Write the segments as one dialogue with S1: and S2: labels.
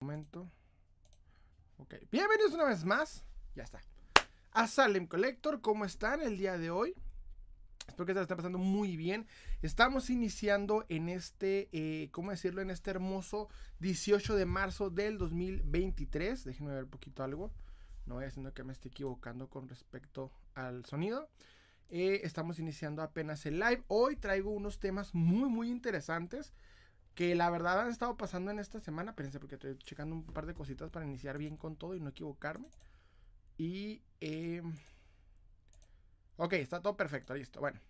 S1: momento. Ok, bienvenidos una vez más. Ya está. A Salem Collector, ¿cómo están el día de hoy? Espero que se estén pasando muy bien. Estamos iniciando en este, eh, ¿cómo decirlo? En este hermoso 18 de marzo del 2023. Déjenme ver un poquito algo. No voy haciendo que me esté equivocando con respecto al sonido. Eh, estamos iniciando apenas el live. Hoy traigo unos temas muy, muy interesantes que la verdad han estado pasando en esta semana. Espérense, porque estoy checando un par de cositas para iniciar bien con todo y no equivocarme. Y. Eh, ok, está todo perfecto, listo. Bueno,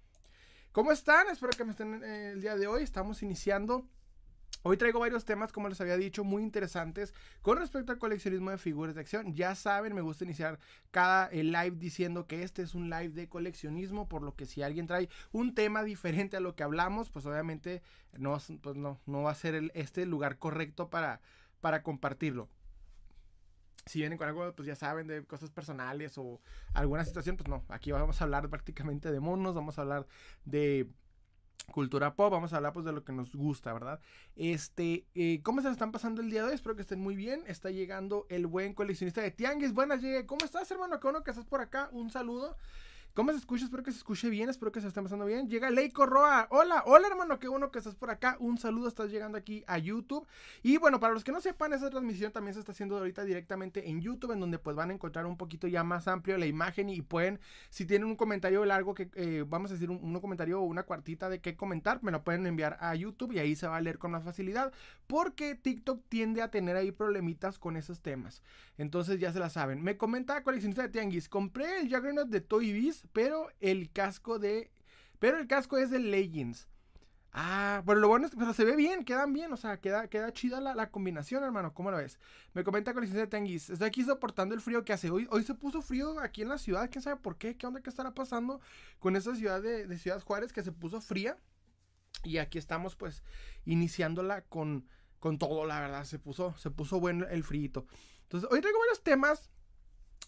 S1: ¿cómo están? Espero que me estén eh, el día de hoy. Estamos iniciando Hoy traigo varios temas, como les había dicho, muy interesantes con respecto al coleccionismo de figuras de acción. Ya saben, me gusta iniciar cada eh, live diciendo que este es un live de coleccionismo, por lo que si alguien trae un tema diferente a lo que hablamos, pues obviamente no, pues no, no va a ser el, este lugar correcto para, para compartirlo. Si vienen con algo, pues ya saben, de cosas personales o alguna situación, pues no, aquí vamos a hablar prácticamente de monos, vamos a hablar de cultura pop, vamos a hablar pues de lo que nos gusta, ¿verdad? Este, eh, ¿cómo se están pasando el día de hoy? Espero que estén muy bien. Está llegando el buen coleccionista de Tianguis. Buenas, llegue. ¿Cómo estás, hermano? Qué bueno que estás por acá. Un saludo. ¿Cómo se escucha? Espero que se escuche bien, espero que se esté pasando bien. Llega Leico Roa. Hola, hola hermano, qué bueno que estás por acá. Un saludo, estás llegando aquí a YouTube. Y bueno, para los que no sepan, esa transmisión también se está haciendo ahorita directamente en YouTube, en donde pues van a encontrar un poquito ya más amplio la imagen y pueden, si tienen un comentario largo, que eh, vamos a decir un, un, comentario o una cuartita de qué comentar, me lo pueden enviar a YouTube y ahí se va a leer con más facilidad, porque TikTok tiende a tener ahí problemitas con esos temas. Entonces ya se la saben. Me comenta coleccionista de Tianguis, compré el Juggernaut de Toy Biz pero el casco de. Pero el casco es de Legends. Ah, pero lo bueno es que se ve bien, quedan bien, o sea, queda, queda chida la, la combinación, hermano. ¿Cómo lo ves? Me comenta con licencia de Tanguis. Estoy aquí soportando el frío que hace hoy. Hoy se puso frío aquí en la ciudad, quién sabe por qué, qué onda que estará pasando con esa ciudad de, de Ciudad Juárez que se puso fría. Y aquí estamos, pues, iniciándola con, con todo, la verdad. Se puso, se puso bueno el frío. Entonces, hoy traigo varios temas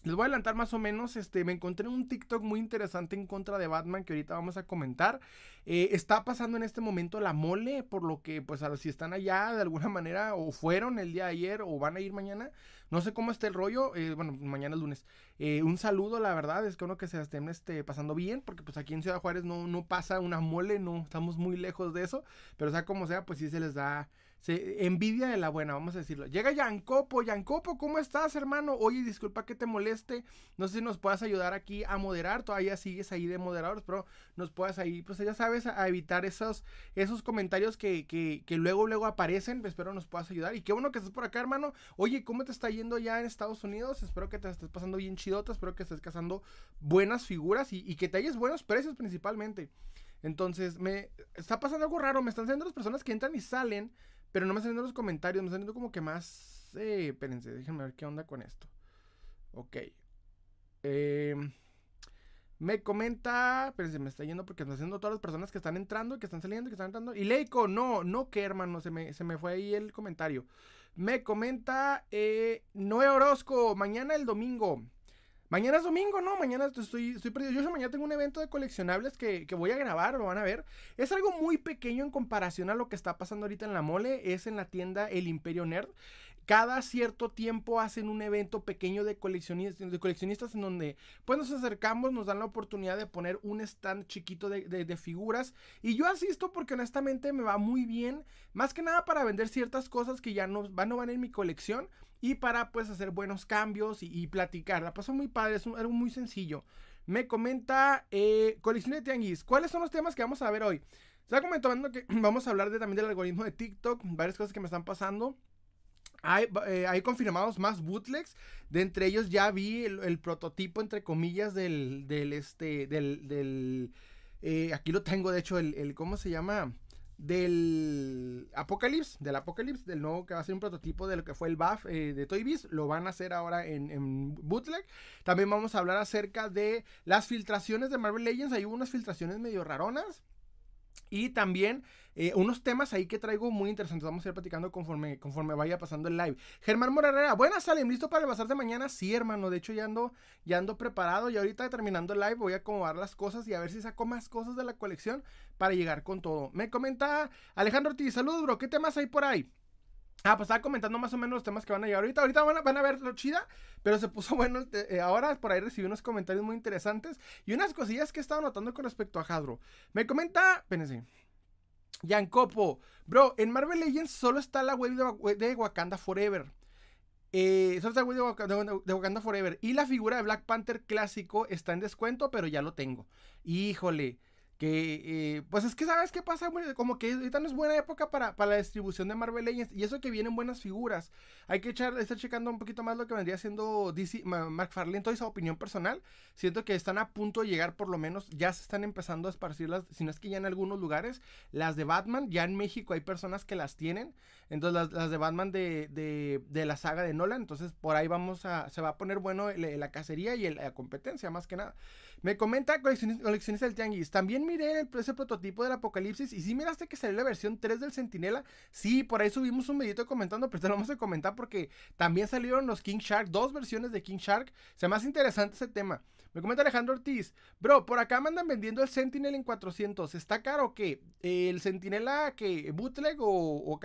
S1: les voy a adelantar más o menos, este, me encontré un TikTok muy interesante en contra de Batman que ahorita vamos a comentar. Eh, está pasando en este momento la mole, por lo que pues si están allá de alguna manera o fueron el día de ayer o van a ir mañana. No sé cómo está el rollo, eh, bueno, mañana es lunes. Eh, un saludo, la verdad, es que uno que se estén este, pasando bien, porque pues aquí en Ciudad Juárez no, no pasa una mole, no estamos muy lejos de eso, pero sea como sea, pues sí se les da se, envidia de la buena, vamos a decirlo. Llega Yancopo, Yancopo, ¿cómo estás, hermano? Oye, disculpa que te moleste. No sé si nos puedas ayudar aquí a moderar. Todavía sigues ahí de moderadores, pero nos puedas ahí, pues ya sabes, a evitar esos, esos comentarios que, que, luego, luego aparecen. Espero nos puedas ayudar. Y qué bueno que estés por acá, hermano. Oye, ¿cómo te está yendo ya en Estados Unidos? Espero que te estés pasando bien chidota. Espero que estés cazando buenas figuras y, que te hayas buenos precios principalmente. Entonces, me está pasando algo raro. Me están saliendo las personas que entran y salen pero no me están viendo los comentarios, me están viendo como que más... Eh, espérense, déjenme ver qué onda con esto. Ok. Eh, me comenta, espérense, me está yendo porque están haciendo todas las personas que están entrando, que están saliendo, que están entrando. Y Leico, no, no que hermano, se me, se me fue ahí el comentario. Me comenta eh, Noé Orozco, mañana el domingo. Mañana es domingo, ¿no? Mañana estoy, perdido. Yo mañana tengo un evento de coleccionables que, que, voy a grabar, lo van a ver. Es algo muy pequeño en comparación a lo que está pasando ahorita en la mole. Es en la tienda El Imperio Nerd cada cierto tiempo hacen un evento pequeño de coleccionistas, de coleccionistas en donde pues nos acercamos, nos dan la oportunidad de poner un stand chiquito de, de, figuras y yo asisto porque honestamente me va muy bien, más que nada para vender ciertas cosas que ya no van, en mi colección y para pues hacer buenos cambios y, platicar. La pasó muy padre, es algo muy sencillo. Me comenta eh, Colección de Tianguis, ¿cuáles son los temas que vamos a ver hoy? Estaba comentando que vamos a hablar de, también del algoritmo de TikTok, varias cosas que me están pasando. Hay, eh, hay, confirmados más bootlegs. De entre ellos ya vi el, prototipo, entre comillas, del, del este, del, del eh, aquí lo tengo, de hecho, el, el, ¿cómo se llama? Del Apocalypse, del Apocalypse, del nuevo que va a ser un prototipo de lo que fue el buff eh, de Toy Biz, lo van a hacer ahora en, en, bootleg. También vamos a hablar acerca de las filtraciones de Marvel Legends, hay unas filtraciones medio raronas. Y también eh, unos temas ahí que traigo muy interesantes. Vamos a ir platicando conforme, conforme vaya pasando el live. Germán Morarera, buenas, Salem, ¿listo para el bazar de mañana? Sí, hermano. De hecho, ya ando, ya ando preparado. Y ahorita terminando el live voy a acomodar las cosas y a ver si saco más cosas de la colección para llegar con todo. Me comenta Alejandro Ortiz, saludos, bro. ¿Qué temas hay por ahí? Ah, pues estaba comentando más o menos los temas que van a llegar ahorita. Ahorita van a, van a ver lo chida, pero se puso bueno. Eh, ahora por ahí recibí unos comentarios muy interesantes y unas cosillas que he estado notando con respecto a Hadro. Me comenta, espérense. Yankopo, bro, en Marvel Legends solo está la web de, Wakanda Forever. Eh, solo está la web de Wakanda Forever. Y la figura de Black Panther clásico está en descuento, pero ya lo tengo. Híjole. Que, eh, pues es que, ¿sabes qué pasa? Como que ahorita no es buena época para, para, la distribución de Marvel Legends. Y eso que vienen buenas figuras. Hay que echar, estar checando un poquito más lo que vendría siendo DC, Mark Farlane. Toda esa opinión personal. Siento que están a punto de llegar, por lo menos, ya se están empezando a esparcirlas. Si no es que ya en algunos lugares. Las de Batman, ya en México hay personas que las tienen. Entonces, las, de Batman de, de, de, la saga de Nolan. Entonces, por ahí vamos a. Se va a poner bueno la cacería y la competencia, más que nada. Me comenta coleccionista, del Tianguis. También miré ese prototipo del Apocalipsis. Y si miraste que salió la versión 3 del Sentinela. Sí, por ahí subimos un videito comentando. Pero te lo vamos a comentar porque también salieron los King Shark. Dos versiones de King Shark. Se me hace interesante ese tema. Me comenta Alejandro Ortiz. Bro, por acá me andan vendiendo el Sentinel en 400. ¿Está caro o qué? ¿El Sentinela que bootleg o, o?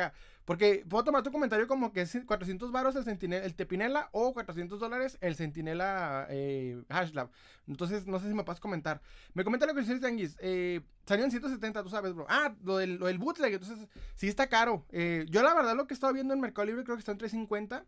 S1: Porque puedo tomar tu comentario como que es 400 varos el, sentinela, el Tepinela o 400 dólares el Sentinela eh, Hashlab. Entonces, no sé si me puedes comentar. Me comenta lo que dice Tanguis. Eh, salió en 170, tú sabes, bro. Ah, lo del, lo del bootleg. Entonces, sí está caro. Eh, yo, la verdad, lo que he estado viendo en Mercado Libre creo que está en 350.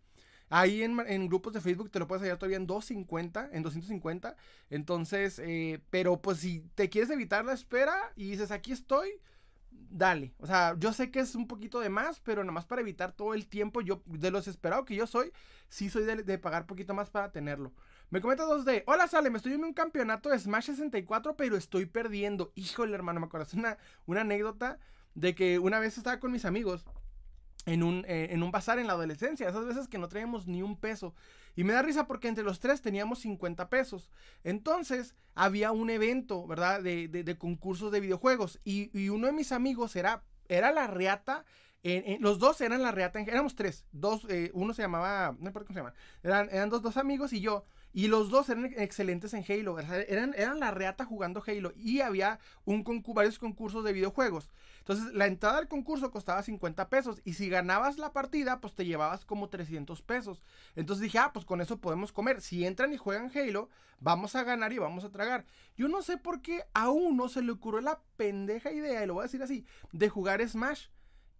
S1: Ahí en, grupos de Facebook te lo puedes hallar todavía en 250, en 250. Entonces, eh, pero pues si te quieres evitar la espera y dices, aquí estoy, dale. O sea, yo sé que es un poquito de más, pero nada más para evitar todo el tiempo, yo, de los esperados que yo soy, sí soy de, de pagar poquito más para tenerlo. Me comenta 2D, hola Sale, me estoy en un campeonato de Smash 64, pero estoy perdiendo. Híjole, hermano, me acuerdo una, una anécdota de que una vez estaba con mis amigos en un, eh, en un bazar en la adolescencia, esas veces que no traíamos ni un peso. Y me da risa porque entre los tres teníamos 50 pesos. Entonces había un evento, ¿verdad? De, de, concursos de videojuegos. Y, uno de mis amigos era, era la reata. Los dos eran la reata, éramos tres. Dos, eh, uno se llamaba, no recuerdo cómo se llama. Eran, eran dos, dos amigos y yo. Y los dos eran excelentes en Halo. Eran, eran la reata jugando Halo. Y había un varios concursos de videojuegos. Entonces, la entrada al concurso costaba 50 pesos. Y si ganabas la partida, pues te llevabas como 300 pesos. Entonces dije, ah, pues con eso podemos comer. Si entran y juegan Halo, vamos a ganar y vamos a tragar. Yo no sé por qué a uno se le ocurrió la pendeja idea, y lo voy a decir así, de jugar Smash.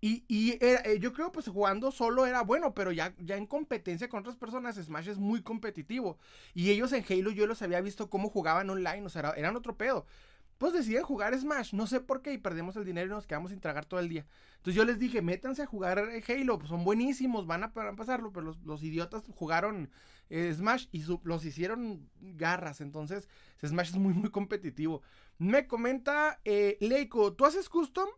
S1: Y, eh, yo creo pues jugando solo era bueno, pero ya, ya en competencia con otras personas, Smash es muy competitivo. Y ellos en Halo yo los había visto cómo jugaban online, o sea, eran otro pedo. Pues deciden jugar Smash, no sé por qué, y perdemos el dinero y nos quedamos sin tragar todo el día. Entonces yo les dije, métanse a jugar Halo, pues son buenísimos, van a, pasarlo, pero los, idiotas jugaron eh, Smash y los hicieron garras, entonces Smash es muy, muy competitivo. Me comenta eh, Leiko, ¿tú haces custom?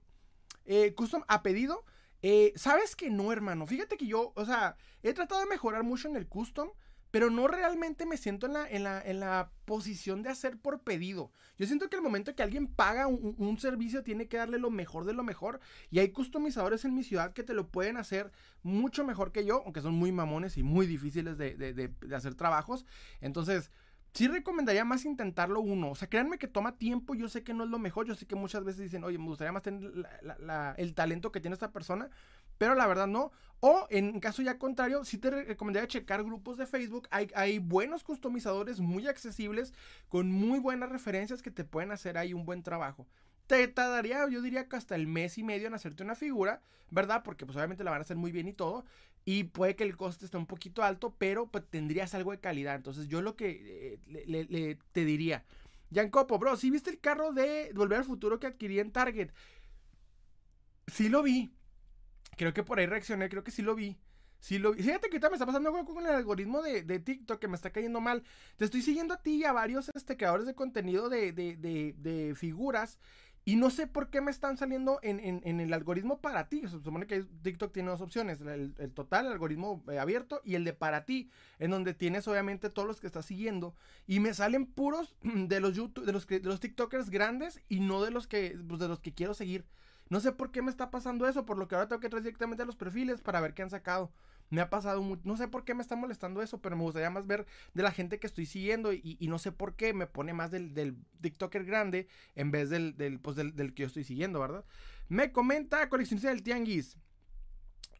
S1: eh, custom a pedido. Eh, Sabes que no, hermano. Fíjate que yo, o sea, he tratado de mejorar mucho en el custom, pero no realmente me siento en la, en la, en la posición de hacer por pedido. Yo siento que el momento que alguien paga un, servicio tiene que darle lo mejor de lo mejor. Y hay customizadores en mi ciudad que te lo pueden hacer mucho mejor que yo, aunque son muy mamones y muy difíciles de, de hacer trabajos. Entonces, sí recomendaría más intentarlo uno. O sea, créanme que toma tiempo. Yo sé que no es lo mejor. Yo sé que muchas veces dicen, oye, me gustaría más tener el talento que tiene esta persona. Pero la verdad no. O en caso ya contrario, sí te recomendaría checar grupos de Facebook. Hay, hay buenos customizadores muy accesibles con muy buenas referencias que te pueden hacer ahí un buen trabajo te tardaría, yo diría que hasta el mes y medio en hacerte una figura, ¿verdad? Porque pues obviamente la van a hacer muy bien y todo. Y puede que el coste esté un poquito alto, pero pues tendrías algo de calidad. Entonces yo lo que eh, le, te diría, Copo, bro, ¿sí viste el carro de Volver al Futuro que adquirí en Target? Sí lo vi. Creo que por ahí reaccioné, creo que sí lo vi. Sí lo vi. Fíjate que ahorita me está pasando algo con el algoritmo de, de, TikTok que me está cayendo mal. Te estoy siguiendo a ti y a varios este, creadores de contenido de, de, de figuras y no sé por qué me están saliendo en, el algoritmo para ti. Se supone que TikTok tiene dos opciones: el, total, el algoritmo eh, abierto, y el de para ti, en donde tienes obviamente todos los que estás siguiendo. Y me salen puros de los YouTube, de los, de los TikTokers grandes y no de los que, pues, de los que quiero seguir. No sé por qué me está pasando eso, por lo que ahora tengo que entrar directamente a los perfiles para ver qué han sacado. Me ha pasado mucho, no sé por qué me está molestando eso, pero me gustaría más ver de la gente que estoy siguiendo y, no sé por qué me pone más del, del TikToker grande en vez del, del, pues del, que yo estoy siguiendo, ¿verdad? Me comenta coleccionista del Tianguis.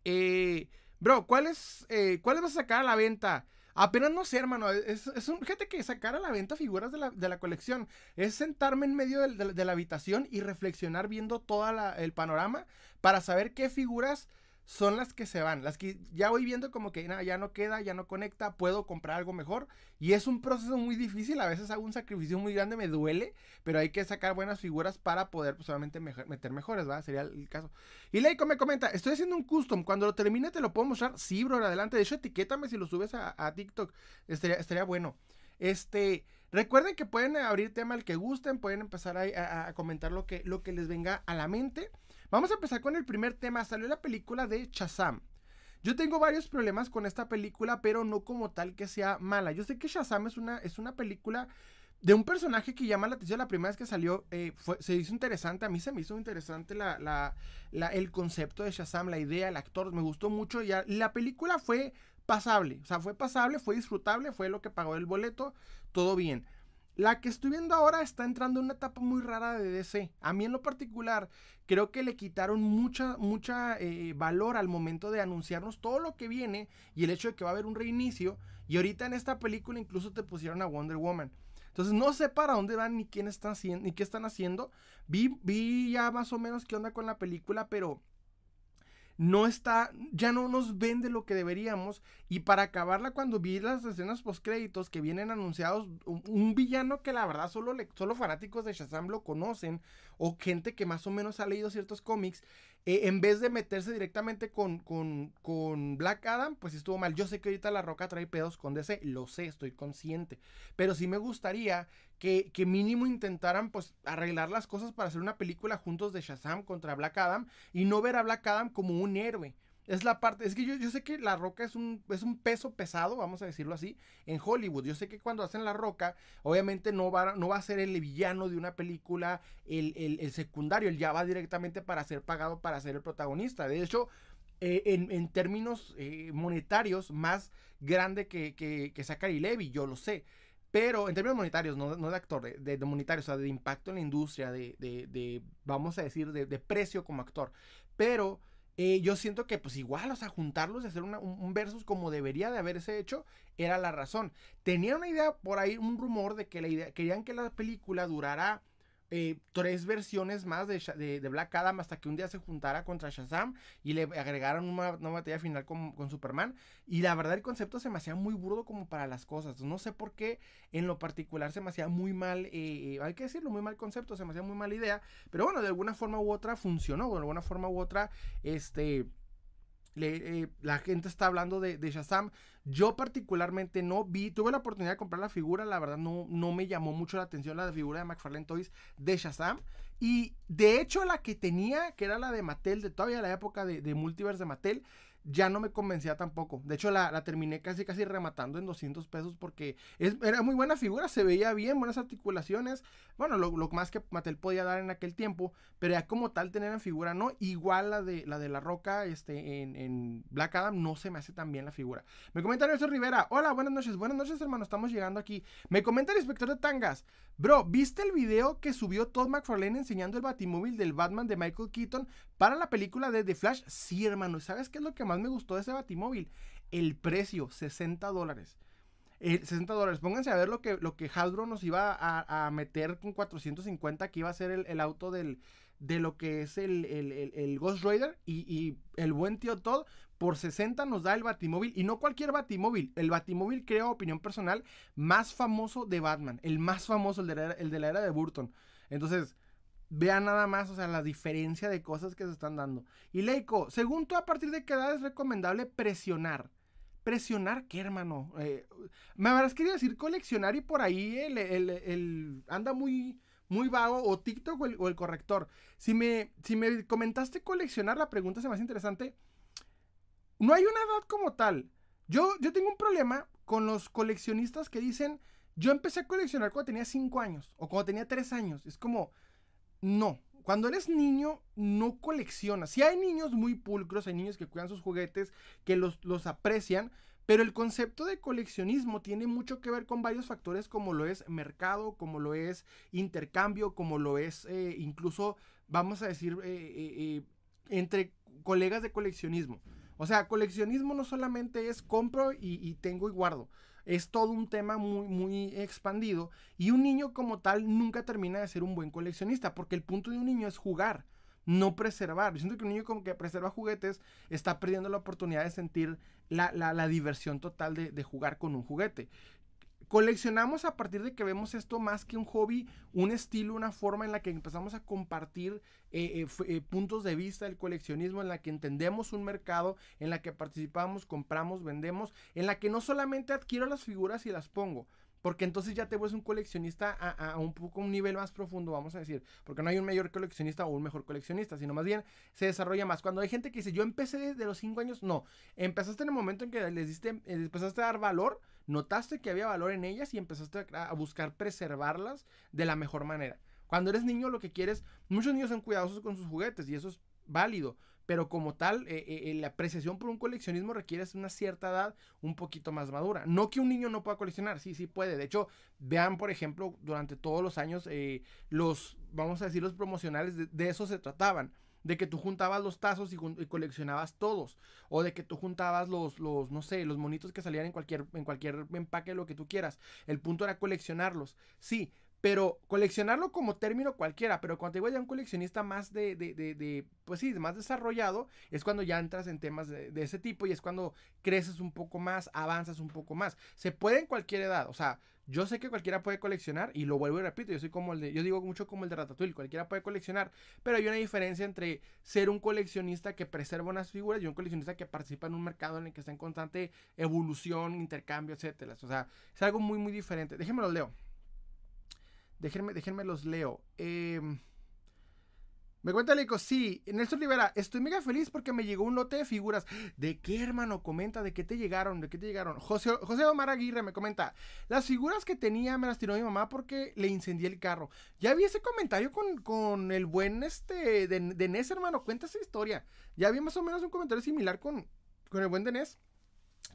S1: Eh, bro, ¿cuáles, eh, ¿cuáles vas a sacar a la venta? Apenas no sé, hermano. Es, es un, fíjate que sacar a la venta figuras de la, de la colección es sentarme en medio de, de, de, la habitación y reflexionar viendo todo el panorama para saber qué figuras son las que se van, las que ya voy viendo como que ya no queda, ya no conecta, puedo comprar algo mejor. Y es un proceso muy difícil, a veces hago un sacrificio muy grande, me duele, pero hay que sacar buenas figuras para poder pues, solamente meter mejores, ¿va? Sería el caso. Y Leico me comenta, estoy haciendo un custom, cuando lo termine te lo puedo mostrar. Sí, bro, adelante. De hecho, etiquétame si lo subes a, a TikTok, estaría, estaría bueno. Este... Recuerden que pueden abrir tema al que gusten, pueden empezar a, a, comentar lo que, lo que les venga a la mente. Vamos a empezar con el primer tema. Salió la película de Shazam. Yo tengo varios problemas con esta película, pero no como tal que sea mala. Yo sé que Shazam es una, es una película de un personaje que llama la atención. La primera vez que salió eh, se hizo interesante. A mí se me hizo interesante la, el concepto de Shazam, la idea, el actor. Me gustó mucho. Y la película fue pasable. O sea, fue pasable, fue disfrutable, fue lo que pagó el boleto. Todo bien. La que estoy viendo ahora está entrando en una etapa muy rara de DC. A mí en lo particular, creo que le quitaron mucha, mucha eh, valor al momento de anunciarnos todo lo que viene y el hecho de que va a haber un reinicio. Y ahorita en esta película incluso te pusieron a Wonder Woman. Entonces no sé para dónde van ni quién están haciendo, ni qué están haciendo. Vi, vi ya más o menos qué onda con la película, pero no está, ya no nos vende lo que deberíamos. Y para acabarla, cuando vi las escenas post créditos que vienen anunciados, un, villano que la verdad solo, solo fanáticos de Shazam lo conocen, o gente que más o menos ha leído ciertos cómics, eh, en vez de meterse directamente con, con, con, Black Adam, pues estuvo mal. Yo sé que ahorita La Roca trae pedos con DC, lo sé, estoy consciente. Pero sí me gustaría que, mínimo intentaran pues arreglar las cosas para hacer una película juntos de Shazam contra Black Adam y no ver a Black Adam como un héroe. Es la parte, es que yo, yo sé que La Roca es un, es un peso pesado, vamos a decirlo así, en Hollywood. Yo sé que cuando hacen La Roca, obviamente no va, no va a ser el villano de una película, el, el, el secundario, él ya va directamente para ser pagado para ser el protagonista. De hecho, eh, en, en, términos eh, monetarios, más grande que, que, que Zachary Levy, yo lo sé. Pero en términos monetarios, no, no de actor, de, de, monetario, o sea, de impacto en la industria, de, de, vamos a decir, de, precio como actor. Pero eh, yo siento que pues igual, o sea, juntarlos y hacer una, un, versus como debería de haberse hecho, era la razón. Tenía una idea por ahí, un rumor de que la idea, querían que la película durara eh, tres versiones más de, Black Adam hasta que un día se juntara contra Shazam y le agregaron una, una batalla final con, con, Superman. Y la verdad el concepto se me hacía muy burdo como para las cosas. No sé por qué en lo particular se me hacía muy mal, eh, eh, hay que decirlo, muy mal concepto, se me hacía muy mala idea. Pero bueno, de alguna forma u otra funcionó, de alguna forma u otra, este eh, la gente está hablando de, de, Shazam. Yo particularmente no vi, tuve la oportunidad de comprar la figura, la verdad no, no me llamó mucho la atención la figura de McFarlane Toys de Shazam. Y de hecho la que tenía, que era la de Mattel, de todavía la época de, de Multiverse de Mattel, ya no me convencía tampoco. De hecho, la, la, terminé casi casi rematando en 200 pesos porque es, era muy buena figura, se veía bien, buenas articulaciones. Bueno, lo, lo, más que Mattel podía dar en aquel tiempo, pero ya como tal tener en figura, no. Igual la de la de la roca este, en, en Black Adam no se me hace tan bien la figura. Me comenta Nelson Rivera, hola, buenas noches, buenas noches hermano, estamos llegando aquí. Me comenta el inspector de tangas, bro, ¿viste el video que subió Todd McFarlane enseñando el batimóvil del Batman de Michael Keaton para la película de The Flash? Sí, hermano, ¿sabes qué es lo que más me gustó de ese batimóvil? El precio, 60 dólares. Eh, 60 dólares. Pónganse a ver lo que, lo que nos iba a, meter con 450, que iba a ser el, auto del, de lo que es el, el, el, Ghost Rider. Y, el buen tío Todd, por 60 nos da el batimóvil. Y no cualquier batimóvil. El batimóvil, creo, opinión personal, más famoso de Batman. El más famoso, el de, la era de Burton. Entonces, Vean nada más, o sea, la diferencia de cosas que se están dando. Y Leico, según tú, a partir de qué edad es recomendable presionar. ¿Presionar qué, hermano? Eh, me habrás querido decir coleccionar y por ahí el, el, el anda muy, muy vago, o TikTok o el, o el, corrector. Si me, si me comentaste coleccionar, la pregunta se me hace interesante. No hay una edad como tal. Yo, yo tengo un problema con los coleccionistas que dicen, yo empecé a coleccionar cuando tenía 5 años o cuando tenía 3 años. Es como, no. Cuando eres niño, no coleccionas. Si hay niños muy pulcros, hay niños que cuidan sus juguetes, que los, los aprecian, pero el concepto de coleccionismo tiene mucho que ver con varios factores como lo es mercado, como lo es intercambio, como lo es eh, incluso, vamos a decir, eh, eh, entre colegas de coleccionismo. O sea, coleccionismo no solamente es compro y, tengo y guardo. Es todo un tema muy, muy expandido. Y un niño como tal nunca termina de ser un buen coleccionista. Porque el punto de un niño es jugar no preservar. Yo siento que un niño como que preserva juguetes está perdiendo la oportunidad de sentir la, diversión total de, de, jugar con un juguete coleccionamos a partir de que vemos esto más que un hobby, un estilo, una forma en la que empezamos a compartir eh, eh, eh, puntos de vista del coleccionismo, en la que entendemos un mercado, en la que participamos, compramos, vendemos, en la que no solamente adquiero las figuras y las pongo, porque entonces ya te vuelves un coleccionista a, un poco un nivel más profundo, vamos a decir. Porque no hay un mayor coleccionista o un mejor coleccionista, sino más bien se desarrolla más. Cuando hay gente que dice, yo empecé desde los 5 años, no. Empezaste en el momento en que les diste, empezaste a dar valor, notaste que había valor en ellas y empezaste a, buscar preservarlas de la mejor manera. Cuando eres niño, lo que quieres, muchos niños son cuidadosos con sus juguetes y eso es válido pero como tal, eh, eh, eh, la apreciación por un coleccionismo requiere una cierta edad un poquito más madura. No que un niño no pueda coleccionar, sí, sí puede. De hecho, vean, por ejemplo, durante todos los años, los, vamos a decir, los promocionales, de, eso se trataban de que tú juntabas los tazos y, coleccionabas todos o de que tú juntabas los los no sé los monitos que salían en cualquier en cualquier empaque lo que tú quieras. El punto era coleccionarlos. Sí pero coleccionarlo como término cualquiera, pero cuando te digo ya un coleccionista más de, de, de, pues sí, más desarrollado, es cuando ya entras en temas de, ese tipo y es cuando creces un poco más, avanzas un poco más. Se puede en cualquier edad, o sea, yo sé que cualquiera puede coleccionar y lo vuelvo y repito, yo soy como el de, yo digo mucho como el de Ratatouille, cualquiera puede coleccionar, pero hay una diferencia entre ser un coleccionista que preserva unas figuras y un coleccionista que participa en un mercado en el que está en constante evolución, intercambio, etcétera. O sea, es algo muy, muy diferente. Déjenme lo leo. Déjenme, déjenme los leo. Em, me cuenta Leico, sí, Nelson Rivera, estoy mega feliz porque me llegó un lote de figuras. ¿De qué, hermano? Comenta, ¿de qué te llegaron? ¿De qué te llegaron? José, José Omar Aguirre me comenta, las figuras que tenía me las tiró mi mamá porque le incendié el carro. Ya vi ese comentario con, el buen este de, de hermano, cuenta esa historia. Ya vi más o menos un comentario similar con, con el buen de.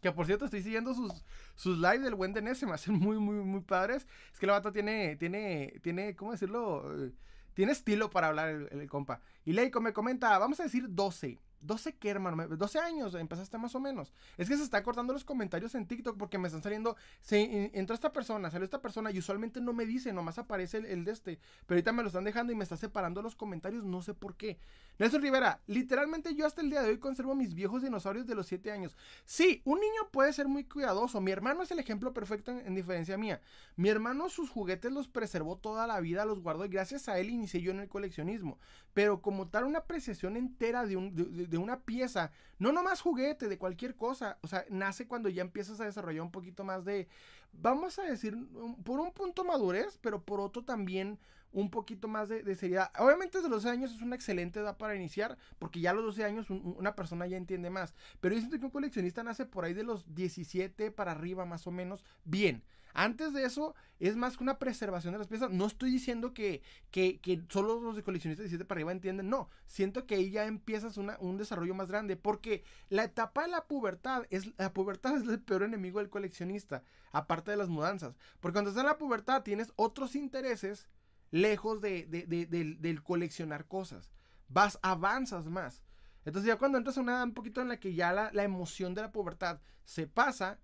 S1: Que por cierto, estoy siguiendo sus, sus lives del buen Denés, se me hacen muy, muy, muy padres. Es que el vato tiene, tiene, tiene, ¿cómo decirlo? Tiene estilo para hablar el, el compa. Y Leico me comenta, vamos a decir 12. 12 qué, hermano, 12 años empezaste más o menos. Es que se están cortando los comentarios en TikTok porque me están saliendo, se entró esta persona, salió esta persona y usualmente no me dice, nomás aparece el, de este, pero ahorita me lo están dejando y me está separando los comentarios, no sé por qué. Nelson Rivera, literalmente yo hasta el día de hoy conservo mis viejos dinosaurios de los 7 años. Sí, un niño puede ser muy cuidadoso, mi hermano es el ejemplo perfecto en, diferencia mía. Mi hermano sus juguetes los preservó toda la vida, los guardó y gracias a él inicié yo en el coleccionismo. Pero como tal una apreciación entera de, un, de una pieza, no nomás juguete, de cualquier cosa, o sea, nace cuando ya empiezas a desarrollar un poquito más de, vamos a decir, por un punto madurez, pero por otro también un poquito más de, seriedad. Obviamente desde los 12 años es una excelente edad para iniciar, porque ya a los 12 años una persona ya entiende más. Pero yo siento que un coleccionista nace por ahí de los 17 para arriba más o menos bien. Antes de eso, es más que una preservación de las piezas. No estoy diciendo que, que, solo los de coleccionistas de 17 para arriba entienden. No, siento que ahí ya empiezas un desarrollo más grande. Porque la etapa de la pubertad es, la pubertad es el peor enemigo del coleccionista. Aparte de las mudanzas. Porque cuando estás en la pubertad tienes otros intereses lejos de, del, coleccionar cosas. Vas, avanzas más. Entonces ya cuando entras a una edad un poquito en la que ya la, la emoción de la pubertad se pasa,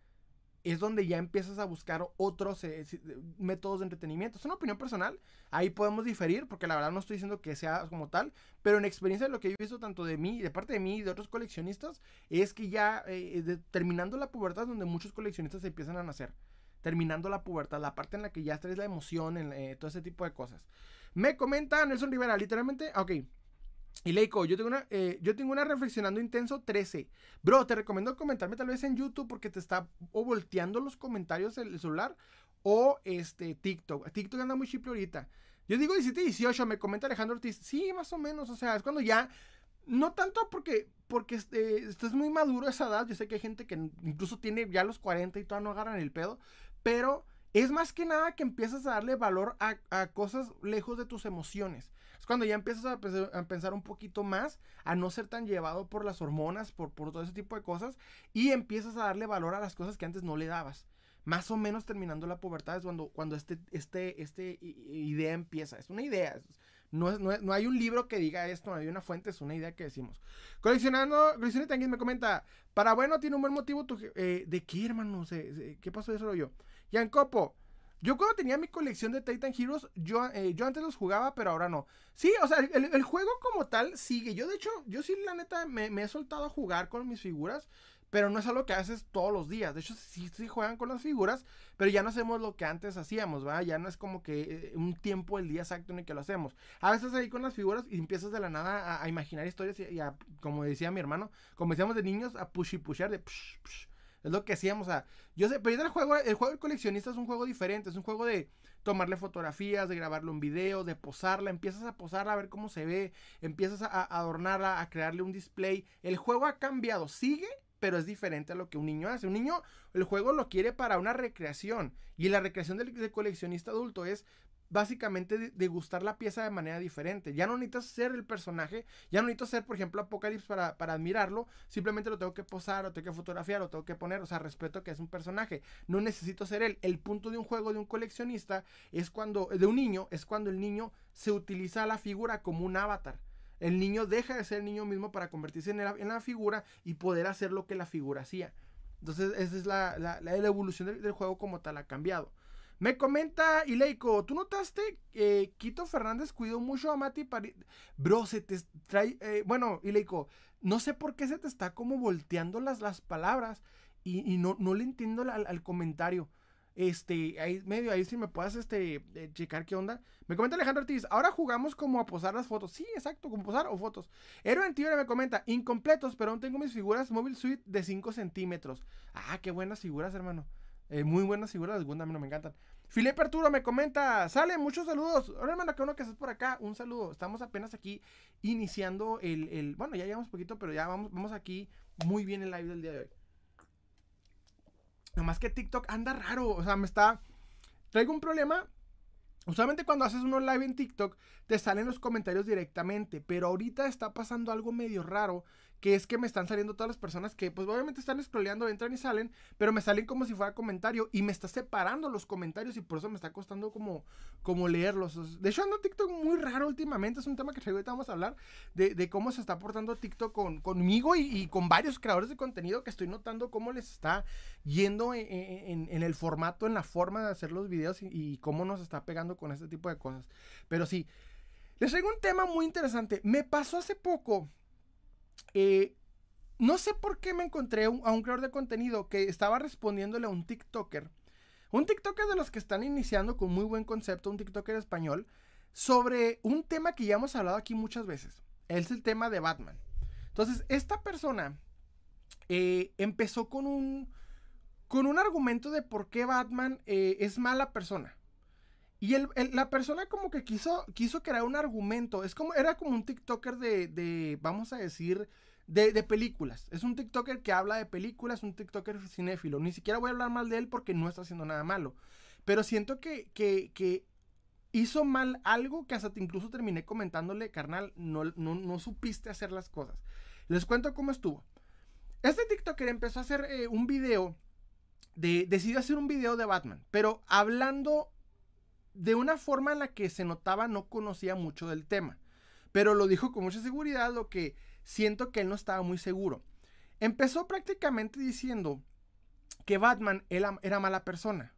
S1: es donde ya empiezas a buscar otros eh, métodos de entretenimiento. Es una opinión personal, ahí podemos diferir, porque la verdad no estoy diciendo que sea como tal, pero en experiencia de lo que he visto tanto de mí, de parte de mí y de otros coleccionistas, es que ya eh, terminando la pubertad es donde muchos coleccionistas empiezan a nacer. Terminando la pubertad, la parte en la que ya traes la emoción, en, eh, todo ese tipo de cosas. Me comenta Nelson Rivera, literalmente, ok, y Leico, yo tengo una, eh, yo tengo una reflexionando intenso 13. Bro, te recomiendo comentarme tal vez en YouTube porque te está o volteando los comentarios el celular o este TikTok. TikTok anda muy chiple ahorita. Yo digo 17, 18, me comenta Alejandro Ortiz. Sí, más o menos, o sea, es cuando ya no tanto porque porque este, estás muy maduro esa edad. Yo sé que hay gente que incluso tiene ya los 40 y todavía no agarran el pedo, pero es más que nada que empiezas a darle valor a cosas lejos de tus emociones. Es cuando ya empiezas a, pensar un poquito más, a no ser tan llevado por las hormonas, por, por todo ese tipo de cosas, y empiezas a darle valor a las cosas que antes no le dabas. Más o menos terminando la pubertad es cuando, cuando este, este, este idea empieza. Es una idea, No, no, hay un libro que diga esto, no hay una fuente, es una idea que decimos. Coleccionando, Coleccionando me comenta, para bueno tiene un buen motivo, eh, ¿de qué hermano? ¿Qué pasó eso yo? Copo, yo cuando tenía mi colección de Titan Heroes, yo, eh, yo antes los jugaba, pero ahora no. Sí, o sea, el, juego como tal sigue. Yo de hecho, yo sí la neta me, he soltado a jugar con mis figuras, pero no es algo que haces todos los días. De hecho, sí, sí juegan con las figuras, pero ya no hacemos lo que antes hacíamos, ¿va? Ya no es como que eh, un tiempo, el día exacto en el que lo hacemos. A veces ahí con las figuras y empiezas de la nada a, imaginar historias y, a, como decía mi hermano, como decíamos de niños, a push y pushar de es lo que hacíamos. O sea, yo sé, pero el juego, el juego del coleccionista es un juego diferente. Es un juego de tomarle fotografías, de grabarle un video, de posarla. Empiezas a posarla a ver cómo se ve. Empiezas a, adornarla, a crearle un display. El juego ha cambiado. Sigue, pero es diferente a lo que un niño hace. Un niño, el juego lo quiere para una recreación. Y la recreación del coleccionista adulto es básicamente degustar la pieza de manera diferente. Ya no necesitas ser el personaje, ya no necesito ser, por ejemplo, Apocalypse para, para admirarlo, simplemente lo tengo que posar, lo tengo que fotografiar, lo tengo que poner, o sea, respeto que es un personaje, no necesito ser él. El punto de un juego de un coleccionista es cuando, de un niño, es cuando el niño se utiliza la figura como un avatar. El niño deja de ser el niño mismo para convertirse en la, en la figura y poder hacer lo que la figura hacía. Entonces, esa es la, la, evolución del, del, juego como tal ha cambiado. Me comenta Ileiko, ¿tú notaste que Quito Fernández cuidó mucho a Mati París? Bro, se te trae... Eh, bueno, Ileiko, no sé por qué se te está como volteando las, las palabras y, no, no, le entiendo al, comentario. Este, ahí medio, ahí si me puedes este, eh, checar qué onda. Me comenta Alejandro Ortiz, ahora jugamos como a posar las fotos. Sí, exacto, como posar o fotos. Héroe Antigua me comenta, incompletos, pero aún tengo mis figuras Mobile Suite de 5 centímetros. Ah, qué buenas figuras, hermano. Eh, muy buenas figuras, las Gundam, no me encantan. Filipe Arturo me comenta, sale, muchos saludos. Ahora hermano, que uno que estás por acá, un saludo. Estamos apenas aquí iniciando el, el bueno, ya llevamos poquito, pero ya vamos, vamos aquí muy bien el live del día de hoy. Nomás que TikTok anda raro, o sea, me está... Traigo un problema. Usualmente cuando haces uno live en TikTok, te salen los comentarios directamente, pero ahorita está pasando algo medio raro que es que me están saliendo todas las personas que pues obviamente están scrolleando, entran y salen, pero me salen como si fuera comentario y me está separando los comentarios y por eso me está costando como, como leerlos. De hecho ando TikTok muy raro últimamente, es un tema que ahorita vamos a hablar de, cómo se está portando TikTok con, conmigo y, con varios creadores de contenido que estoy notando cómo les está yendo en, el formato, en la forma de hacer los videos y, y cómo nos está pegando con este tipo de cosas. Pero sí, les traigo un tema muy interesante. Me pasó hace poco eh, no sé por qué me encontré a un creador de contenido que estaba respondiéndole a un TikToker. Un TikToker de los que están iniciando con muy buen concepto, un TikToker español, sobre un tema que ya hemos hablado aquí muchas veces. Es el tema de Batman. Entonces, esta persona eh, empezó con un, con un argumento de por qué Batman eh, es mala persona. Y la persona como que quiso, quiso crear un argumento. Es como, era como un TikToker de, vamos a decir, de, películas. Es un TikToker que habla de películas, un TikToker cinéfilo. Ni siquiera voy a hablar mal de él porque no está haciendo nada malo. Pero siento que, que, hizo mal algo que hasta incluso terminé comentándole, carnal, no, no, supiste hacer las cosas. Les cuento cómo estuvo. Este TikToker empezó a hacer eh, un video, de, decidió hacer un video de Batman, pero hablando de una forma en la que se notaba no conocía mucho del tema. Pero lo dijo con mucha seguridad, lo que siento que él no estaba muy seguro. Empezó prácticamente diciendo que Batman era, mala persona.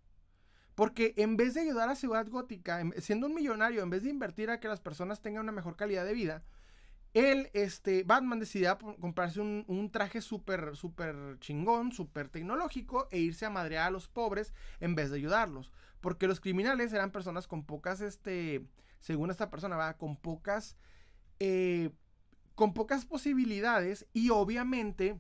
S1: Porque en vez de ayudar a Ciudad Gótica, siendo un millonario, en vez de invertir a que las personas tengan una mejor calidad de vida, él, este, Batman decidió comprarse un, traje súper, súper chingón, súper tecnológico e irse a madrear a los pobres en vez de ayudarlos. Porque los criminales eran personas con pocas, este, según esta persona, ¿verdad? Con pocas, eh, con pocas posibilidades y obviamente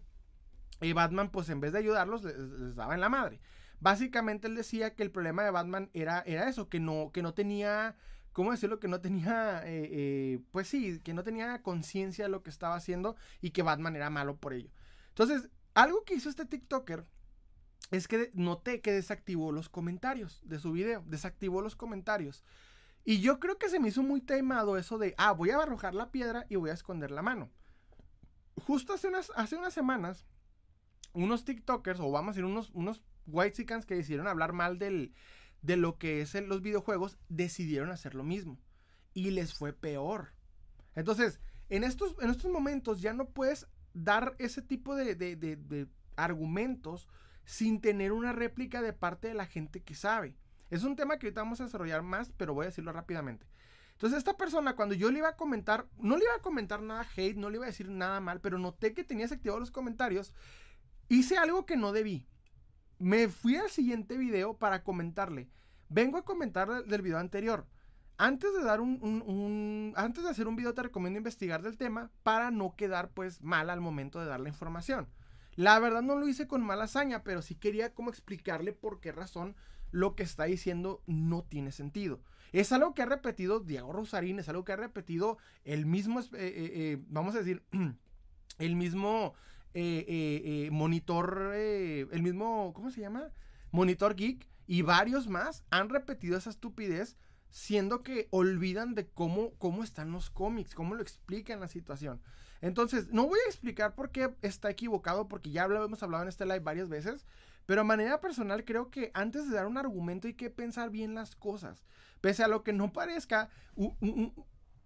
S1: eh, Batman, pues en vez de ayudarlos, les, daba en la madre. Básicamente él decía que el problema de Batman era, era eso, que no, que no tenía, ¿cómo decirlo? Que no tenía, eh, pues sí, que no tenía conciencia de lo que estaba haciendo y que Batman era malo por ello. Entonces, algo que hizo este TikToker es que noté que desactivó los comentarios de su video, desactivó los comentarios. Y yo creo que se me hizo muy taimado eso de, ah, voy a arrojar la piedra y voy a esconder la mano. Justo hace unas, hace unas semanas, unos TikTokers, o vamos a decir, unos, unos whitesicans que decidieron hablar mal del, de lo que es los videojuegos, decidieron hacer lo mismo. y les fue peor. Entonces, en estos, en estos momentos ya no puedes dar ese tipo de, de argumentos sin tener una réplica de parte de la gente que sabe. Es un tema que ahorita vamos a desarrollar más, pero voy a decirlo rápidamente. Entonces, esta persona, cuando yo le iba a comentar, no le iba a comentar nada hate, no le iba a decir nada mal, pero noté que tenías activados los comentarios, hice algo que no debí. Me fui al siguiente video para comentarle. Vengo a comentar del video anterior. Antes de dar un, un, antes de hacer un video te recomiendo investigar del tema para no quedar pues mal al momento de dar la información. La verdad no lo hice con mala hazaña, pero sí quería como explicarle por qué razón lo que está diciendo no tiene sentido. Es algo que ha repetido Diego Rosarín, es algo que ha repetido el mismo, eh, eh, eh, vamos a decir, el mismo monitor, el mismo, ¿cómo se llama? Monitor Geek y varios más han repetido esa estupidez siendo que olvidan de cómo, cómo están los cómics, cómo lo explican la situación. Entonces, no voy a explicar por qué está equivocado, porque ya lo hemos hablado en este live varias veces, pero a manera personal creo que antes de dar un argumento hay que pensar bien las cosas. Pese a lo que no parezca,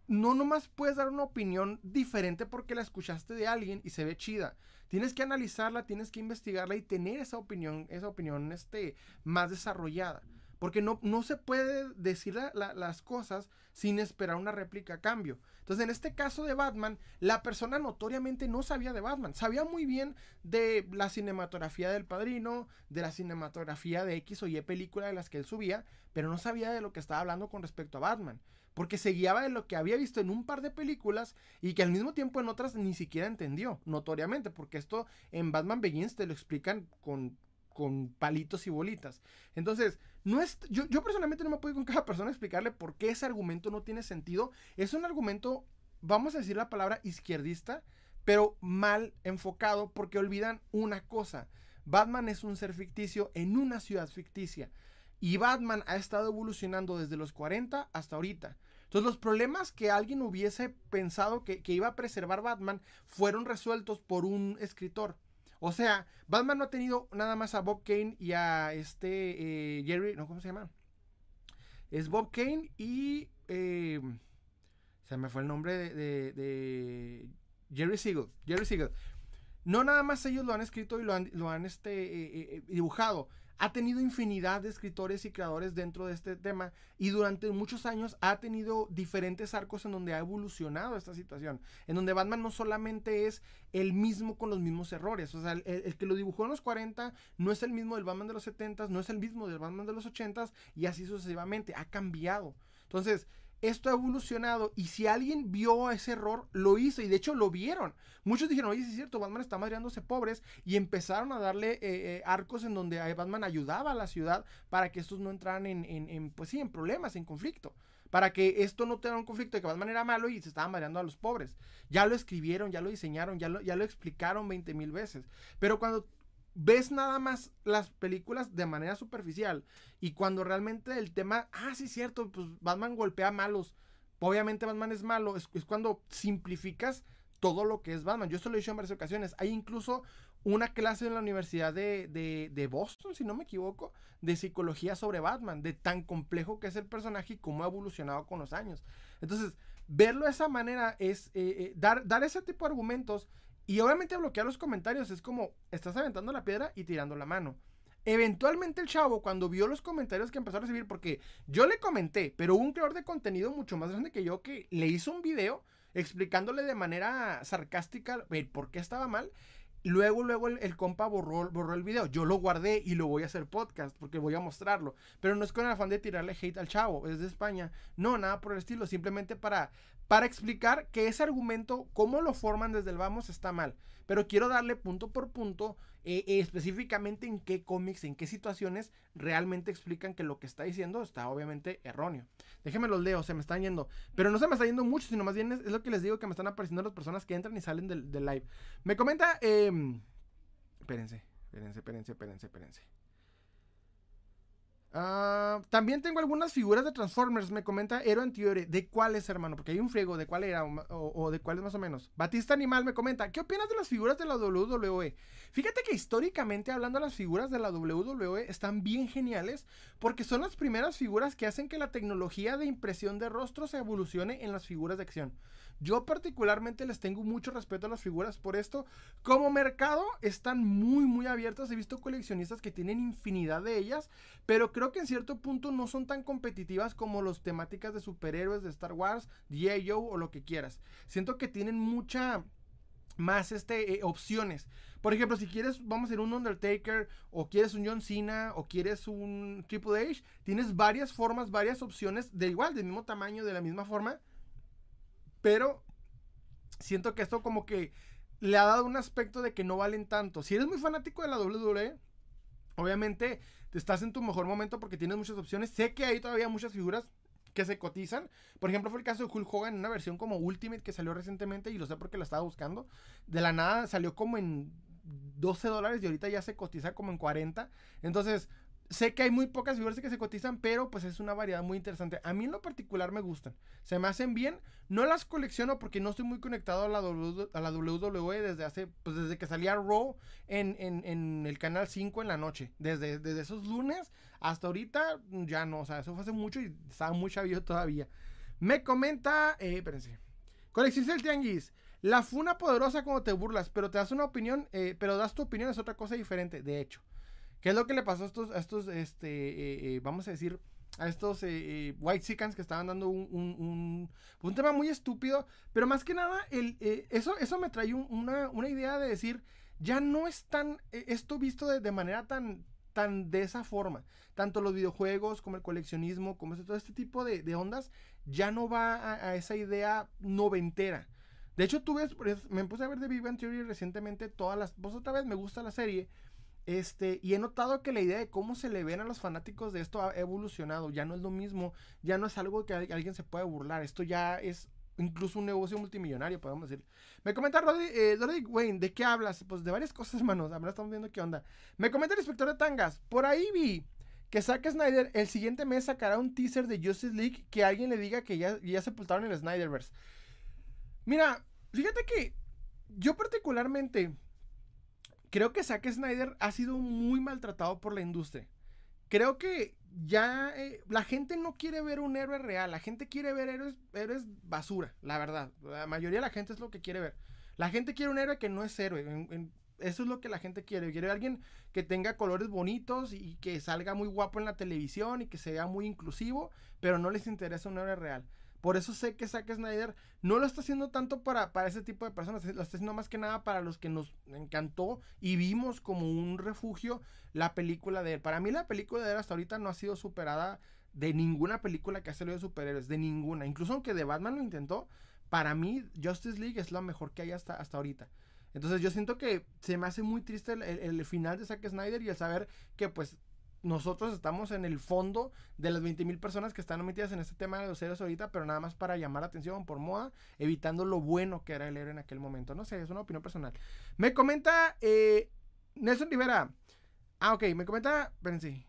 S1: no nomás puedes dar una opinión diferente porque la escuchaste de alguien y se ve chida. Tienes que analizarla, tienes que investigarla y tener esa opinión, esa opinión este, más desarrollada. Porque no, no se puede decir las cosas sin esperar una réplica a cambio. Entonces, en este caso de Batman, la persona notoriamente no sabía de Batman. Sabía muy bien de la cinematografía del padrino, de la cinematografía de X o Y película de las que él subía, pero no sabía de lo que estaba hablando con respecto a Batman. Porque se guiaba de lo que había visto en un par de películas y que al mismo tiempo en otras ni siquiera entendió, notoriamente, porque esto en Batman Begins te lo explican con con palitos y bolitas. Entonces, no es, yo, yo personalmente no me puedo con cada persona explicarle por qué ese argumento no tiene sentido. Es un argumento, vamos a decir la palabra izquierdista, pero mal enfocado porque olvidan una cosa. Batman es un ser ficticio en una ciudad ficticia. Y Batman ha estado evolucionando desde los 40 hasta ahorita. Entonces los problemas que alguien hubiese pensado que, que iba a preservar Batman fueron resueltos por un escritor. O sea, Batman no ha tenido nada más a Bob Kane y a este eh, Jerry, no, ¿cómo se llama? Es Bob Kane y eh, se me fue el nombre de, de, Jerry Siegel. Jerry Siegel. No nada más ellos lo han escrito y lo han, lo han este, eh, dibujado ha tenido infinidad de escritores y creadores dentro de este tema y durante muchos años ha tenido diferentes arcos en donde ha evolucionado esta situación, en donde Batman no solamente es el mismo con los mismos errores, o sea, el, que lo dibujó en los 40 no es el mismo del Batman de los 70, no es el mismo del Batman de los 80 y así sucesivamente, ha cambiado. Entonces, esto ha evolucionado y si alguien vio ese error, lo hizo y de hecho lo vieron. Muchos dijeron, oye, sí es cierto, Batman está madreándose pobres y empezaron a darle eh, eh, arcos en donde Batman ayudaba a la ciudad para que estos no entraran en, en, pues sí, en problemas, en conflicto. Para que esto no tenga un conflicto de que Batman era malo y se estaba madreando a los pobres. Ya lo escribieron, ya lo diseñaron, ya lo, ya lo explicaron 20 mil veces. Pero cuando ves nada más las películas de manera superficial y cuando realmente el tema, ah, sí, cierto, pues Batman golpea malos, obviamente Batman es malo, es, cuando simplificas todo lo que es Batman. Yo esto lo he dicho en varias ocasiones. Hay incluso una clase en la Universidad de, de, de, Boston, si no me equivoco, de psicología sobre Batman, de tan complejo que es el personaje y cómo ha evolucionado con los años. Entonces, verlo de esa manera es eh, eh, dar, dar ese tipo de argumentos y obviamente bloquear los comentarios es como estás aventando la piedra y tirando la mano. Eventualmente el chavo, cuando vio los comentarios que empezó a recibir, porque yo le comenté, pero un creador de contenido mucho más grande que yo que le hizo un video explicándole de manera sarcástica por qué estaba mal. Luego, luego el, compa borró, borró el video. Yo lo guardé y lo voy a hacer podcast porque voy a mostrarlo. Pero no es con el afán de tirarle hate al chavo, es de España. No, nada por el estilo. Simplemente para, para explicar que ese argumento, cómo lo forman desde el vamos, está mal. Pero quiero darle punto por punto eh, específicamente en qué cómics, en qué situaciones realmente explican que lo que está diciendo está obviamente erróneo. Déjenme los leo, se me están yendo. Pero no se me está yendo mucho, sino más bien es, lo que les digo que me están apareciendo las personas que entran y salen del, live. Me comenta... Eh, espérense, espérense, espérense, espérense, espérense. Ah, también tengo algunas figuras de Transformers, me comenta Hero Antiore. ¿De cuáles, hermano? Porque hay un friego, ¿de cuál era? O, de cuáles más o menos. Batista Animal me comenta, ¿qué opinas de las figuras de la WWE? Fíjate que históricamente hablando, las figuras de la WWE están bien geniales porque son las primeras figuras que hacen que la tecnología de impresión de rostros evolucione en las figuras de acción. Yo particularmente les tengo mucho respeto a las figuras por esto. Como mercado están muy muy abiertas. He visto coleccionistas que tienen infinidad de ellas, pero creo que en cierto punto no son tan competitivas como las temáticas de superhéroes de Star Wars, G.I. Joe o lo que quieras. Siento que tienen mucha más este, eh, opciones. Por ejemplo, si quieres, vamos a hacer un Undertaker, o quieres un John Cena, o quieres un Triple H, tienes varias formas, varias opciones de igual, del mismo tamaño, de la misma forma, pero siento que esto como que le ha dado un aspecto de que no valen tanto. Si eres muy fanático de la WWE, obviamente te estás en tu mejor momento porque tienes muchas opciones. Sé que hay todavía muchas figuras que se cotizan. Por ejemplo, fue el caso de Hulk Hogan en una versión como Ultimate que salió recientemente y lo sé porque la estaba buscando. De la nada salió como en 12 dólares y ahorita ya se cotiza como en 40. Entonces, Sé que hay muy pocas figuras que se cotizan, pero pues es una variedad muy interesante. A mí en lo particular me gustan. Se me hacen bien. No las colecciono porque no estoy muy conectado a la, a la WWE desde hace, pues desde que salía Raw en, en, el canal 5 en la noche. Desde, desde esos lunes hasta ahorita ya no. O sea, eso fue hace mucho y estaba muy chavillo todavía. Me comenta, eh, espérense. Coleccionista del Tianguis. La funa poderosa como te burlas, pero te das una opinión, eh, pero das tu opinión es otra cosa diferente, de hecho. ¿Qué es lo que le pasó a estos, a estos este, eh, eh, vamos a decir, a estos eh, White Sicans que estaban dando un, un, tema muy estúpido? Pero más que nada, el, eso, eso me trae una, una, idea de decir, ya no es tan, esto visto de, manera tan, tan de esa forma. Tanto los videojuegos como el coleccionismo, como todo este tipo de, ondas, ya no va a, esa idea noventera. De hecho, tú ves, me puse a ver de Big Theory recientemente todas las... Vos otra vez me gusta la serie. Este, y he notado que la idea de cómo se le ven a los fanáticos de esto ha evolucionado. Ya no es lo mismo, ya no es algo que alguien se pueda burlar. Esto ya es incluso un negocio multimillonario, podemos decir. Me comenta Rodri, eh, Wayne, ¿de qué hablas? Pues de varias cosas, hermanos. Ahora estamos viendo qué onda. Me comenta el inspector de tangas. Por ahí vi que Zack Snyder el siguiente mes sacará un teaser de Justice League que alguien le diga que ya, ya sepultaron el Snyderverse. Mira, fíjate que yo particularmente creo que Zack Snyder ha sido muy maltratado por la industria. Creo que ya eh, la gente no quiere ver un héroe real, la gente quiere ver héroes, héroes basura, la verdad. La mayoría de la gente es lo que quiere ver. La gente quiere un héroe que no es héroe. eso es lo que la gente quiere. Quiere alguien que tenga colores bonitos y que salga muy guapo en la televisión y que sea muy inclusivo, pero no les interesa un héroe real. Por eso sé que Zack Snyder no lo está haciendo tanto para, para ese tipo de personas, lo está haciendo más que nada para los que nos encantó y vimos como un refugio la película de él. Para mí la película de él hasta ahorita no ha sido superada de ninguna película que ha salido de superhéroes, de ninguna. Incluso aunque de Batman lo intentó, para mí Justice League es lo mejor que hay hasta, hasta ahorita. Entonces yo siento que se me hace muy triste el, el, final de Zack Snyder y el saber que pues nosotros estamos en el fondo de las 20 mil personas que están metidas en este tema de los héroes ahorita, pero nada más para llamar la atención por moda, evitando lo bueno que era el héroe en aquel momento. No sé, es una opinión personal. Me comenta eh, Nelson Rivera. Ah, ok, me comenta, espérense.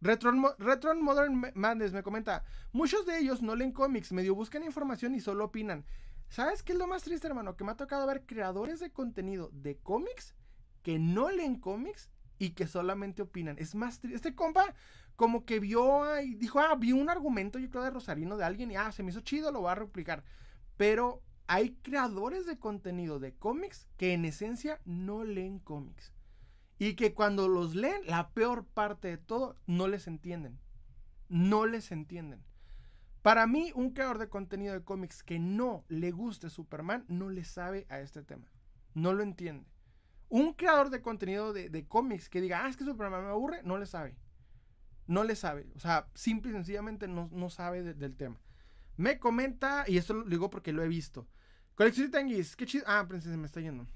S1: Retro, Retro Modern Madness me comenta, muchos de ellos no leen cómics, medio buscan información y solo opinan. ¿Sabes qué es lo más triste, hermano? Que me ha tocado ver creadores de contenido de cómics que no leen cómics y que solamente opinan. Es más triste. Este compa como que vio y dijo, ah, vi un argumento yo creo de Rosarino de alguien y ah, se me hizo chido, lo voy a replicar. Pero hay creadores de contenido de cómics que en esencia no leen cómics. Y que cuando los leen, la peor parte de todo, no les entienden. No les entienden. Para mí, un creador de contenido de cómics que no le guste Superman, no le sabe a este tema. No lo entiende. Un creador de contenido de, cómics que diga, ah, es que Superman me aburre, no le sabe. No le sabe. O sea, simple y sencillamente no, sabe del tema. Me comenta, y esto lo digo porque lo he visto. Colección de Tenguis, qué chido. Ah, princesa, me está yendo.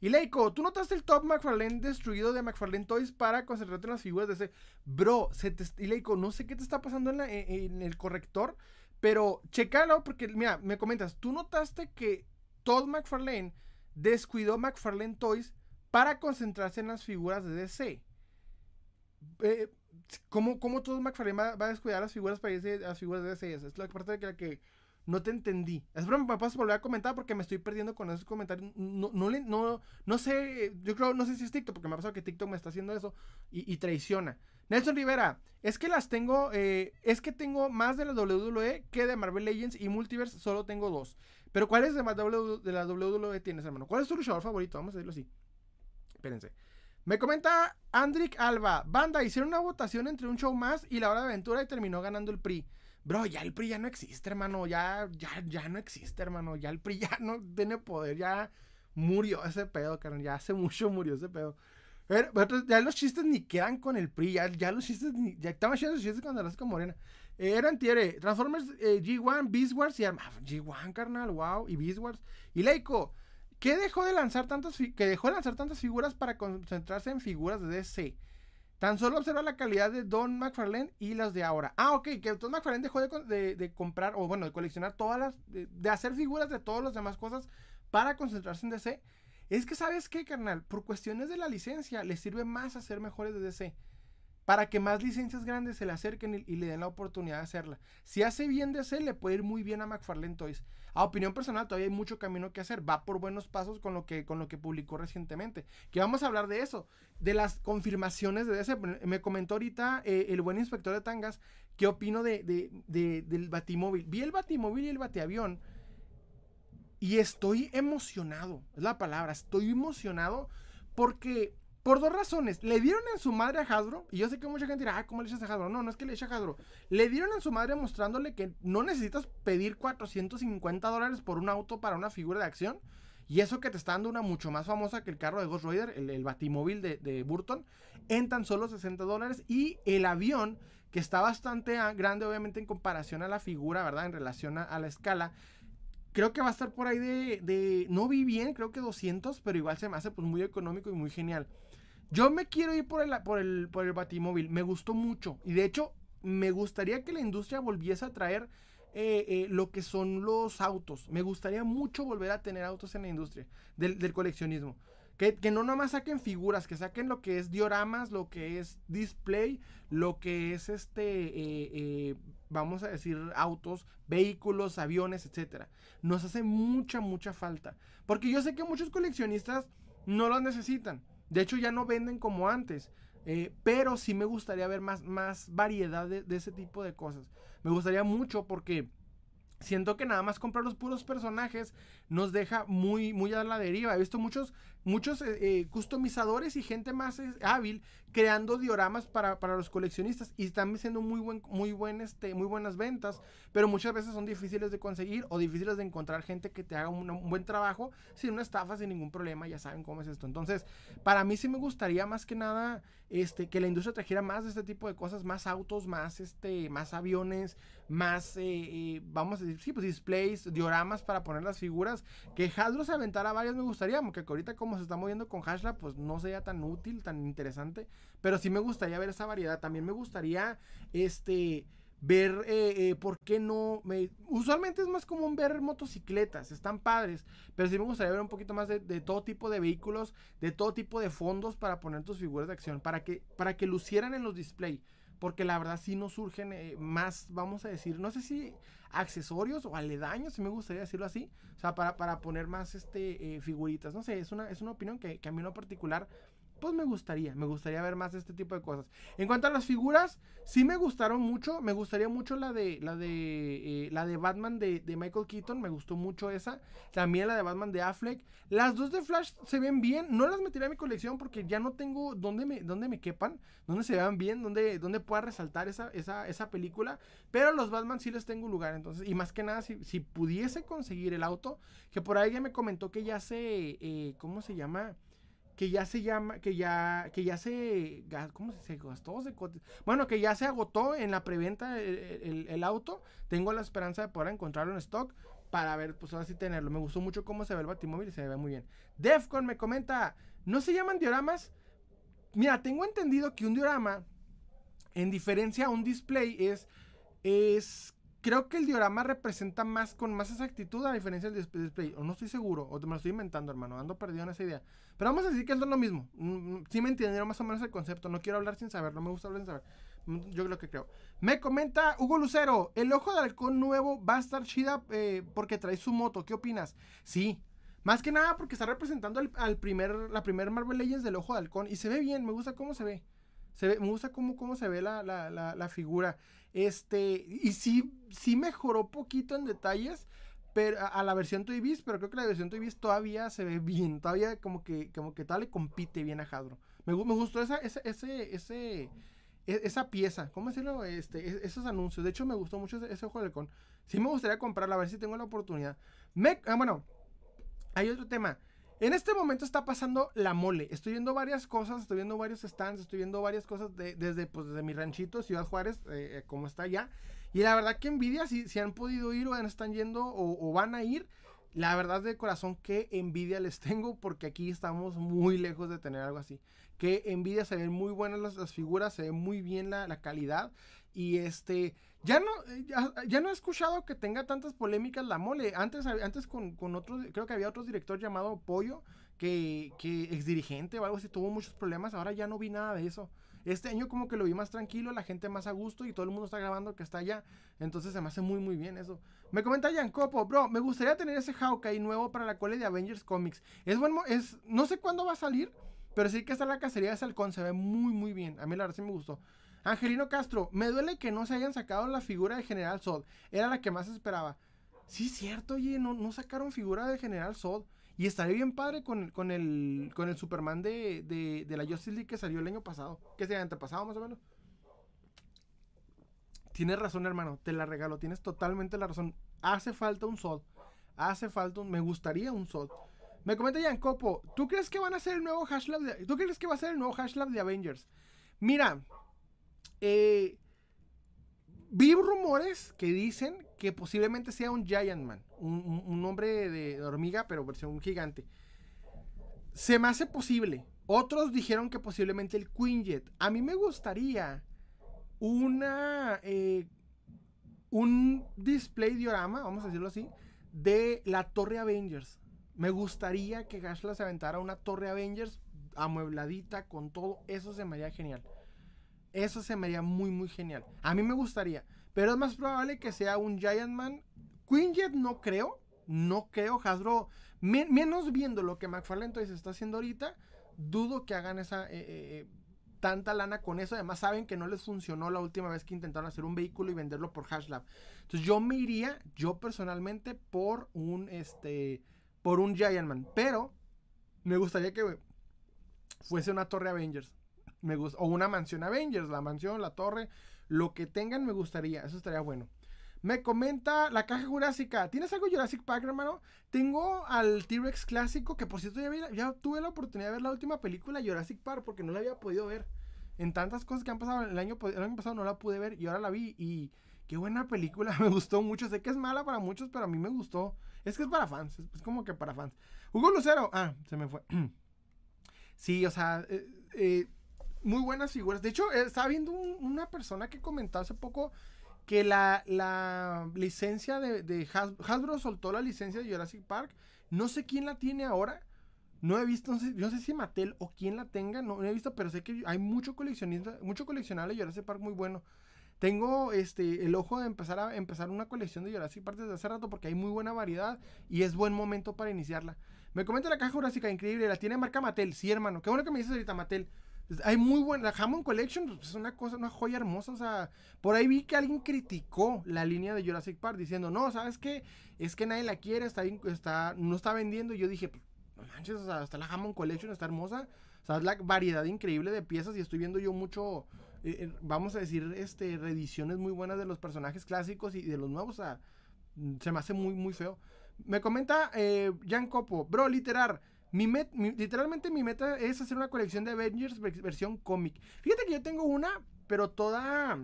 S1: Y Leiko, ¿tú notaste el top McFarlane destruido de McFarlane Toys para concentrarte en las figuras de ese? Bro, se y Leiko, no sé qué te está pasando en, en el corrector, pero checalo porque, mira, me comentas, ¿tú notaste que Todd McFarlane descuidó McFarlane Toys para concentrarse en las figuras de DC. Eh, ¿cómo, cómo todo McFarlane va, a descuidar las figuras para irse las figuras de DCS? Es la parte de que no te entendí. Espero me puedas volver a comentar porque me estoy perdiendo con esos comentarios. No, no, no, no sé, yo creo, no sé si es TikTok, porque me ha pasado que TikTok me está haciendo eso y, y traiciona. Nelson Rivera, es que las tengo, eh, es que tengo más de la WWE que de Marvel Legends y Multiverse, solo tengo dos. Pero ¿cuáles de, de la WWE tienes, hermano? ¿Cuál es tu luchador favorito? Vamos a decirlo así. Espérense. Me comenta Andrick Alba, banda, hicieron una votación entre un show más y la hora de aventura y terminó ganando el PRI. Bro, ya el PRI ya no existe, hermano. Ya, ya, ya no existe, hermano. Ya el PRI ya no tiene poder. Ya murió ese pedo, carnal. Ya hace mucho murió ese pedo. Pero, ya los chistes ni quedan con el PRI. Ya, ya los chistes ni. Ya estaban chidos los chistes cuando las con Morena. Eh, eran Tiere, Transformers eh, G1, Beast Wars y G1, carnal, wow. Y Beast Wars. Y Leico. ¿Qué dejó de lanzar tantas que dejó de lanzar tantas figuras para concentrarse en figuras de DC? Tan solo observa la calidad de Don McFarlane y las de ahora. Ah, ok, que Don McFarlane dejó de, comprar, o bueno, de coleccionar todas las, de, hacer figuras de todas las demás cosas para concentrarse en DC. Es que, ¿sabes qué, carnal? Por cuestiones de la licencia, le sirve más hacer mejores de DC para que más licencias grandes se le acerquen y, le den la oportunidad de hacerla. Si hace bien de hacer, le puede ir muy bien a McFarlane Toys. A opinión personal, todavía hay mucho camino que hacer. Va por buenos pasos con lo que, con lo que publicó recientemente. Que vamos a hablar de eso, de las confirmaciones de DC. Me comentó ahorita eh, el buen inspector de Tangas qué opino de, del Batimóvil. Vi el Batimóvil y el Bateavión y estoy emocionado. Es la palabra, estoy emocionado porque por dos razones. Le dieron en su madre a Hasbro. Y yo sé que mucha gente dirá, ah, ¿cómo le echas a Hasbro? No, no es que le eche a Hasbro. Le dieron en su madre mostrándole que no necesitas pedir 450 dólares por un auto para una figura de acción. Y eso que te está dando una mucho más famosa que el carro de Ghost Rider, el, batimóvil de, de, Burton, en tan solo 60 dólares. Y el avión, que está bastante grande, obviamente, en comparación a la figura, ¿verdad? En relación a la escala creo que va a estar por ahí de, de, no vi bien, creo que 200, pero igual se me hace pues muy económico y muy genial. Yo me quiero ir por el, por el, por el Batimóvil, me gustó mucho y de hecho me gustaría que la industria volviese a traer eh, eh, lo que son los autos. Me gustaría mucho volver a tener autos en la industria del, coleccionismo. Que, que, no nomás saquen figuras, que saquen lo que es dioramas, lo que es display, lo que es este, eh, eh, vamos a decir, autos, vehículos, aviones, etcétera. Nos hace mucha, mucha falta. Porque yo sé que muchos coleccionistas no los necesitan. De hecho, ya no venden como antes. Eh, pero sí me gustaría ver más, más variedad de, de ese tipo de cosas. Me gustaría mucho porque Siento que nada más comprar los puros personajes nos deja muy, muy a la deriva. He visto muchos, muchos eh, eh, customizadores y gente más eh, hábil creando dioramas para, los coleccionistas y están siendo muy, buen, muy, buen, este, muy buenas ventas, pero muchas veces son difíciles de conseguir o difíciles de encontrar gente que te haga un, buen trabajo sin una estafa, sin ningún problema. Ya saben cómo es esto. Entonces, para mí sí me gustaría más que nada este, que la industria trajera más de este tipo de cosas, más autos, más, este, más aviones, más, vamos a sí, pues displays, dioramas para poner las figuras. Que Hasbro se aventara varias me gustaría, aunque ahorita como se está moviendo con Hashlab, pues no sería tan útil, tan interesante. Pero sí me gustaría ver esa variedad. También me gustaría, este ver eh, eh, por qué no me, usualmente es más común ver motocicletas están padres pero sí me gustaría ver un poquito más de, de, todo tipo de vehículos de todo tipo de fondos para poner tus figuras de acción para que para que lucieran en los display porque la verdad sí nos surgen eh, más, vamos a decir, no sé si accesorios o aledaños, si me gustaría decirlo así, o sea, para, para poner más este, eh, figuritas, no sé, es una, es una opinión que, que a mí en lo particular pues me gustaría, me gustaría ver más de este tipo de cosas. En cuanto a las figuras, sí me gustaron mucho, me gustaría mucho la de la de eh, la de Batman de, Michael Keaton, me gustó mucho esa, también la de Batman de Affleck. Las dos de Flash se ven bien, no las metería a mi colección porque ya no tengo donde me donde me quepan, donde se vean bien, donde donde pueda resaltar esa, esa, esa película, pero los Batman sí les tengo lugar, entonces y más que nada si, si pudiese conseguir el auto, que por ahí alguien me comentó que ya se eh, ¿cómo se llama? Que ya se llama, que ya, que ya se, ¿cómo se gastó? bueno, que ya se agotó en la preventa el, auto. Tengo la esperanza de poder encontrarlo en stock para ver, pues ahora sí tenerlo. Me gustó mucho cómo se ve el batimóvil y se ve muy bien. Defcon me comenta, ¿no se llaman dioramas? Mira, tengo entendido que un diorama, en diferencia a un display, es, es creo que el diorama representa más con más exactitud a diferencia del display. O no estoy seguro, o me lo estoy inventando, hermano. Ando perdido en esa idea. Pero vamos a decir que es lo mismo. Mm, mm, sí me entendieron más o menos el concepto. No quiero hablar sin saber, no me gusta hablar sin saber. Mm, yo creo que creo. Me comenta Hugo Lucero, el ojo de halcón nuevo va a estar chida eh, porque trae su moto. ¿Qué opinas? Sí. Más que nada porque está representando al, primer, la primer Marvel Legends del ojo de halcón. Y se ve bien, me gusta cómo se ve. Se ve, me gusta cómo, cómo se ve la, la, la figura. Este, y sí, sí mejoró poquito en detalles pero, a, la versión Toy Biz, pero creo que la versión Toy Biz todavía se ve bien, todavía como que, como que tal le compite bien a Hadro. Me, gustó esa, ese, ese, ese, e, esa pieza, ¿cómo decirlo? Este, esos anuncios. De hecho, me gustó mucho ese, ojo de halcón. Sí me gustaría comprarla, a ver si tengo la oportunidad. Me, ah, bueno, hay otro tema. En este momento está pasando la mole. Estoy viendo varias cosas, estoy viendo varios stands, estoy viendo varias cosas desde, pues, desde mi ranchito, Ciudad Juárez, eh, eh, como está allá. Y la verdad que envidia, si, si han podido ir o están yendo o, van a ir, la verdad de corazón que envidia les tengo porque aquí estamos muy lejos de tener algo así. Que envidia, se ven muy buenas las, figuras, se ve muy bien la, calidad. Y este, ya no, ya, no he escuchado que tenga tantas polémicas la mole. Antes, antes con, con creo que había otro director llamado Pollo, que, que ex dirigente o algo así, tuvo muchos problemas. Ahora ya no vi nada de eso. Este año como que lo vi más tranquilo, la gente más a gusto y todo el mundo está grabando que está allá. Entonces se me hace muy muy bien eso. Me comenta Copo, bro, me gustaría tener ese Hawkeye nuevo para la cole de Avengers Comics. Es bueno, es, no sé cuándo va a salir, pero sí que está la cacería de Salcón, se ve muy muy bien. A mí la verdad sí me gustó. Angelino Castro, me duele que no se hayan sacado la figura de General Zod. Era la que más esperaba. Sí, cierto, oye, no, no sacaron figura de General Zod. Y estaría bien padre con, con, el, con el Superman de, de, la Justice League que salió el año pasado. Que es el antepasado más o menos. Tienes razón, hermano. Te la regalo. Tienes totalmente la razón. Hace falta un Zod. Hace falta un... Me gustaría un Zod. Me comenta Copo. ¿Tú crees que van a ser el nuevo Hashlab de... ¿Tú crees que va a ser el nuevo Hashlab de Avengers? Mira, eh, vi rumores que dicen que posiblemente sea un Giant Man, un, un, hombre de, hormiga, pero versión gigante. Se me hace posible. Otros dijeron que posiblemente el Quinjet. A mí me gustaría una eh, un display diorama, vamos a decirlo así, de la Torre Avengers. Me gustaría que Gashla se aventara una Torre Avengers amuebladita con todo. Eso se me haría genial. Eso se me haría muy, muy genial. A mí me gustaría. Pero es más probable que sea un Giant Man. Quinjet no creo. No creo. Hasbro, menos viendo lo que McFarlane entonces está haciendo ahorita, dudo que hagan esa eh, eh, eh, tanta lana con eso. Además, saben que no les funcionó la última vez que intentaron hacer un vehículo y venderlo por Hashlab. Entonces, yo me iría, yo personalmente, por un este. Por un Giant Man. Pero me gustaría que fuese una Torre Avengers. Me gusta, o una mansión Avengers, la mansión, la torre, lo que tengan me gustaría, eso estaría bueno. Me comenta la caja jurásica. ¿Tienes algo Jurassic Park, hermano? Tengo al T-Rex clásico, que por cierto ya, ya, tuve la oportunidad de ver la última película Jurassic Park porque no la había podido ver. En tantas cosas que han pasado el año, el año pasado no la pude ver y ahora la vi y qué buena película, me gustó mucho. Sé que es mala para muchos, pero a mí me gustó. Es que es para fans, es, como que para fans. Hugo Lucero, ah, se me fue. sí, o sea, eh, eh, muy buenas figuras. De hecho, estaba viendo una persona que comentó hace poco que la, la licencia de, Hasbro, soltó la licencia de Jurassic Park. No sé quién la tiene ahora. No he visto, no sé, no sé si Mattel o quién la tenga, no, he visto, pero sé que hay mucho coleccionista, mucho coleccionable de Jurassic Park muy bueno. Tengo este el ojo de empezar a empezar una colección de Jurassic Park desde hace rato porque hay muy buena variedad y es buen momento para iniciarla. Me comenta la caja Jurásica, increíble, la tiene marca Mattel, sí hermano, qué bueno que me dices ahorita Mattel. Hay muy buena. La Hammond Collection pues, es una cosa, una joya hermosa. O sea, por ahí vi que alguien criticó la línea de Jurassic Park diciendo, no, ¿sabes qué? Es que nadie la quiere, está, está, no está vendiendo. Y yo dije, pues, no manches, o sea, hasta la Hammond Collection está hermosa. O sea, es la variedad increíble de piezas y estoy viendo yo mucho, eh, eh, vamos a decir, este, reediciones muy buenas de los personajes clásicos y de los nuevos. O sea, se me hace muy, muy feo. Me comenta eh, Jan Copo, bro, literar. Literalmente mi meta es hacer una colección de Avengers versión cómic. Fíjate que yo tengo una, pero toda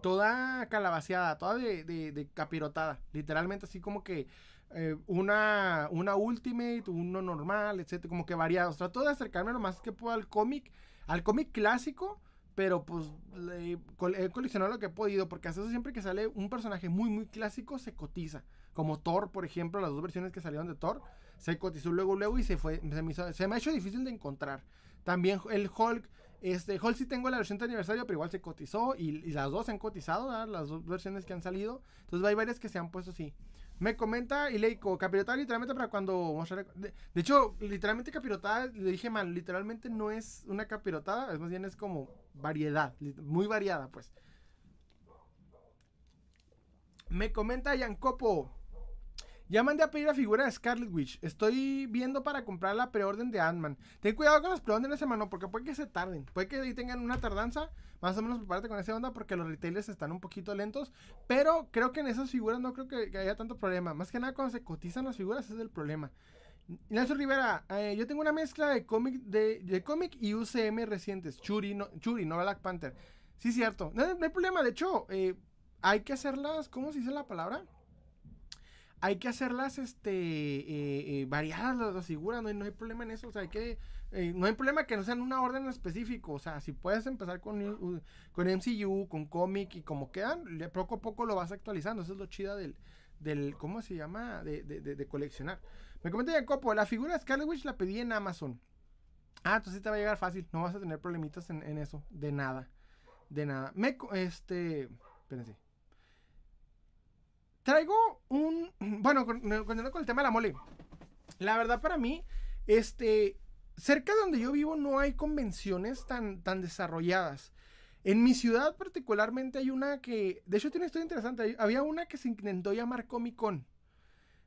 S1: toda calabaceada, toda de, capirotada. Literalmente así como que eh, una, una Ultimate, uno normal, etcétera, como que variados. Trato de acercarme lo más que puedo al cómic, al cómic clásico, pero pues he coleccionado lo que he podido, porque hace eso siempre que sale un personaje muy, muy clásico, se cotiza. Como Thor, por ejemplo, las dos versiones que salieron de Thor, se cotizó luego, luego y se fue, se me, se me ha hecho difícil de encontrar. También el Hulk, este, Hulk sí tengo la versión de aniversario, pero igual se cotizó y, las dos se han cotizado, las dos versiones que han salido. Entonces hay varias que se han puesto así. Me comenta Ileiko, capirotada literalmente para cuando de, de, hecho, literalmente capirotada, le dije mal, literalmente no es una capirotada, es más bien es como variedad, muy variada, pues. Me comenta Yancopo. Ya mandé a pedir la figura de Scarlet Witch. Estoy viendo para comprar la preorden de Ant-Man. Ten cuidado con las preórdenes, hermano, porque puede que se tarden. Puede que ahí tengan una tardanza. Más o menos prepárate con esa onda porque los retailers están un poquito lentos. Pero creo que en esas figuras no creo que, haya tanto problema. Más que nada cuando se cotizan las figuras es el problema. Nelson Rivera, eh, yo tengo una mezcla de cómic de, de cómic y UCM recientes. Churi, no, Churi, no Black Panther. Sí, cierto. No, hay problema. De hecho, eh, hay que hacerlas. ¿Cómo se dice la palabra? Hay que hacerlas este, eh, eh, variadas las, figuras, no hay, problema en eso, o sea, hay que, eh, no hay problema que no sean una orden específico, o sea, si puedes empezar con, con MCU, con cómic y como quedan, poco a poco lo vas actualizando, eso es lo chida del, del ¿cómo se llama? De, de, de, coleccionar. Me comenta Jacopo, la figura de Scarlet Witch la pedí en Amazon. Ah, entonces te va a llegar fácil, no vas a tener problemitas en, en eso, de nada, de nada. Me, este, espérense. Traigo un. Bueno, continuando con el tema de la mole. La verdad, para mí, este. Cerca de donde yo vivo no hay convenciones tan, tan desarrolladas. En mi ciudad, particularmente, hay una que. De hecho, tiene una historia interesante. Había una que se intentó llamar Comic Con.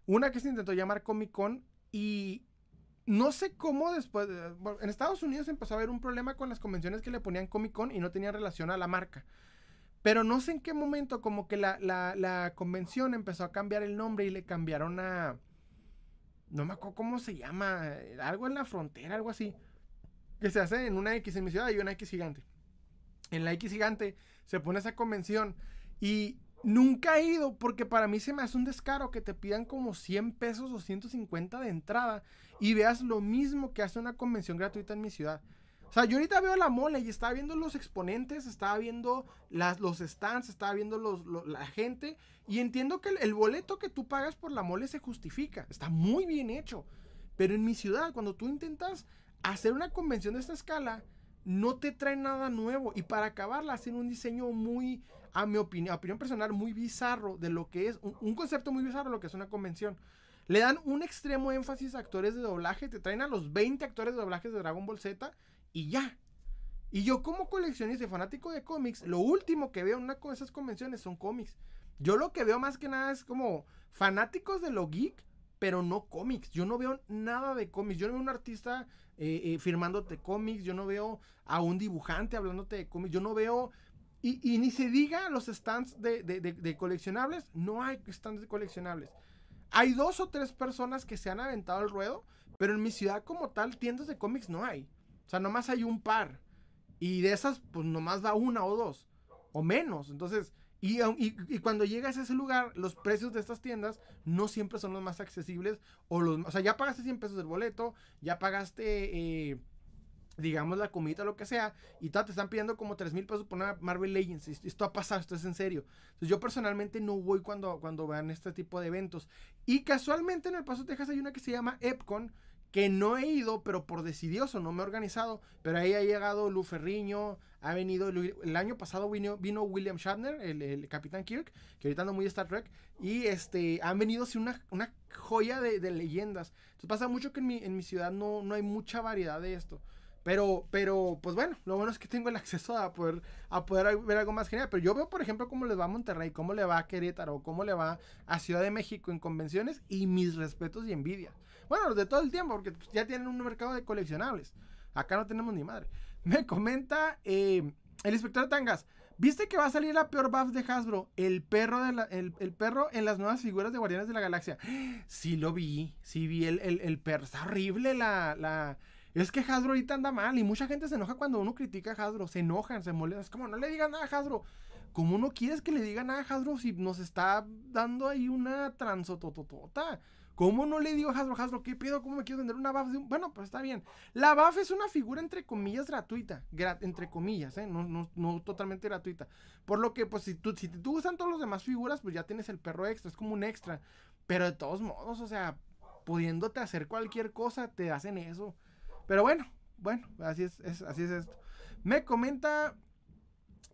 S1: Una que se intentó llamar Comic Con. Y no sé cómo después. En Estados Unidos empezó a haber un problema con las convenciones que le ponían Comic Con y no tenían relación a la marca. Pero no sé en qué momento como que la, convención empezó a cambiar el nombre y le cambiaron a... No me acuerdo cómo se llama. Algo en la frontera, algo así. Que se hace en una X en mi ciudad y una X gigante. En la X gigante se pone esa convención y nunca he ido porque para mí se me hace un descaro que te pidan como 100 pesos o 150 de entrada y veas lo mismo que hace una convención gratuita en mi ciudad. O sea, yo ahorita veo la mole y estaba viendo los exponentes, estaba viendo los stands, estaba viendo los, la gente y entiendo que el, boleto que tú pagas por la mole se justifica. Está muy bien hecho. Pero en mi ciudad, cuando tú intentas hacer una convención de esta escala, no te trae nada nuevo. Y para acabarla, hacen un diseño muy, a mi opinión, opinión personal, muy bizarro de lo que es, un, un concepto muy bizarro de lo que es una convención. Le dan un extremo énfasis a actores de doblaje, te traen a los 20 actores de doblaje de Dragon Ball Z y ya. Y yo como coleccionista y fanático de cómics, lo último que veo en una de esas convenciones son cómics. Yo lo que veo más que nada es como fanáticos de lo geek, pero no cómics. Yo no veo nada de cómics. Yo no veo un artista eh, eh, firmándote cómics. Yo no veo a un dibujante hablándote de cómics. Yo no veo... Y, ni se diga los stands de, de, coleccionables. No hay stands de coleccionables. Hay dos o tres personas que se han aventado al ruedo, pero en mi ciudad como tal tiendas de cómics no hay. Sea, nomás hay un par. Y de esas, pues nomás va una o dos. O menos. Entonces, y, cuando llegas a ese lugar, los precios de estas tiendas no siempre son los más accesibles. O, los, o sea, ya pagaste 100 pesos del boleto, ya pagaste, eh, digamos, la comida, lo que sea, y te están pidiendo como 3 mil pesos por una Marvel Legends. Esto ha pasado, esto es en serio. Entonces, yo personalmente no voy cuando, cuando vean este tipo de eventos. Y casualmente en El Paso, Texas hay una que se llama Epcon que no he ido, pero por decidioso, no me he organizado. Pero ahí ha llegado Lu Ferriño, ha venido, el año pasado vino, William Shatner, el, Capitán Kirk, que ahorita anda muy Star Trek, y este, han venido así una, una joya de, leyendas. Entonces pasa mucho que en mi, en mi ciudad no, no hay mucha variedad de esto. Pero, pero, pues bueno, lo bueno es que tengo el acceso a poder, a poder ver algo más genial. Pero yo veo, por ejemplo, cómo les va a Monterrey, cómo le va a Querétaro, cómo le va a Ciudad de México en convenciones y mis respetos y envidia. Bueno, de todo el tiempo, porque ya tienen un mercado de coleccionables. Acá no tenemos ni madre. Me comenta eh, el inspector Tangas. ¿Viste que va a salir la peor buff de Hasbro? El perro, de el, perro en las nuevas figuras de Guardianes de la Galaxia. Sí lo vi, sí vi el, el perro. Está horrible la, la... Es que Hasbro ahorita anda mal y mucha gente se enoja cuando uno critica a Hasbro. Se enojan, se molestan. Es como, no le digan nada a Hasbro. ¿Cómo no quieres que le digan nada a Hasbro si nos está dando ahí una transototota? ¿Cómo no le digo a Hasbro, Hasbro, qué pedo? ¿Cómo me quiero vender una BAF? De un... Bueno, pues está bien. La BAF es una figura entre comillas gratuita. entre comillas, ¿eh? No, no, no, totalmente gratuita. Por lo que, pues, si, tú, si te gustan todos los demás figuras, pues ya tienes el perro extra. Es como un extra. Pero de todos modos, o sea, pudiéndote hacer cualquier cosa, te hacen eso. Pero bueno, bueno, así es, así es esto. Me comenta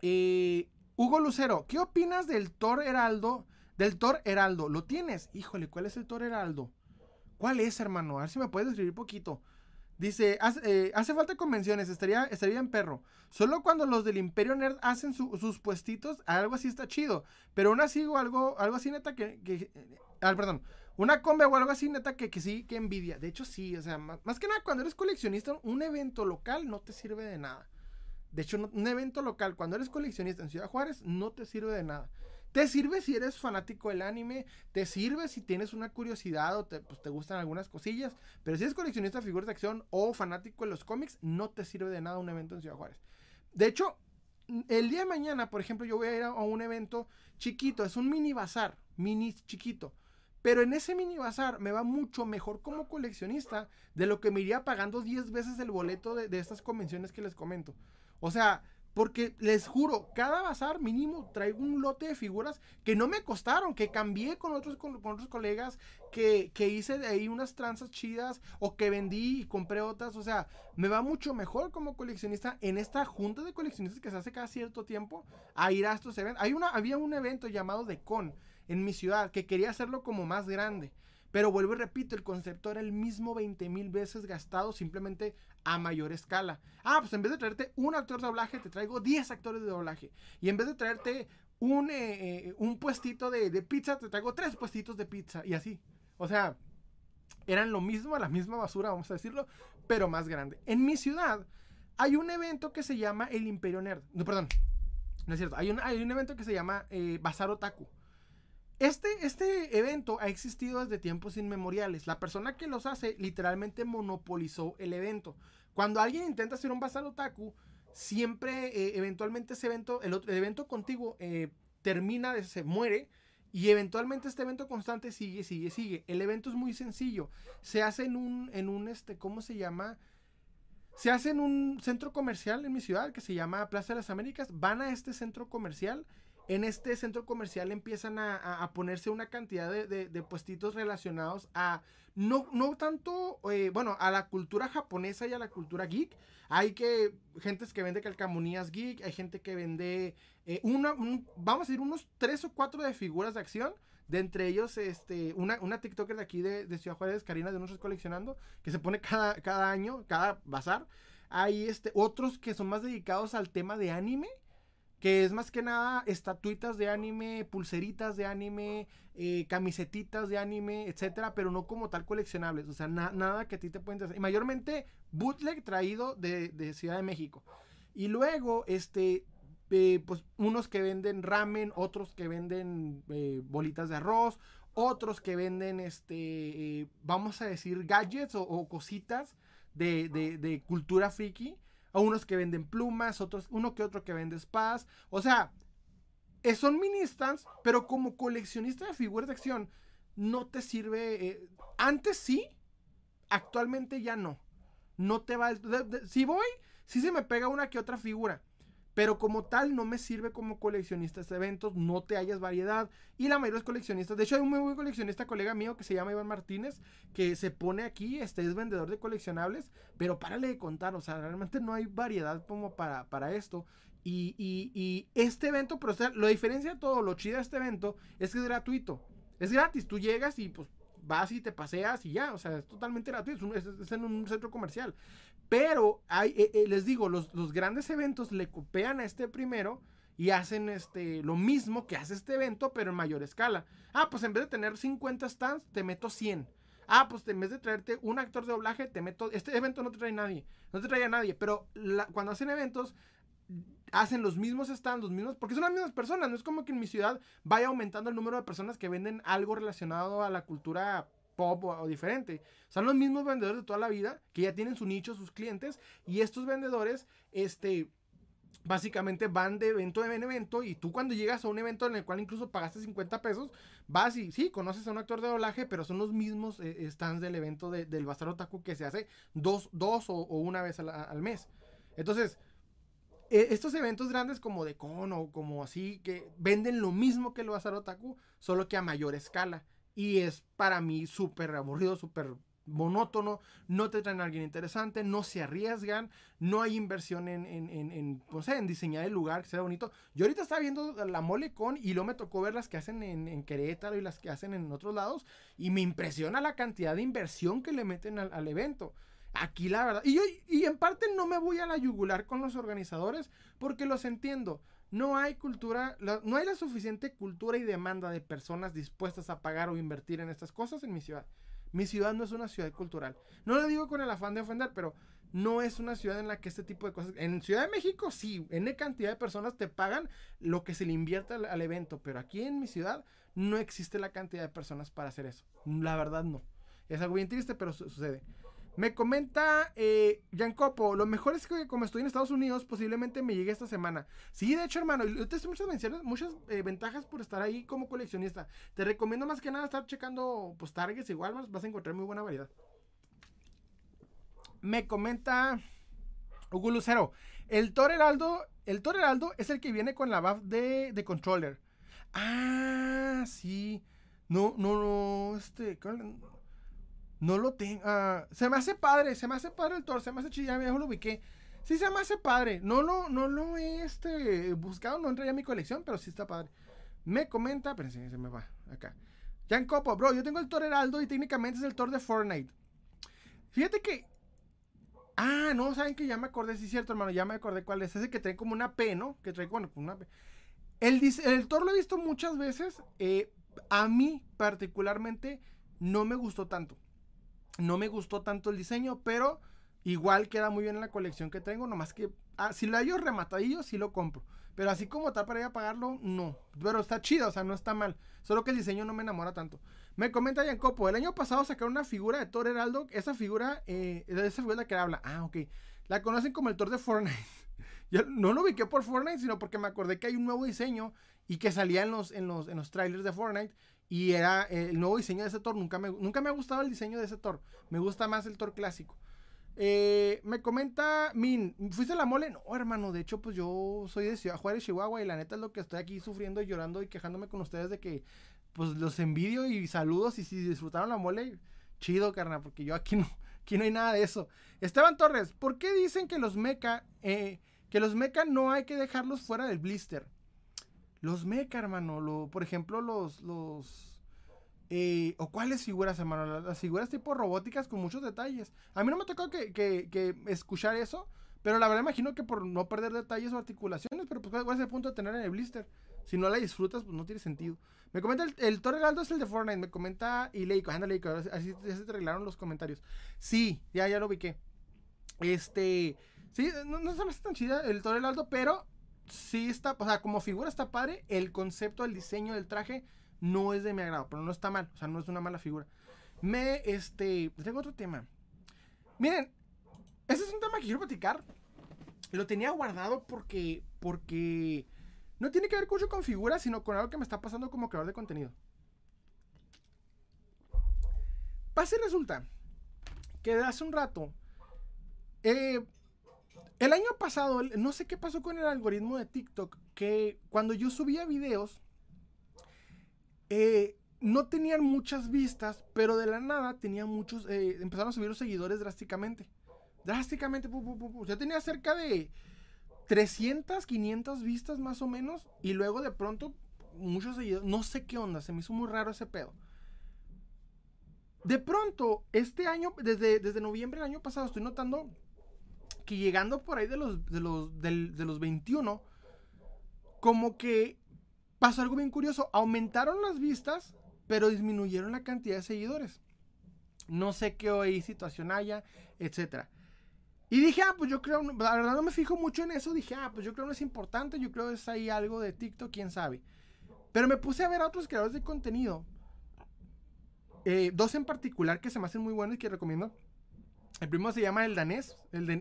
S1: eh, Hugo Lucero, ¿qué opinas del Thor Heraldo? Del Thor Heraldo, ¿lo tienes? Híjole, ¿cuál es el Thor Heraldo? ¿Cuál es, hermano? A ver si me puedes describir poquito. Dice, eh, hace, falta convenciones, estaría, estaría en perro. Solo cuando los del Imperio Nerd hacen sus puestitos, algo así está chido. Pero aún así, algo, algo así neta que... que ah, perdón. Una combe o algo así neta que, que sí, que envidia. De hecho, sí, o sea, más, que nada cuando eres coleccionista, un evento local no te sirve de nada. De hecho, un evento local, cuando eres coleccionista en Ciudad Juárez, no te sirve de nada. Te sirve si eres fanático del anime, te sirve si tienes una curiosidad o te, pues, te gustan algunas cosillas, pero si eres coleccionista de figuras de acción o fanático de los cómics, no te sirve de nada un evento en Ciudad Juárez. De hecho, el día de mañana, por ejemplo, yo voy a ir a un evento chiquito, es un mini bazar, mini chiquito. Pero en ese mini bazar me va mucho mejor como coleccionista de lo que me iría pagando 10 veces el boleto de estas convenciones que les comento. O sea, porque les juro, cada bazar mínimo traigo un lote de figuras que no me costaron, que cambié con otros, con, otros colegas, que, hice de ahí unas tranzas chidas o que vendí y compré otras. O sea, me va mucho mejor como coleccionista en esta junta de coleccionistas que se hace cada cierto tiempo a ir a estos eventos. Hay una, había un evento llamado The Con en mi ciudad que quería hacerlo como más grande. Pero vuelvo y repito, el concepto era el mismo 20 mil veces gastado simplemente a mayor escala. Ah, pues en vez de traerte un actor de doblaje, te traigo 10 actores de doblaje. Y en vez de traerte un, eh, eh, un puestito de, de, pizza, te traigo tres puestitos de pizza. Y así. O sea, eran lo mismo, la misma basura, vamos a decirlo, pero más grande. En mi ciudad hay un evento que se llama el Imperio Nerd. No, perdón. No es cierto. Hay un, hay un evento que se llama eh, Bazar Otaku. Este, este evento ha existido desde tiempos inmemoriales. La persona que los hace literalmente monopolizó el evento. Cuando alguien intenta hacer un bazar otaku, siempre, eh, eventualmente ese evento, el, evento contigo eh, termina, se muere. Y eventualmente este evento constante sigue, sigue, sigue. El evento es muy sencillo. Se hace en un, en un, este, ¿cómo se llama? Se hace en un centro comercial en mi ciudad que se llama Plaza de las Américas. Van a este centro comercial en este centro comercial empiezan a, ponerse una cantidad de, puestitos relacionados a, no, no tanto, eh, bueno, a la cultura japonesa y a la cultura geek. Hay que, gentes que vende calcamonías geek, hay gente que vende, eh, una, vamos a decir, unos tres o cuatro de figuras de acción. De entre ellos, este, una, una TikToker de aquí de, Ciudad Juárez, Karina de Nosotros Coleccionando, que se pone cada, cada año, cada bazar. Hay este, otros que son más dedicados al tema de anime que es más que nada estatuitas de anime, pulseritas de anime, eh, camisetitas de anime, etcétera, pero no como tal coleccionables, o sea, nada que a ti te pueda interesar. Y mayormente bootleg traído de, Ciudad de México. Y luego, este, eh, pues unos que venden ramen, otros que venden eh, bolitas de arroz, otros que venden, este, vamos a decir, gadgets o, cositas de, de, de cultura friki a unos que venden plumas, otros, uno que otro que vende spas. O sea, eh, son mini stands, pero como coleccionista de figuras de acción, no te sirve. Eh, antes sí, actualmente ya no. No te va. si voy, sí se me pega una que otra figura. Pero como tal, no me sirve como coleccionista de eventos, no te hayas variedad. Y la mayoría es coleccionistas. De hecho, hay un muy buen coleccionista, colega mío, que se llama Iván Martínez, que se pone aquí, este es vendedor de coleccionables, pero párale de contar, o sea, realmente no hay variedad como para, para esto. Y, y, este evento, pero o sea, lo diferencia de todo, lo chido de este evento es que es gratuito. Es gratis, tú llegas y pues vas y te paseas y ya, o sea, es totalmente gratuito, es, en un centro comercial. Pero hay, eh, eh, les digo, los, grandes eventos le copian a este primero y hacen este, lo mismo que hace este evento, pero en mayor escala. Ah, pues en vez de tener 50 stands, te meto 100. Ah, pues en vez de traerte un actor de doblaje, te meto. Este evento no te trae nadie. No te trae a nadie. Pero cuando hacen eventos, hacen los mismos stands, los mismos. Porque son las mismas personas. No es como que en mi ciudad vaya aumentando el número de personas que venden algo relacionado a la cultura pop o, diferente. Son los mismos vendedores de toda la vida que ya tienen su nicho, sus clientes. Y estos vendedores, este básicamente van de evento en evento y tú cuando llegas a un evento en el cual incluso pagaste 50 pesos, vas y sí, conoces a un actor de doblaje, pero son los mismos eh, stands del evento del Bazar Otaku que se hace dos, dos o, una vez al, mes. Entonces, e, estos eventos grandes como de Con o como así, que venden lo mismo que el Bazar Otaku, solo que a mayor escala. Y es para mí súper aburrido, súper monótono, no te traen a alguien interesante, no se arriesgan, no hay inversión en, en, en, en, pues, en diseñar el lugar que sea bonito. Yo ahorita estaba viendo la mole con y luego me tocó ver las que hacen en, Querétaro y las que hacen en otros lados y me impresiona la cantidad de inversión que le meten al, evento. Aquí la verdad, y, yo, y en parte no me voy a la yugular con los organizadores porque los entiendo. No hay cultura, no hay la suficiente cultura y demanda de personas dispuestas a pagar o invertir en estas cosas en mi ciudad. Mi ciudad no es una ciudad cultural. No lo digo con el afán de ofender, pero no es una ciudad en la que este tipo de cosas. En Ciudad de México, sí, N cantidad de personas te pagan lo que se le invierte al, evento, pero aquí en mi ciudad no existe la cantidad de personas para hacer eso. La verdad, no. Es algo bien triste, pero sucede. Me comenta eh, Copo, lo mejor es que como estoy en Estados Unidos, posiblemente me llegue esta semana. Sí, de hecho, hermano, yo te muchas muchas eh, ventajas por estar ahí como coleccionista. Te recomiendo más que nada estar checando pues targets igual, vas a encontrar muy buena variedad. Me comenta Hugo Lucero, el Thor Heraldo, el Thor Heraldo es el que viene con la buff de, de controller. Ah, sí. No, no, no, este, no lo tengo. Ah, se me hace padre, se me hace padre el Thor, se me hace chillado, ya lo ubiqué. Sí, se me hace padre. No lo, no lo he este, buscado, no entré a mi colección, pero sí está padre. Me comenta, pero sí, se me va acá. Jan Copo, bro, yo tengo el Thor Heraldo y técnicamente es el Thor de Fortnite. Fíjate que. Ah, no, saben que ya me acordé, sí cierto, hermano, ya me acordé cuál es. Ese que trae como una P, ¿no? Que trae, bueno, una P. El, el Thor lo he visto muchas veces. Eh, a mí, particularmente, no me gustó tanto. No me gustó tanto el diseño, pero igual queda muy bien en la colección que tengo. Nomás que ah, si lo hallo rematadillo, sí lo compro. Pero así como está para ir a pagarlo, no. Pero está chido, o sea, no está mal. Solo que el diseño no me enamora tanto. Me comenta Copo, el año pasado sacaron una figura de Thor Heraldo. Esa figura, eh, esa figura la que habla. Ah, ok. La conocen como el Thor de Fortnite. No lo ubiqué por Fortnite, sino porque me acordé que hay un nuevo diseño y que salía en los, en los, en los trailers de Fortnite. Y era eh, el nuevo diseño de ese Thor. Nunca me, nunca me ha gustado el diseño de ese Thor. Me gusta más el Thor clásico. Eh, me comenta Min, ¿fuiste a la mole? No, hermano, de hecho, pues yo soy de Ciudad Juárez, Chihuahua, y la neta es lo que estoy aquí sufriendo y llorando y quejándome con ustedes de que, pues los envidio y saludos. Y si disfrutaron la mole, chido, carnal, porque yo aquí no, aquí no hay nada de eso. Esteban Torres, ¿por qué dicen que los mecha, eh, que los mecha no hay que dejarlos fuera del blister? Los mecha, hermano. Por ejemplo, los. los eh, ¿O cuáles figuras, hermano? Las figuras tipo robóticas con muchos detalles. A mí no me tocó que, que, escuchar eso. Pero la verdad imagino que por no perder detalles o articulaciones. Pero pues cuál es el punto de tener en el blister. Si no la disfrutas, pues no tiene sentido. Me comenta el, el Thor Heraldo es el de Fortnite. Me comenta Ileico. Así se te arreglaron los comentarios. Sí, ya, ya lo vi que. Este. Sí, no, no se me tan chida el Thor Heraldo, pero sí está, o sea, como figura está padre, el concepto, el diseño del traje no es de mi agrado, pero no está mal, o sea, no es una mala figura. Me, este, tengo otro tema. Miren, ese es un tema que quiero platicar. Lo tenía guardado porque, porque no tiene que ver mucho con figuras, sino con algo que me está pasando como creador de contenido. Pasa y resulta que hace un rato eh, el año pasado, no sé qué pasó con el algoritmo de TikTok, que cuando yo subía videos, eh, no tenían muchas vistas, pero de la nada tenía muchos, eh, empezaron a subir los seguidores drásticamente. Drásticamente, ya tenía cerca de 300, 500 vistas más o menos, y luego de pronto muchos seguidores, no sé qué onda, se me hizo muy raro ese pedo. De pronto, este año, desde, desde noviembre del año pasado, estoy notando que llegando por ahí de los, de los, de los 21, como que pasó algo bien curioso. Aumentaron las vistas, pero disminuyeron la cantidad de seguidores. No sé qué hoy situación haya, etc. Y dije, ah, pues yo creo, la verdad no me fijo mucho en eso. Dije, ah, pues yo creo no es importante, yo creo es ahí algo de TikTok, quién sabe. Pero me puse a ver a otros creadores de contenido. Eh, dos en particular que se me hacen muy buenos y que recomiendo. El primero se llama el danés, el, de,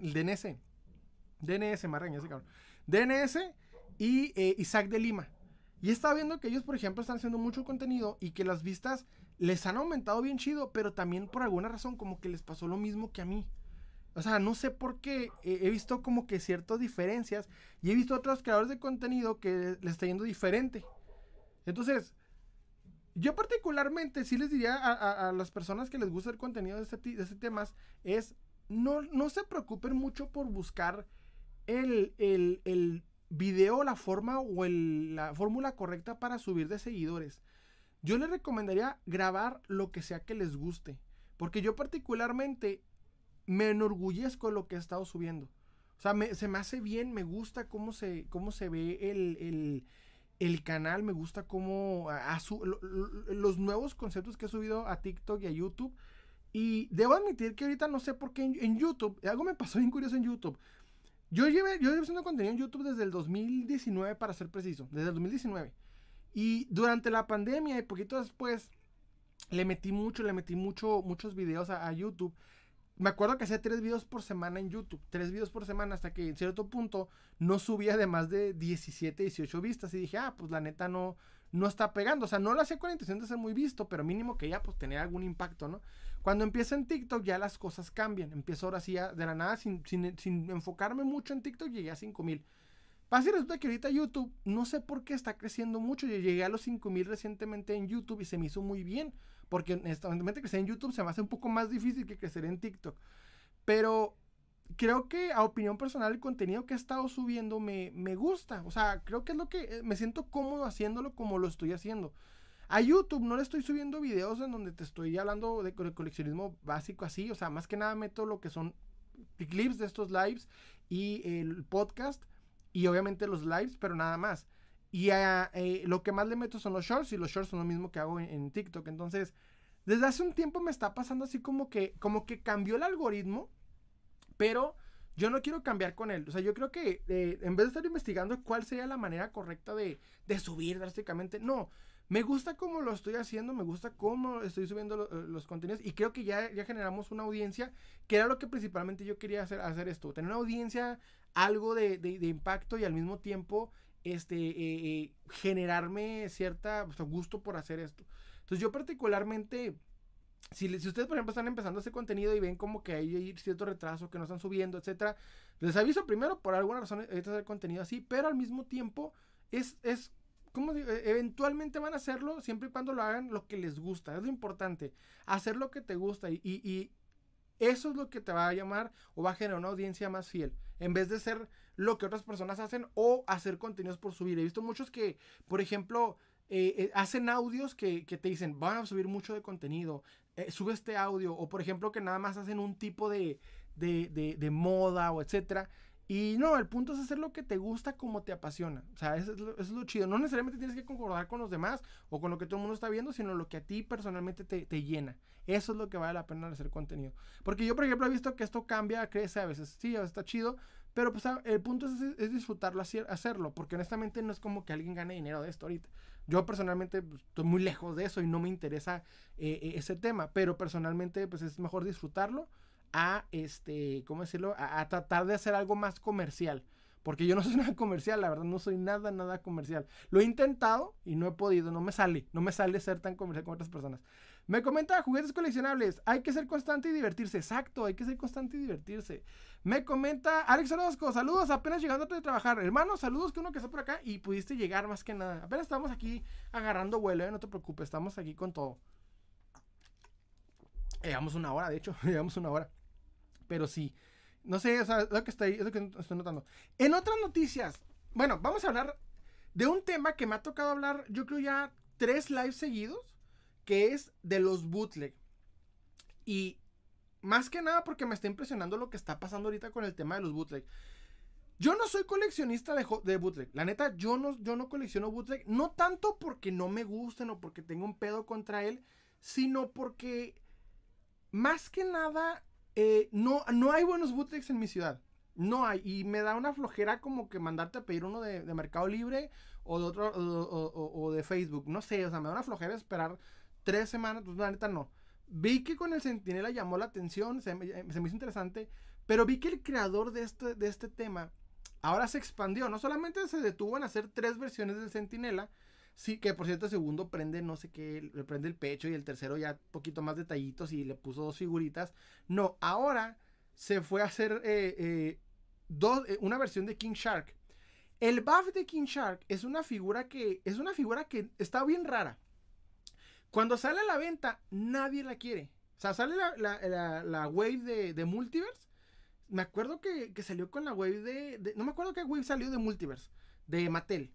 S1: DNS, Marreña, ese cabrón. DNS y eh, Isaac de Lima. Y estado viendo que ellos, por ejemplo, están haciendo mucho contenido y que las vistas les han aumentado bien chido, pero también por alguna razón como que les pasó lo mismo que a mí. O sea, no sé por qué he visto como que ciertas diferencias y he visto otros creadores de contenido que les está yendo diferente. Entonces, yo particularmente sí les diría a, las personas que les gusta el contenido de este, de este es no, no se preocupen mucho por buscar el, el, el video, la forma o la fórmula correcta para subir de seguidores. Yo les recomendaría grabar lo que sea que les guste. Porque yo particularmente me enorgullezco de lo que he estado subiendo. O sea, se me hace bien, me gusta cómo se, cómo se ve el, canal, me gusta cómo los nuevos conceptos que he subido a TikTok y a YouTube. Y debo admitir que ahorita no sé por qué en, en YouTube, algo me pasó bien curioso en YouTube. Yo llevé, yo llevo haciendo contenido en YouTube desde el 2019, para ser preciso, desde el 2019. Y durante la pandemia y poquito después, le metí mucho, le metí mucho, muchos videos a, YouTube. Me acuerdo que hacía tres videos por semana en YouTube, tres videos por semana, hasta que en cierto punto no subía de más de 17, 18 vistas. Y dije, ah, pues la neta no, no está pegando. O sea, no lo hacía con la intención de ser muy visto, pero mínimo que ya pues tener algún impacto, ¿no? Cuando empiezo en TikTok ya las cosas cambian. Empiezo ahora sí de la nada, sin, sin, enfocarme mucho en TikTok, llegué a 5000. Pasa y resulta que ahorita YouTube, no sé por qué está creciendo mucho. Yo llegué a los 5000 recientemente en YouTube y se me hizo muy bien. Porque honestamente crecer en YouTube se me hace un poco más difícil que crecer en TikTok. Pero creo que a opinión personal el contenido que he estado subiendo me, me gusta. O sea, creo que es lo que eh, me siento cómodo haciéndolo como lo estoy haciendo. A YouTube no le estoy subiendo videos en donde te estoy hablando de, coleccionismo básico así. O sea, más que nada meto lo que son clips de estos lives y el podcast y obviamente los lives, pero nada más. Y eh, lo que más le meto son los shorts y los shorts son lo mismo que hago en, TikTok. Entonces, desde hace un tiempo me está pasando así como que, como que cambió el algoritmo, pero yo no quiero cambiar con él. O sea, yo creo que eh, en vez de estar investigando cuál sería la manera correcta de, de subir drásticamente, no. Me gusta cómo lo estoy haciendo, me gusta cómo estoy subiendo eh, los contenidos y creo que ya, ya generamos una audiencia, que era lo que principalmente yo quería hacer, hacer esto, tener una audiencia, algo de, impacto y al mismo tiempo este, eh, eh, generarme cierta pues, gusto por hacer esto. Entonces yo particularmente, si, si ustedes por ejemplo están empezando ese contenido y ven como que hay cierto retraso, que no están subiendo, etcétera, les aviso primero, por alguna razón, este hacer contenido así, pero al mismo tiempo es, es ¿cómo e-, Eventualmente van a hacerlo siempre y cuando lo hagan lo que les gusta. Es lo importante. Hacer lo que te gusta. Y, y, eso es lo que te va a llamar o va a generar una audiencia más fiel. En vez de ser lo que otras personas hacen o hacer contenidos por subir. He visto muchos que, por ejemplo, eh, eh, hacen audios que, que, te dicen, van a subir mucho de contenido, eh, sube este audio, o por ejemplo que nada más hacen un tipo de, de, de, moda o etcétera. Y no, el punto es hacer lo que te gusta como te apasiona. O sea, eso es, lo, chido. No necesariamente tienes que concordar con los demás o con lo que todo el mundo está viendo, sino lo que a ti personalmente te, llena. Eso es lo que vale la pena hacer contenido. Porque yo, por ejemplo, he visto que esto cambia, crece a veces. Sí, a veces está chido. Pero pues el punto es, disfrutarlo, hacerlo. Porque honestamente no es como que alguien gane dinero de esto ahorita. Yo personalmente pues, estoy muy lejos de eso y no me interesa eh, eh, ese tema. Pero personalmente pues es mejor disfrutarlo a, este, ¿cómo decirlo? A, tratar de hacer algo más comercial. Porque yo no soy nada comercial, la verdad, no soy nada, nada comercial. Lo he intentado y no he podido, no me sale, no me sale ser tan comercial como otras personas. Me comenta juguetes coleccionables, hay que ser constante y divertirse. Exacto, hay que ser constante y divertirse. Me comenta Alex Orozco, saludos, apenas llegando a trabajar. Hermano, saludos que uno que está por acá y pudiste llegar más que nada. Apenas estamos aquí agarrando vuelo, ¿eh? no te preocupes, estamos aquí con todo. Llevamos una hora, de hecho, llevamos una hora. Pero sí, no sé, es lo que estoy, es lo que estoy notando. En otras noticias, bueno, vamos a hablar de un tema que me ha tocado hablar, yo creo ya tres lives seguidos, que es de los bootleg. Y más que nada porque me está impresionando lo que está pasando ahorita con el tema de los bootleg. Yo no soy coleccionista de, de, bootleg. La neta, yo no, yo no colecciono bootleg. No tanto porque no me gusten o porque tengo un pedo contra él, sino porque más que nada eh, no, no hay buenos bootlegs en mi ciudad. No hay. Y me da una flojera como que mandarte a pedir uno de, Mercado Libre o de otro o, de Facebook. No sé, o sea, me da una flojera esperar tres semanas. Pues la neta no. Vi que con el Centinela llamó la atención, se me, hizo interesante. Pero vi que el creador de este, de este tema ahora se expandió. No solamente se detuvo en hacer tres versiones del Centinela, sí, que por cierto el segundo prende no sé qué, le prende el pecho y el tercero ya poquito más detallitos y le puso dos figuritas. No, ahora se fue a hacer eh, eh, dos, eh, una versión de King Shark. El buff de King Shark es una figura que es una figura que está bien rara. Cuando sale a la venta, nadie la quiere. O sea, sale la, wave de, de, Multiverse. Me acuerdo que, salió con la wave de, No me acuerdo qué wave salió de Multiverse. De Mattel.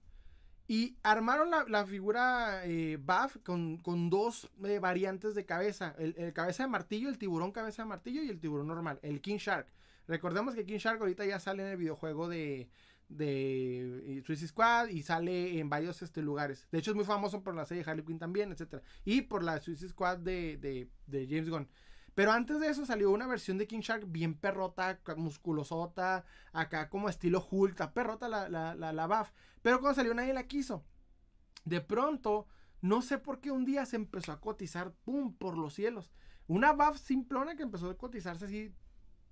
S1: Y armaron la, figura eh, Buff con, dos eh, variantes de cabeza. El, cabeza de martillo, el tiburón cabeza de martillo y el tiburón normal. El King Shark. Recordemos que King Shark ahorita ya sale en el videojuego de, de Suicide Squad y sale en varios este, lugares. De hecho es muy famoso por la serie Harley Quinn también, etc. Y por la Suicide Squad de, James Gunn. Pero antes de eso salió una versión de King Shark bien perrota, musculosota, acá como estilo Hulk, perrota la, la, la, la buff. Pero cuando salió nadie la quiso. De pronto, no sé por qué un día se empezó a cotizar, ¡pum!, por los cielos. Una buff simplona que empezó a cotizarse así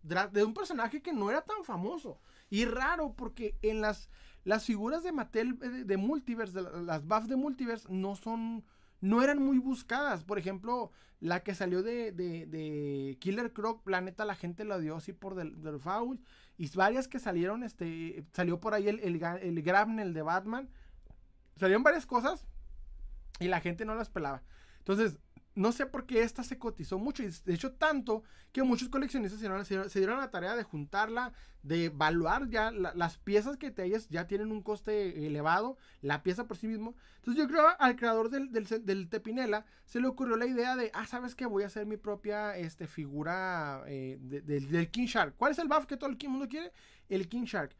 S1: de un personaje que no era tan famoso. Y raro, porque en las, las figuras de Mattel eh, de, Multiverse, las buffs de Multiverse, no son. No eran muy buscadas. Por ejemplo, la que salió de, de, Killer Croc, Planeta, la gente la dio así por del, del, foul. Y varias que salieron, este. Salió por ahí el, el, el Grabnel de Batman. Salieron varias cosas. Y la gente no las pelaba. Entonces, no sé por qué esta se cotizó mucho. Y de hecho, tanto que muchos coleccionistas se dieron, la tarea de juntarla, de evaluar ya las piezas que te ellas ya tienen un coste elevado, la pieza por sí mismo. Entonces, yo creo al creador del, del, Tepinela se le ocurrió la idea de, ah, ¿sabes qué? Voy a hacer mi propia este, figura eh, del King Shark. ¿Cuál es el buff que todo el mundo quiere? El King Shark.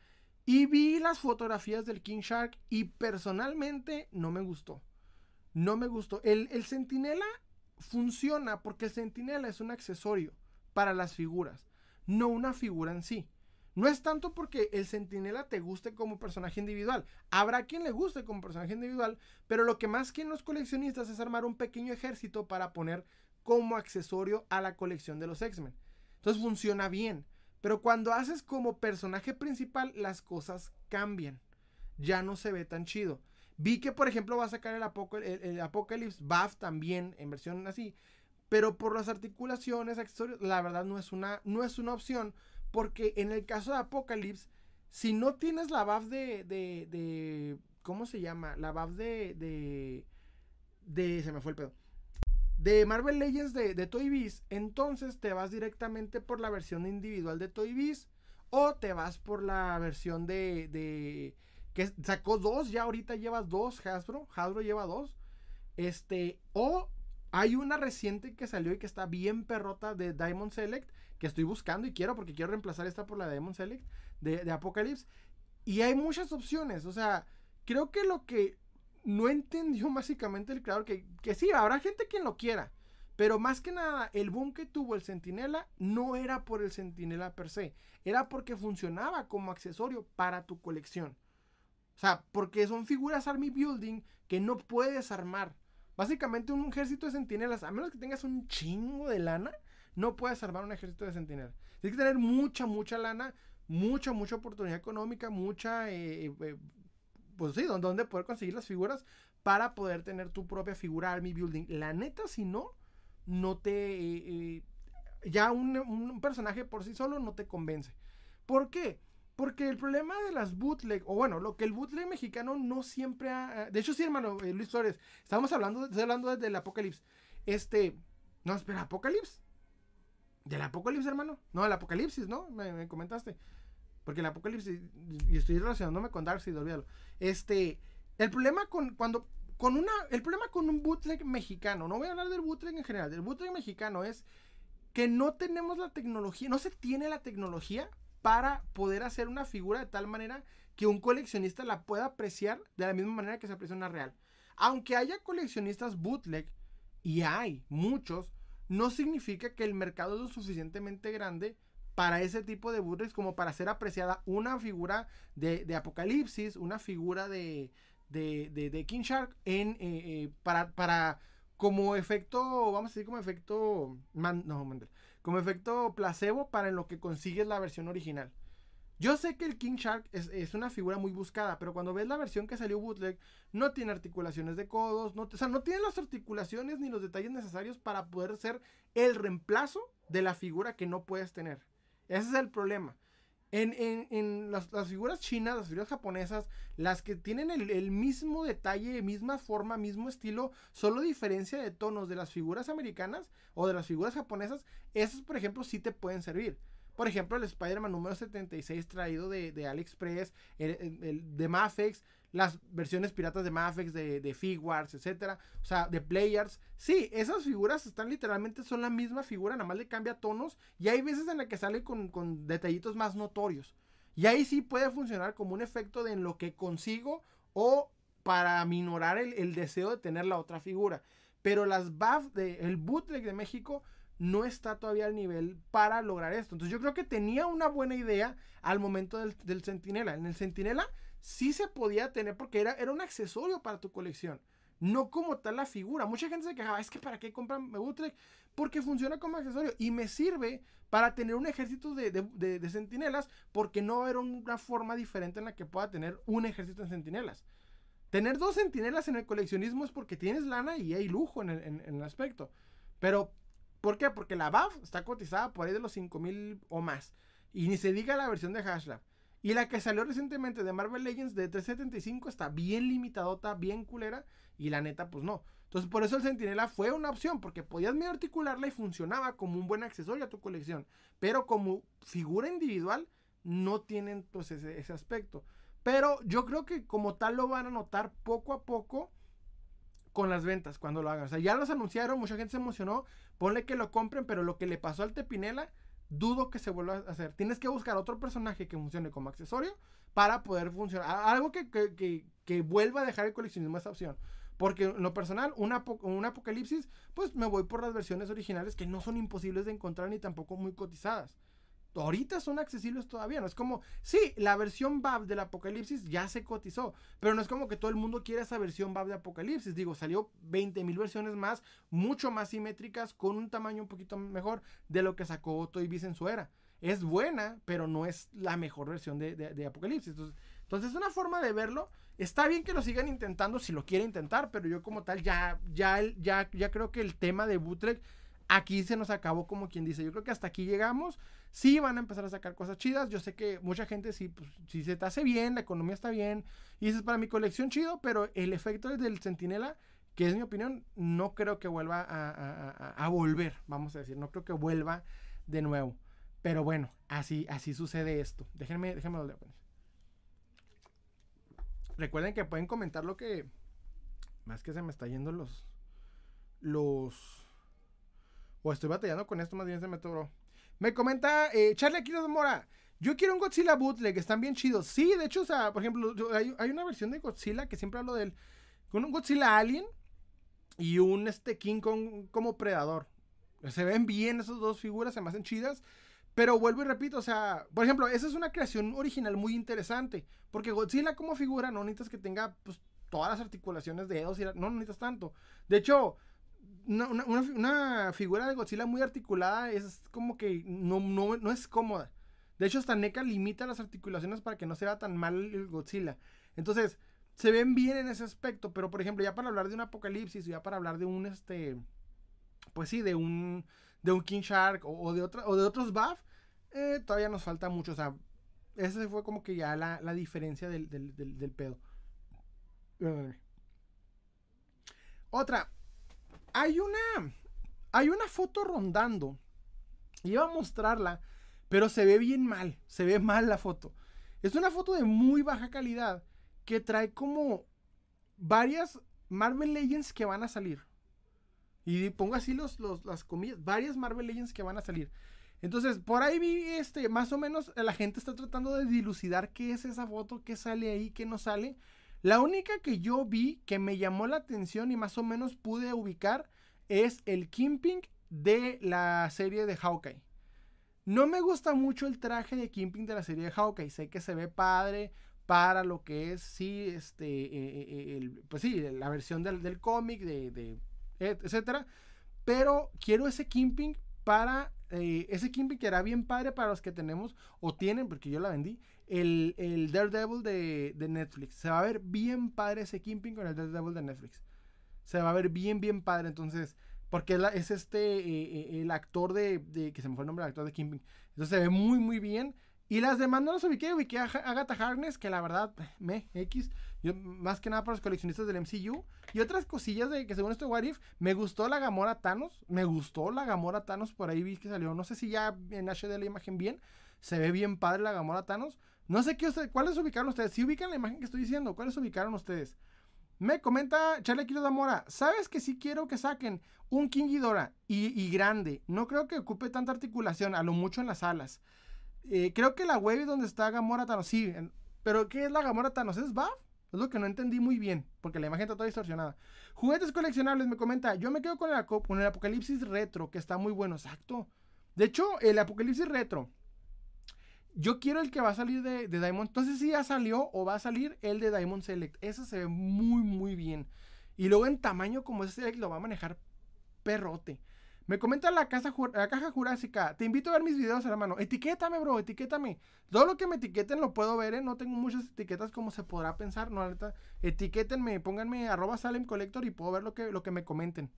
S1: Y vi las fotografías del King Shark y personalmente no me gustó. No me gustó. El, el Centinela funciona porque el centinela es un accesorio para las figuras, no una figura en sí. No es tanto porque el centinela te guste como personaje individual. Habrá quien le guste como personaje individual, pero lo que más quieren los coleccionistas es armar un pequeño ejército para poner como accesorio a la colección de los X-Men. Entonces funciona bien. Pero cuando haces como personaje principal, las cosas cambian. Ya no se ve tan chido. Vi que, por ejemplo, va a sacar el, el, Apocalypse Buff también en versión así. Pero por las articulaciones, accesorios, la verdad no es una, no es una opción. Porque en el caso de Apocalypse, si no tienes la buff de, de, de ¿cómo se llama? La buff de, de, de, se me fue el pedo. De Marvel Legends de, de Toy Biz, entonces te vas directamente por la versión individual de Toy Biz o te vas por la versión de, de que sacó dos, ya ahorita llevas dos Hasbro, Hasbro lleva dos. Este, o hay una reciente que salió y que está bien perrota de Diamond Select, que estoy buscando y quiero porque quiero reemplazar esta por la Diamond Select de, de Apocalypse. Y hay muchas opciones, o sea, creo que lo que no entendió básicamente el creador, que, que sí, habrá gente quien lo quiera. Pero más que nada, el boom que tuvo el Centinela no era por el Centinela per se, era porque funcionaba como accesorio para tu colección. O sea, porque son figuras Army Building que no puedes armar. Básicamente un ejército de centinelas, a menos que tengas un chingo de lana, no puedes armar un ejército de centinelas. Tienes que tener mucha, mucha lana, mucha, mucha oportunidad económica, mucha, eh, eh, eh, pues sí, donde poder conseguir las figuras para poder tener tu propia figura Army Building. La neta, si no, no te... ya un, un personaje por sí solo no te convence. ¿Por qué? Porque el problema de las bootleg, o bueno, lo que el bootleg mexicano no siempre ha... De hecho, sí, hermano, eh, Luis Flores, estamos hablando, estoy hablando del apocalipsis. Este... No, espera, ¿apocalipsis? ¿Del apocalipsis, hermano? No, el apocalipsis, ¿no? Me, comentaste. Porque el apocalipsis, y estoy relacionándome con Darkseid, olvídalo. Este... El problema con cuando... Con una, el problema con un bootleg mexicano, no voy a hablar del bootleg en general, del bootleg mexicano es que no tenemos la tecnología, no se tiene la tecnología para poder hacer una figura de tal manera que un coleccionista la pueda apreciar de la misma manera que se aprecia una real. Aunque haya coleccionistas bootleg, y hay muchos, no significa que el mercado es lo suficientemente grande para ese tipo de bootlegs como para ser apreciada una figura de, Apocalipsis, una figura de, de, King Shark en, eh, eh, para, para como efecto, vamos a decir como efecto, no, como efecto placebo para en lo que consigues la versión original. Yo sé que el King Shark es, una figura muy buscada, pero cuando ves la versión que salió bootleg, no tiene articulaciones de codos, no, o sea, no tiene las articulaciones ni los detalles necesarios para poder ser el reemplazo de la figura que no puedes tener. Ese es el problema. En, las, figuras chinas, las figuras japonesas, las que tienen el, mismo detalle, misma forma, mismo estilo, solo diferencia de tonos de las figuras americanas o de las figuras japonesas, esas por ejemplo sí te pueden servir. Por ejemplo, el Spider-Man número 76 traído de, AliExpress, el, de Mafex, las versiones piratas de Mafex, de, de Figuarts, etcétera, o sea, de Players. Sí, esas figuras están literalmente, son la misma figura, nada más le cambia tonos. Y hay veces en la que sale con, detallitos más notorios. Y ahí sí puede funcionar como un efecto de en lo que consigo o para minorar el, deseo de tener la otra figura. Pero las BAF, de, el bootleg de México, no está todavía al nivel para lograr esto. Entonces yo creo que tenía una buena idea al momento del, del Centinela. En el Centinela sí se podía tener porque era, era un accesorio para tu colección. No como tal la figura. Mucha gente se quejaba, es que para qué compran bootleg? Porque funciona como accesorio y me sirve para tener un ejército de, de, centinelas porque no va a haber una forma diferente en la que pueda tener un ejército de centinelas. Tener dos centinelas en el coleccionismo es porque tienes lana y hay lujo en el, en el aspecto. Pero, ¿por qué? Porque la BAF está cotizada por ahí de los 5000 o más. Y ni se diga la versión de Hashlab. Y la que salió recientemente de Marvel Legends de 375 está bien limitadota, bien culera. Y la neta, pues no. Entonces, por eso el Sentinela fue una opción, porque podías medio articularla y funcionaba como un buen accesorio a tu colección. Pero como figura individual, no tienen pues ese, ese aspecto. Pero yo creo que como tal lo van a notar poco a poco con las ventas cuando lo hagan. O sea, ya los anunciaron, mucha gente se emocionó. Ponle que lo compren, pero lo que le pasó al Tepinela dudo que se vuelva a hacer. Tienes que buscar otro personaje que funcione como accesorio para poder funcionar. Algo que, que, que, vuelva a dejar el coleccionismo esa opción. Porque en lo personal, un apocalipsis, pues me voy por las versiones originales que no son imposibles de encontrar ni tampoco muy cotizadas ahorita son accesibles todavía. No es como, sí, la versión BAB del Apocalipsis ya se cotizó, pero no es como que todo el mundo quiera esa versión BAB de Apocalipsis. Digo, salió 20 mil versiones más, mucho más simétricas, con un tamaño un poquito mejor de lo que sacó Toy Biz en su era. Es buena, pero no es la mejor versión de, Apocalipsis. Entonces, entonces, es una forma de verlo. Está bien que lo sigan intentando si lo quieren intentar, pero yo como tal ya, ya, ya, ya creo que el tema de bootleg aquí se nos acabó como quien dice. Yo creo que hasta aquí llegamos. Sí van a empezar a sacar cosas chidas. Yo sé que mucha gente sí, pues, si se te hace bien, la economía está bien. Y dices, para mi colección chido, pero el efecto del Centinela, que es mi opinión, no creo que vuelva a, volver, vamos a decir. No creo que vuelva de nuevo. Pero bueno, así, así sucede esto. Déjenme, déjenme volver Recuerden que pueden comentar lo que... Más que se me está yendo los... Los o estoy batallando con esto, más bien se me atoró. Me comenta eh, Charlie Aquino Mora. Yo quiero un Godzilla bootleg, están bien chidos. Sí, de hecho, o sea, por ejemplo, hay, una versión de Godzilla que siempre hablo de él. Con un Godzilla Alien y un este King Kong como predador. Se ven bien esas dos figuras, se me hacen chidas. Pero vuelvo y repito, o sea, por ejemplo, esa es una creación original muy interesante. Porque Godzilla como figura no necesitas que tenga pues, todas las articulaciones de dedos y no necesitas tanto. De hecho, una, figura de Godzilla muy articulada es como que no, no, es cómoda. De hecho, hasta NECA limita las articulaciones para que no se vea tan mal el Godzilla. Entonces, se ven bien en ese aspecto, pero por ejemplo, ya para hablar de un apocalipsis, ya para hablar de un este. Pues sí, de un. de un King Shark o, de otra, o de otros buff, eh, todavía nos falta mucho. O sea, esa fue como que ya la, diferencia del, del, del pedo. Otra, hay una, hay una foto rondando. Iba a mostrarla, pero se ve bien mal. Se ve mal la foto. Es una foto de muy baja calidad que trae como varias Marvel Legends que van a salir. Y pongo así los, las comillas, varias Marvel Legends que van a salir. Entonces, por ahí vi, este, más o menos, la gente está tratando de dilucidar qué es esa foto, qué sale ahí, qué no sale. La única que yo vi que me llamó la atención y más o menos pude ubicar es el Kimping de la serie de Hawkeye. No me gusta mucho el traje de Kimping de la serie de Hawkeye. Sé que se ve padre para lo que es, sí, este, eh, eh, eh, pues sí, la versión del, cómic, de, de. Pero quiero ese Kimping para ese Kingpin que era bien padre para los que tenemos o tienen, porque yo la vendí, el, el Daredevil de, de, Netflix. Se va a ver bien padre ese Kingpin con el Daredevil de Netflix. Se va a ver bien, bien padre. Entonces, porque es, este, eh, eh, el actor de, de, que se me fue el nombre del actor de Kingpin. Entonces se ve muy, muy bien. Y las demás no las ubiqué, ubiqué Agatha Harkness, que la verdad, me, X. Yo, más que nada para los coleccionistas del MCU. Y otras cosillas de que según esto What If, me gustó la Gamora Thanos. Me gustó la Gamora Thanos, por ahí vi que salió. No sé si ya en HD la imagen bien. Se ve bien padre la Gamora Thanos. No sé qué ustedes, cuáles ubicaron ustedes. Si ubican la imagen que estoy diciendo, ¿cuáles ubicaron ustedes? Me comenta Charlie Quiroz Zamora, ¿sabes que sí quiero que saquen un King y, grande? No creo que ocupe tanta articulación, a lo mucho en las alas. Eh, creo que la wave donde está Gamora Thanos, sí, pero ¿qué es la Gamora Thanos? ¿Es Buff? Es lo que no entendí muy bien, porque la imagen está toda distorsionada. Juguetes coleccionables, me comenta, yo me quedo con con el Apocalipsis Retro, que está muy bueno, exacto. De hecho, el Apocalipsis Retro, yo quiero el que va a salir de, Diamond. Entonces, si ya salió o va a salir el de Diamond Select. Ese se ve muy, muy bien. Y luego en tamaño como ese Select lo va a manejar perrote. Me comenta la, casa, la caja jurásica. Te invito a ver mis videos, hermano. Etiquétame, bro, etiquétame. Todo lo que me etiqueten lo puedo ver, ¿eh? No tengo muchas etiquetas como se podrá pensar, ¿no? Etiquétenme, pónganme arroba Salem Collector y puedo ver lo que, lo que me comenten.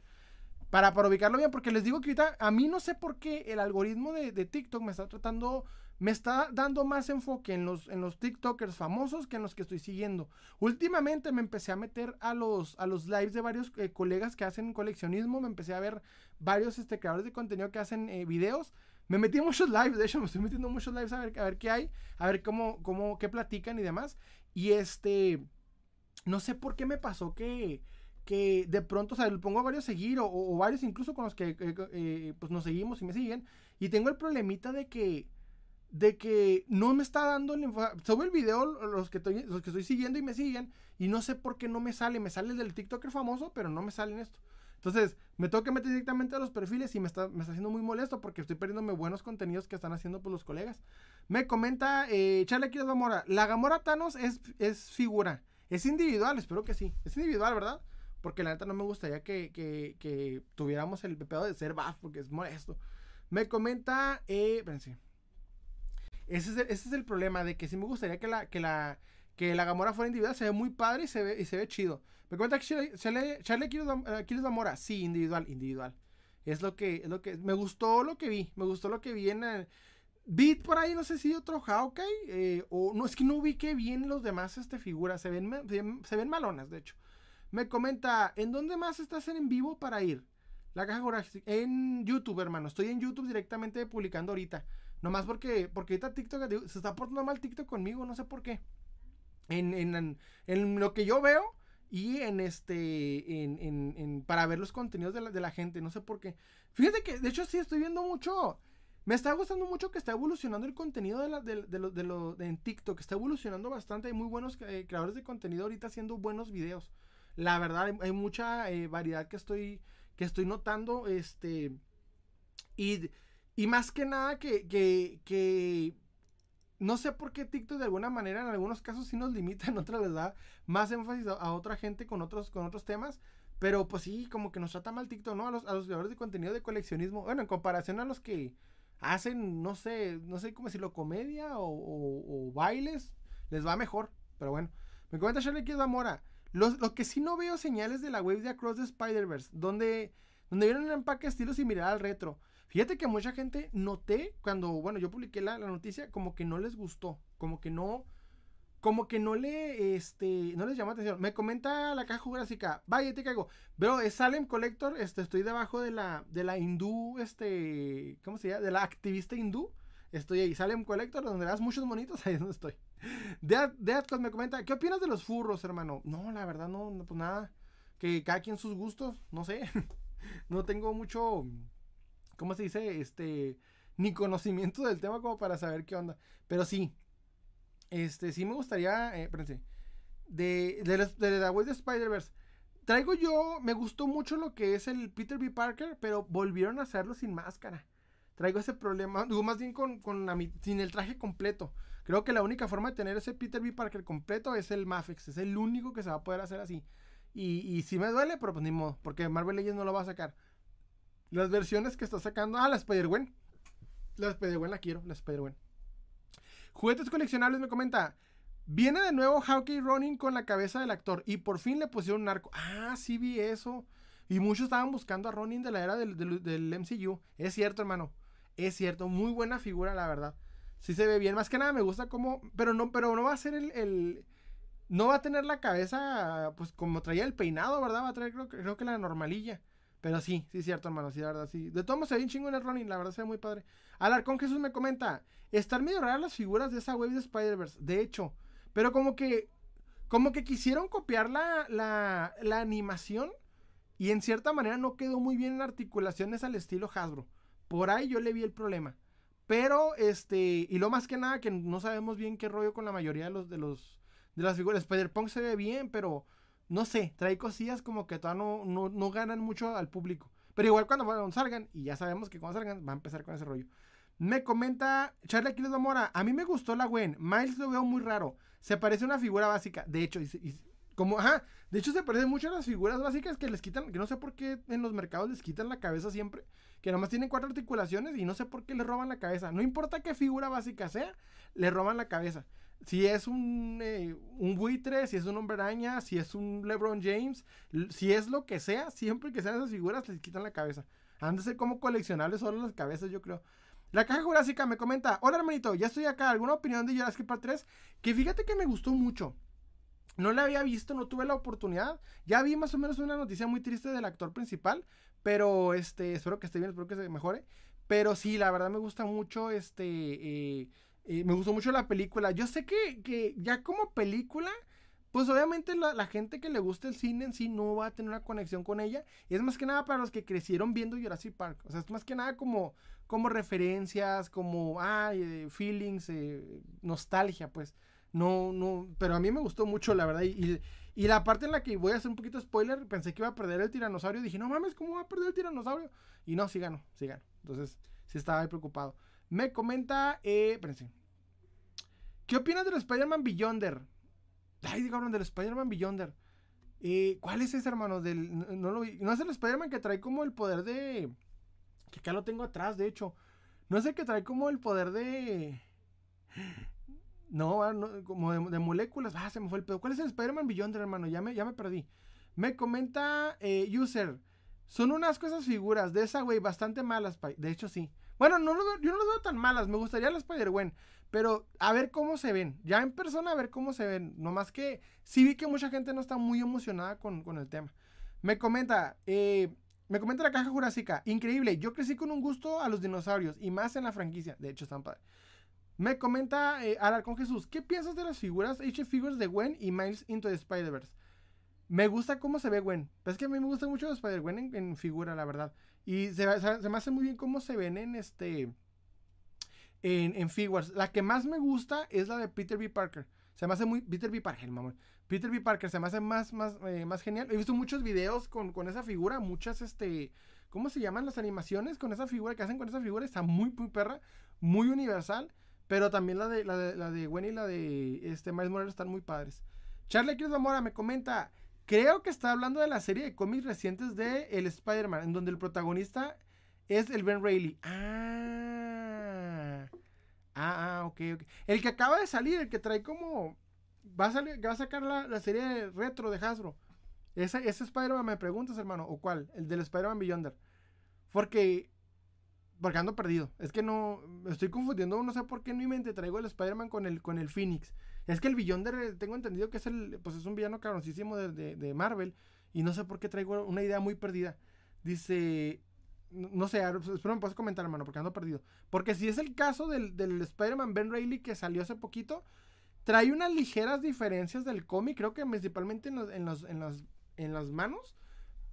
S1: Para, para ubicarlo bien, porque les digo que ahorita a mí no sé por qué el algoritmo de, de TikTok me está tratando me está dando más enfoque en los, en los TikTokers famosos que en los que estoy siguiendo. Últimamente me empecé a meter a los, a los lives de varios eh, colegas que hacen coleccionismo, me empecé a ver varios este, creadores de contenido que hacen eh, videos. Me metí en muchos lives, de hecho me estoy metiendo en muchos lives a ver, a ver qué hay, a ver cómo, cómo, qué platican y demás. Y este, no sé por qué me pasó que, que de pronto, o sea, le pongo a varios seguir o, varios incluso con los que eh, pues nos seguimos y me siguen. Y tengo el problemita de que de que no me está dando el Sube el video los que, estoy, los que estoy siguiendo y me siguen y no sé por qué no me sale. Me sale del TikToker famoso, pero no me sale en esto. Entonces, me tengo que meter directamente a los perfiles y me está, me está haciendo muy molesto porque estoy perdiéndome buenos contenidos que están haciendo pues, los colegas. Me comenta eh, Charlie aquí Gamora. La Gamora Thanos es, es figura. Es individual, espero que sí. Es individual, ¿verdad? Porque la neta no me gustaría que, que, tuviéramos el pedo de ser buff porque es molesto. Me comenta, eh, espérense. Ese es, el, problema de que sí me gustaría que la, que la, que la Gamora fuera individual. Se ve muy padre y se ve, y se ve chido. Me cuenta que Charlie, Charlie Gamora. Sí, individual, individual. Es lo que, es lo que, me gustó lo que vi. Me gustó lo que vi en el, por ahí, no sé si otro Hawkeye. Eh, o no, es que no ubiqué bien los demás este, figuras. Se ven, se ven malonas, de hecho. Me comenta, ¿en dónde más estás en vivo para ir? La caja En YouTube, hermano. Estoy en YouTube directamente publicando ahorita. Nomás porque, porque ahorita TikTok se está portando mal TikTok conmigo, no sé por qué. En, en, en, lo que yo veo y en este, en, para ver los contenidos de la, de la, gente, no sé por qué. Fíjate que, de hecho, sí estoy viendo mucho. Me está gustando mucho que está evolucionando el contenido de, la, de, de, lo, de, en TikTok. Está evolucionando bastante. Hay muy buenos eh, creadores de contenido ahorita haciendo buenos videos. La verdad, hay, mucha eh, variedad que estoy, que estoy notando. Este. Y y más que nada que, que, no sé por qué TikTok de alguna manera en algunos casos sí nos limita, en otras les da más énfasis a, otra gente con otros, con otros temas. Pero pues sí, como que nos trata mal TikTok, ¿no? A los, a los creadores de contenido de coleccionismo. Bueno, en comparación a los que hacen, no sé, no sé cómo decirlo, comedia o, bailes, les va mejor. Pero bueno. Me comenta Charlie que es Zamora. lo que sí no veo señales de la wave de Across the Spider-Verse, donde, donde viene un empaque estilo similar al retro. Fíjate que mucha gente noté cuando, bueno, yo publiqué la, noticia, como que no les gustó, como que no, como que no le, este, no les llamó atención. Me comenta la caja gráfica, vaya, te caigo. Bro, es Salem Collector, este, estoy debajo de la, de la hindú, este, ¿cómo se llama? De la activista hindú. Estoy ahí, Salem Collector, donde das muchos monitos, ahí es donde estoy. Deadcos me comenta, ¿qué opinas de los furros, hermano? No, la verdad, no, no pues nada. Que cada quien sus gustos, no sé. no tengo mucho ¿cómo se dice? Este, ni conocimiento del tema como para saber qué onda. Pero sí, este, sí me gustaría, eh, espérense, de, de, de, la web de Spider-Verse. Traigo yo, me gustó mucho lo que es el Peter B. Parker, pero volvieron a hacerlo sin máscara. Traigo ese problema, digo, más bien con, con la, sin el traje completo. Creo que la única forma de tener ese Peter B. Parker completo es el Mafex. Es el único que se va a poder hacer así. Y, y sí me duele, pero pues ni modo, porque Marvel Legends no lo va a sacar. Las versiones que está sacando. Ah, la Spider-Gwen. La Spider-Gwen la quiero, la Spider-Gwen. Juguetes coleccionables me comenta. Viene de nuevo Hawkeye Ronin con la cabeza del actor y por fin le pusieron un arco. Ah, sí vi eso. Y muchos estaban buscando a Ronin de la era del, MCU. Es cierto, hermano. Es cierto. Muy buena figura, la verdad. Sí se ve bien. Más que nada me gusta como... Pero no, pero no va a ser el, No va a tener la cabeza, pues como traía el peinado, ¿verdad? Va a traer, creo que la normalilla. Pero sí, sí es cierto, hermano, sí, la verdad, sí. De todos modos se un chingo en el Ronin, la verdad se ve muy padre. Alarcón Jesús me comenta, están medio raras las figuras de esa wave de Spider-Verse, de hecho. Pero como que, como que quisieron copiar la, la, la animación y en cierta manera no quedó muy bien en articulaciones al estilo Hasbro. Por ahí yo le vi el problema. Pero, este, y lo más que nada que no sabemos bien qué rollo con la mayoría de los, de los, de las figuras. Spider-Punk se ve bien, pero no sé, trae cosillas como que todavía no, no, ganan mucho al público. Pero igual cuando, salgan, y ya sabemos que cuando salgan, va a empezar con ese rollo. Me comenta Charlie Aquiles Mora, a mí me gustó la Gwen, Miles lo veo muy raro, se parece a una figura básica, de hecho, como, ajá, de hecho se parece mucho a las figuras básicas que les quitan, que no sé por qué en los mercados les quitan la cabeza siempre, que nomás tienen cuatro articulaciones y no sé por qué le roban la cabeza, no importa qué figura básica sea, le roban la cabeza si es un, eh, un buitre, si es un hombre araña, si es un LeBron James, si es lo que sea, siempre que sean esas figuras les quitan la cabeza. Han de ser como coleccionables solo las cabezas, yo creo. La caja jurásica me comenta, hola hermanito, ya estoy acá, ¿alguna opinión de Jurassic Park 3? Que fíjate que me gustó mucho. No la había visto, no tuve la oportunidad. Ya vi más o menos una noticia muy triste del actor principal, pero este, espero que esté bien, espero que se mejore. Pero sí, la verdad me gusta mucho este... Eh, me gustó mucho la película. Yo sé que, ya como película, pues obviamente la, gente que le gusta el cine en sí no va a tener una conexión con ella. Y es más que nada para los que crecieron viendo Jurassic Park. O sea, es más que nada como, como referencias, como ay, eh, feelings, eh, nostalgia, pues. No, no, pero a mí me gustó mucho, la verdad. Y, y, la parte en la que voy a hacer un poquito spoiler, pensé que iba a perder el tiranosaurio. Dije, no mames, ¿cómo va a perder el tiranosaurio? Y no, sí ganó, sí ganó. Entonces, sí estaba ahí preocupado. Me comenta, eh, espérense. ¿Qué opinas del Spider-Man Beyonder? Ay, cabrón, del Spider-Man Beyonder. Eh, ¿Cuál es ese, hermano? No, lo. No es el Spider-Man que trae como el poder de. Que acá lo tengo atrás, de hecho. No es el que trae como el poder de. No, como de, moléculas. Ah, se me fue el pedo. ¿Cuál es el Spider-Man Beyonder, hermano? Ya me, ya me perdí. Me comenta eh, User. Son unas cosas figuras de esa, güey, bastante malas. De hecho, sí. Bueno, no yo no las veo tan malas. Me gustaría la Spider-Gwen. Pero a ver cómo se ven. Ya en persona a ver cómo se ven. Nomás que sí vi que mucha gente no está muy emocionada con, el tema. Me comenta, eh, me comenta la caja jurásica. Increíble. Yo crecí con un gusto a los dinosaurios. Y más en la franquicia. De hecho, están padres. Me comenta eh, con Jesús. ¿Qué piensas de las figuras H figures de Gwen y Miles into the Spider-Verse? Me gusta cómo se ve Gwen. Es que a mí me gusta mucho Spider-Gwen en figura, la verdad. Y se, me hace muy bien cómo se ven en este. En, en figures. La que más me gusta es la de Peter B. Parker. Se me hace muy. Peter B. Parker, mamón. Peter B. Parker se me hace más, más, eh, más genial. He visto muchos videos con, esa figura. Muchas, este. ¿Cómo se llaman las animaciones con esa figura? Que hacen con esa figura. Está muy, muy perra. Muy universal. Pero también la de, la de, la de Gwen y la de este, Miles Morales están muy padres. Charlie Cruz Zamora me comenta. Creo que está hablando de la serie de cómics recientes de El Spider-Man, en donde el protagonista es el Ben Reilly. Ah. Ah, ah, ok, ok. El que acaba de salir, el que trae como. Va a, salir, va a sacar la, serie retro de Hasbro. Ese, ese Spider-Man me preguntas, hermano. ¿O cuál? El del Spider-Man Beyonder. Porque. Porque ando perdido. Es que no. Me estoy confundiendo. No sé por qué en mi mente traigo el Spider-Man con el, con el Phoenix. Es que el Beyonder, tengo entendido que es el, pues es un villano cabroncísimo de, Marvel. Y no sé por qué traigo una idea muy perdida. Dice, no sé, espero me puedes comentar, hermano, porque ando perdido. Porque si es el caso del, Spider-Man Ben Reilly que salió hace poquito, trae unas ligeras diferencias del cómic, creo que principalmente en, en, los, en, las, en las manos,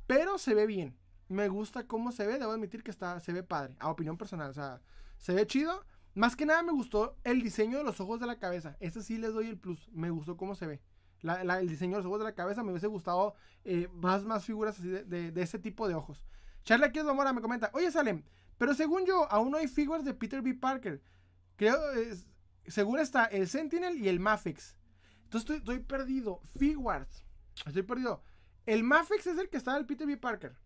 S1: pero se ve bien. Me gusta cómo se ve, debo admitir que está, se ve padre, a opinión personal, o sea, se ve chido. Más que nada me gustó el diseño de los ojos de la cabeza. Ese sí les doy el plus. Me gustó cómo se ve. el diseño de los ojos de la cabeza me hubiese gustado eh, más, más figuras así de, ese tipo de ojos. Charlie aquí Mora me comenta, oye Salem, pero según yo, aún no hay figuras de Peter B. Parker. Creo, según está el Sentinel y el Mafix. Entonces estoy, perdido. Figuarts. Estoy perdido. El Mafix es el que está del Peter B. Parker.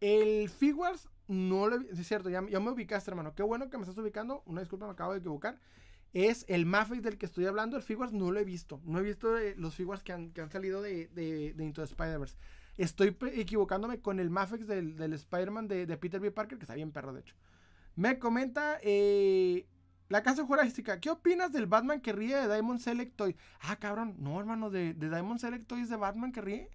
S1: El Figuarts no lo Es cierto, ya, me ubicaste, hermano. Qué bueno que me estás ubicando. Una disculpa, me acabo de equivocar. Es el Mafex del que estoy hablando. El Figuarts no lo he visto. No he visto los Figuarts que han, salido de, de, Into the Spider-Verse. Estoy equivocándome con el Mafex del, del Spider-Man de, de, Peter B. Parker, que está bien perro, de hecho. Me comenta eh, la Casa Jurásica. ¿Qué opinas del Batman que ríe de Diamond Select Toy? Ah, cabrón. No, hermano, de, de Diamond Select Toys de Batman que ríe.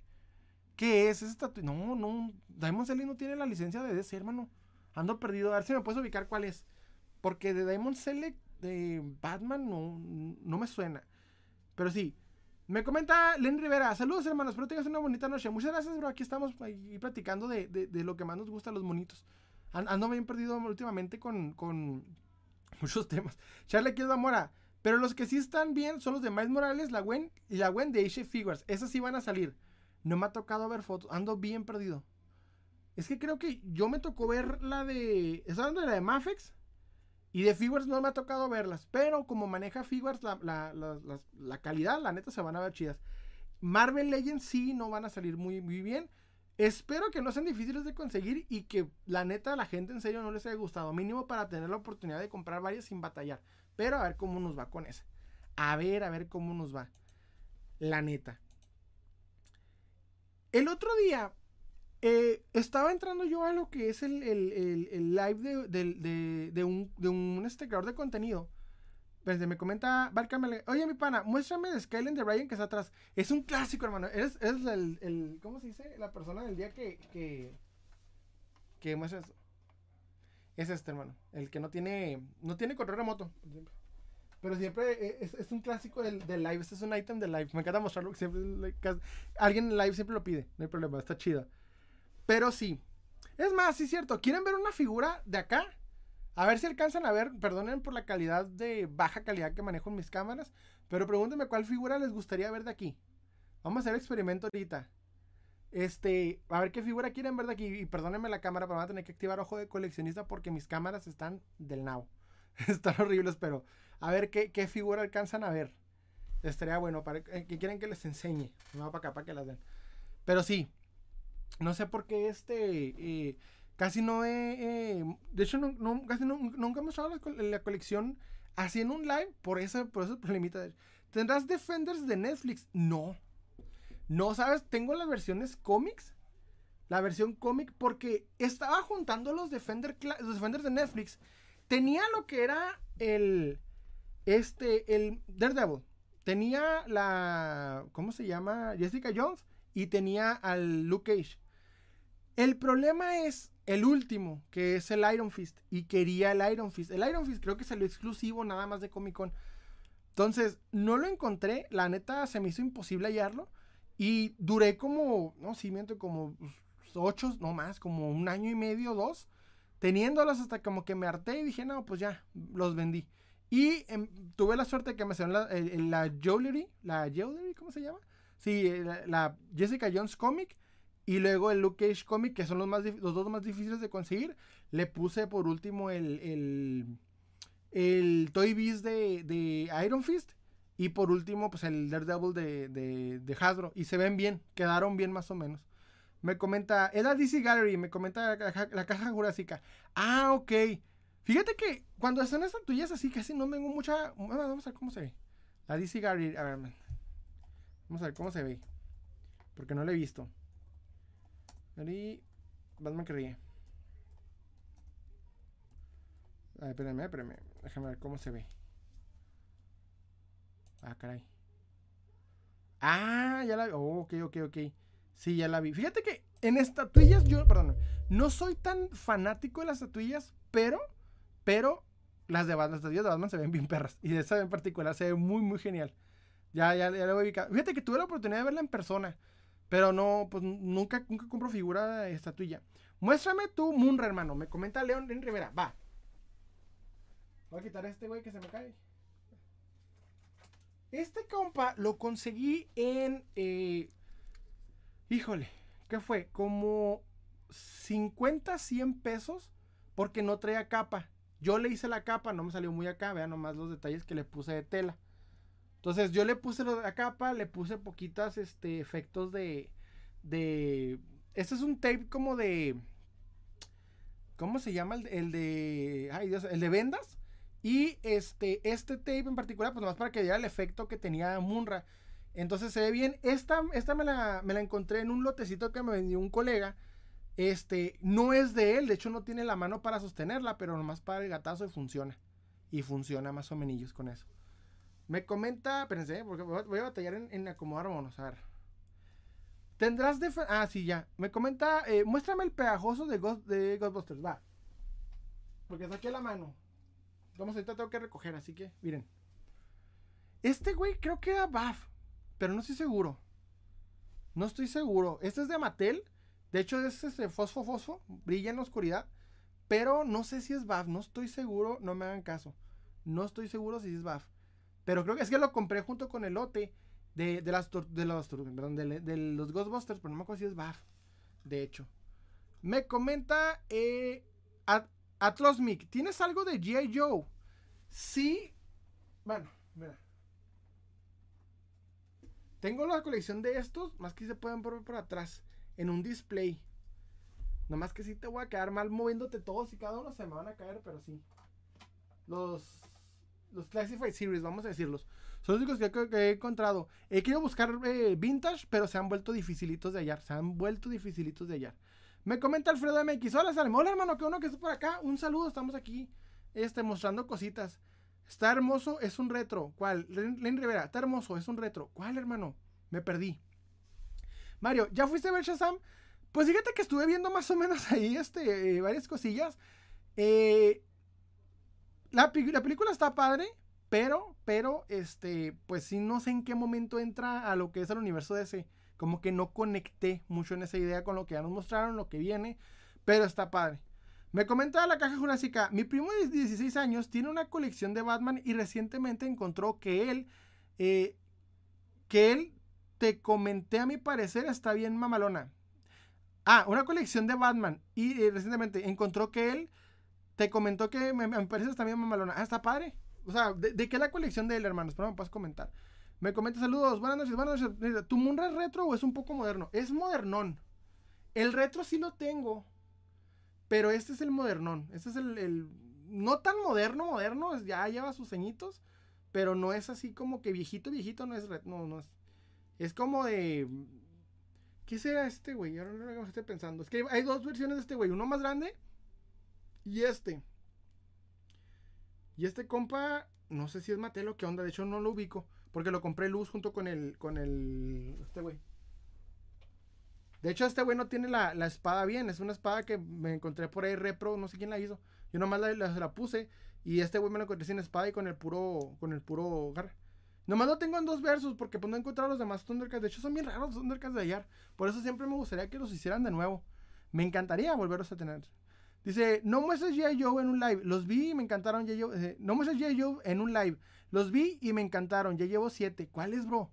S1: ¿Qué es esta? No, no. Diamond Select no tiene la licencia de DC, hermano. Ando perdido. A ver si me puedes ubicar cuál es. Porque de Diamond Select de Batman no, no me suena. Pero sí. Me comenta Len Rivera. Saludos, hermanos. Espero tengas una bonita noche. Muchas gracias, bro. Aquí estamos ahí platicando de, de, lo que más nos gusta los monitos. Ando bien perdido últimamente con, con muchos temas. Charlie quiero Mora. Pero los que sí están bien son los de Miles Morales, la Gwen y la Gwen de Ace Figures. Esas sí van a salir. No me ha tocado ver fotos. Ando bien perdido. Es que creo que yo me tocó ver la de. ¿Estás hablando de la de Mafex? Y de Figures no me ha tocado verlas. Pero como maneja Figures, la, la, calidad, la neta, se van a ver chidas. Marvel Legends sí no van a salir muy, muy bien. Espero que no sean difíciles de conseguir y que la neta la gente en serio no les haya gustado. Mínimo para tener la oportunidad de comprar varias sin batallar. Pero a ver cómo nos va con esa. A ver, a ver cómo nos va. La neta. El otro día eh, estaba entrando yo a lo que es el, live de, un, de un este, creador de contenido. Desde me comenta Valcamele, oye mi pana, muéstrame de Skyline de Brian que está atrás. Es un clásico, hermano. Es, el, ¿cómo se dice? La persona del día que, que, que muestra esto. Es este, hermano. El que no tiene, no tiene control remoto. Pero siempre eh, es, un clásico del, live. Este es un item del live. Me encanta mostrarlo. Siempre, alguien en live siempre lo pide. No hay problema. Está chido. Pero sí. Es más, sí es cierto. ¿Quieren ver una figura de acá? A ver si alcanzan a ver. Perdonen por la calidad de baja calidad que manejo en mis cámaras. Pero pregúntenme cuál figura les gustaría ver de aquí. Vamos a hacer experimento ahorita. Este, a ver qué figura quieren ver de aquí. Y perdónenme la cámara, pero van a tener que activar ojo de coleccionista porque mis cámaras están del now. están horribles, pero a ver qué, figura alcanzan a ver. Estaría bueno, para eh, quieren que les enseñe. No para acá, para que las den. Pero sí, no sé por qué este. Eh, casi no he. Eh, de hecho, no, casi nunca he mostrado la, colección así en un live por ese, por ese problemita. ¿Tendrás Defenders de Netflix? No. No, ¿sabes? Tengo las versiones cómics. La versión cómic porque estaba juntando los, Defender, los Defenders de Netflix. Tenía lo que era el este, el Daredevil tenía la, ¿cómo se llama? Jessica Jones y tenía al Luke Cage. El problema es el último, que es el Iron Fist. Y quería el Iron Fist. El Iron Fist creo que salió exclusivo nada más de Comic Con. Entonces, no lo encontré. La neta, se me hizo imposible hallarlo. Y duré como, no, sí, miento, como ocho, no más, como un año y medio, dos. Teniéndolos hasta como que me harté y dije, no, pues ya, los vendí. Y em, tuve la suerte que me salió la, la Jewelry, la Jewelry, ¿cómo se llama? Sí, eh, la, Jessica Jones Comic y luego el Luke Cage Comic, que son los, más, los dos más difíciles de conseguir. Le puse por último el, el, el Toy Biz de, de, Iron Fist y por último pues el Daredevil de, de, de Hasbro. Y se ven bien, quedaron bien más o menos. Me comenta, era DC Gallery, me comenta la, la caja jurásica. Ah, ok. Fíjate que cuando están estatuillas así, casi no tengo mucha. Vamos a ver cómo se ve. La DC Gary. A ver. Vamos a ver cómo se ve. Porque no la he visto. Gary. Batman que ríe. A ver, espérenme, espérenme. Déjame ver cómo se ve. Ah, caray. Ah, ya la vi. Oh, ok, ok, ok. Sí, ya la vi. Fíjate que en estatuillas yo, perdón, no soy tan fanático de las estatuillas, pero pero las de Batman, las de Batman se ven bien perras. Y de esa en particular se ve muy, muy genial. Ya, ya, ya lo voy a Fíjate que tuve la oportunidad de verla en persona. Pero no, pues nunca, nunca compro figura estatuilla. Muéstrame tu Munra, hermano. Me comenta León en Rivera. Va. Voy a quitar este güey que se me cae. Este compa lo conseguí en. Eh, híjole, ¿qué fue? Como 50, 100 pesos porque no traía capa. Yo le hice la capa, no me salió muy acá, vean nomás los detalles que le puse de tela. Entonces yo le puse la capa, le puse poquitas este, efectos de, de... Este es un tape como de... ¿Cómo se llama? El, el de. Ay, Dios, el de vendas. Y este, este tape en particular, pues nomás para que diera el efecto que tenía Munra. Entonces se ve bien. Esta, esta me, la, me la encontré en un lotecito que me vendió un colega. Este, no es de él, de hecho no tiene la mano para sostenerla, pero nomás para el gatazo y funciona. Y funciona más o menos con eso. Me comenta, espérense, porque voy a batallar en, acomodar monos, a ver. Tendrás de... Ah, sí, ya. Me comenta, eh, muéstrame el pegajoso de, de Ghostbusters, va. Porque saqué la mano. Vamos, ahorita tengo que recoger, así que, miren. Este güey creo que era Buff, pero no estoy seguro. No estoy seguro. Este es de Mattel. De hecho, es este fosfo fosfo. Brilla en la oscuridad. Pero no sé si es BAF. No estoy seguro. No me hagan caso. No estoy seguro si es BAF. Pero creo que es que lo compré junto con el lote de, las de los perdón, de, los Ghostbusters. Pero no me acuerdo si es BAF. De hecho. Me comenta eh, Atlosmic. ¿Tienes algo de G.I. Joe? Sí. Bueno, mira. Tengo la colección de estos. Más que se pueden ver por atrás en un display. Nomás que sí te voy a quedar mal moviéndote todos y cada uno se me van a caer, pero sí. Los, los Classified Series, vamos a decirlos. Son los únicos que, he encontrado. He querido buscar eh, vintage, pero se han vuelto dificilitos de hallar. Se han vuelto dificilitos de hallar. Me comenta Alfredo MX. Hola, Salem. Hola, hermano, que uno que está por acá. Un saludo, estamos aquí este, mostrando cositas. Está hermoso, es un retro. ¿Cuál? Len Rivera, está hermoso, es un retro. ¿Cuál, hermano? Me perdí. Mario, ¿ya fuiste a ver Shazam? Pues fíjate que estuve viendo más o menos ahí este, eh, varias cosillas. Eh, la, película está padre, pero, pero, este, pues sí, no sé en qué momento entra a lo que es el universo ese. Como que no conecté mucho en esa idea con lo que ya nos mostraron, lo que viene, pero está padre. Me comentaba la caja jurásica, mi primo de 16 años tiene una colección de Batman y recientemente encontró que él, eh, que él te comenté a mi parecer está bien mamalona. Ah, una colección de Batman. Y eh, recientemente encontró que él te comentó que me, me parece está bien mamalona. Ah, está padre. O sea, ¿de, qué es la colección de él, hermano? Espero me puedas comentar. Me comenta saludos, buenas noches, buenas noches. ¿Tu mundo es retro o es un poco moderno? Es modernón. El retro sí lo tengo. Pero este es el modernón. Este es el, el no tan moderno, moderno. Ya lleva sus ceñitos. Pero no es así como que viejito, viejito. No es, no, no es es como de. ¿Qué será este, güey? Ahora no lo estoy pensando. Es que hay dos versiones de este, güey. Uno más grande y este. Y este compa, no sé si es Matelo, qué onda. De hecho, no lo ubico. Porque lo compré luz junto con el. Con el. Este güey. De hecho, este güey no tiene la, espada bien. Es una espada que me encontré por ahí repro. No sé quién la hizo. Yo nomás la, la, puse. Y este güey me lo encontré sin espada y con el puro. Con el puro garra. Nomás lo tengo en dos versos porque pues no he encontrado los demás Thundercats. De hecho, son bien raros los Thundercats de hallar. Por eso siempre me gustaría que los hicieran de nuevo. Me encantaría volverlos a tener. Dice, no muestres G.I. Joe en un live. Los vi y me encantaron. Joe. no muestres G.I. Joe en un live. Los vi y me encantaron. Ya llevo siete. ¿Cuáles, bro?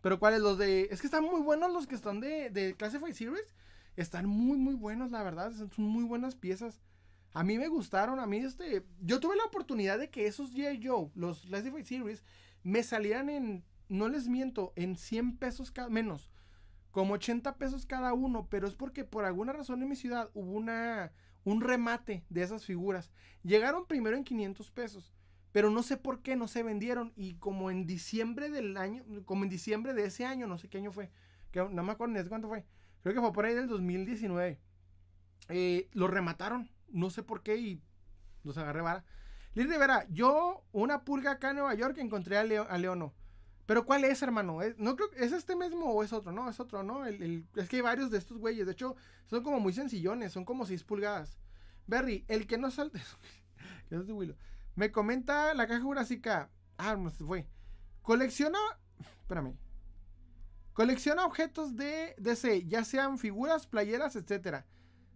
S1: Pero ¿cuáles? Los de... Es que están muy buenos los que están de, de Classified Series. Están muy, muy buenos, la verdad. Son muy buenas piezas. A mí me gustaron. A mí, este... Yo tuve la oportunidad de que esos G.I. Joe, los Classified Series me salían en, no les miento, en 100 pesos cada, menos, como 80 pesos cada uno, pero es porque por alguna razón en mi ciudad hubo una, un remate de esas figuras. Llegaron primero en 500 pesos, pero no sé por qué no se vendieron y como en diciembre del año, como en diciembre de ese año, no sé qué año fue, que no me acuerdo ni cuánto fue, creo que fue por ahí del 2019, eh, lo remataron, no sé por qué y los agarré vara. Liz Rivera, yo una pulga acá en Nueva York encontré a, Leono. Pero ¿cuál es, hermano? ¿Es, no creo, ¿Es este mismo o es otro? No, es otro, ¿no? Es que hay varios de estos güeyes. De hecho, son como muy sencillones. Son como 6 pulgadas. Berry, el que no salte. Me comenta la caja jurásica. Ah, no se fue. Colecciona. Espérame. Colecciona objetos de DC, ya sean figuras, playeras, etcétera.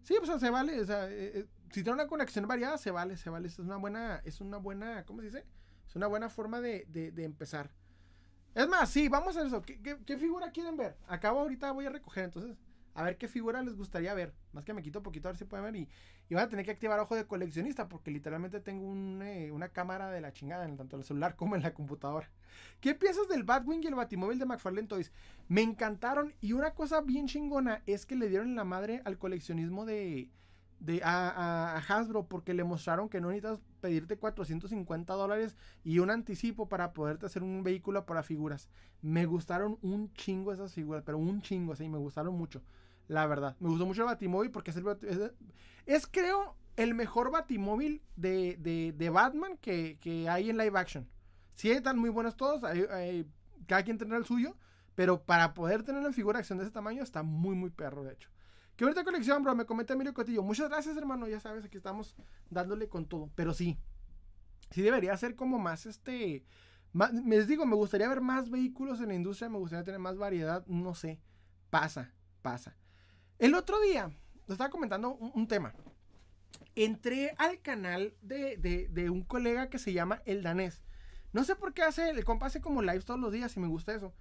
S1: Sí, pues se vale. O sea, eh, eh, si tiene una conexión variada, se vale, se vale. Es una buena, es una buena, ¿cómo se dice? Es una buena forma de, de, empezar. Es más, sí, vamos a eso. ¿Qué, figura quieren ver? Acabo ahorita, voy a recoger, entonces, a ver qué figura les gustaría ver. Más que me quito un poquito a ver si pueden ver. Y, y van a tener que activar ojo de coleccionista, porque literalmente tengo eh, una cámara de la chingada, en tanto el celular como en la computadora. ¿Qué piensas del Batwing y el Batimóvil de McFarlane Toys? Me encantaron. Y una cosa bien chingona es que le dieron la madre al coleccionismo de de, a, Hasbro porque le mostraron que no necesitas pedirte 450 dólares y un anticipo para poderte hacer un vehículo para figuras. Me gustaron un chingo esas figuras, pero un chingo, sí, me gustaron mucho. La verdad, me gustó mucho el Batimóvil porque es, el, es, creo, el mejor Batimóvil de, de, Batman que, que, hay en live action. Sí, están muy buenos todos, cada quien tendrá el suyo, pero para poder tener una figura de acción de ese tamaño está muy, muy perro, de hecho. Qué bonita colección, bro. Me comenta Emilio Cotillo. Muchas gracias, hermano. Ya sabes, aquí estamos dándole con todo. Pero sí, sí debería ser como más este. les digo, me gustaría ver más vehículos en la industria. Me gustaría tener más variedad. No sé. Pasa, pasa. El otro día, te estaba comentando un, tema. Entré al canal de, de, un colega que se llama El Danés. No sé por qué hace, el compa hace como lives todos los días y me gusta eso.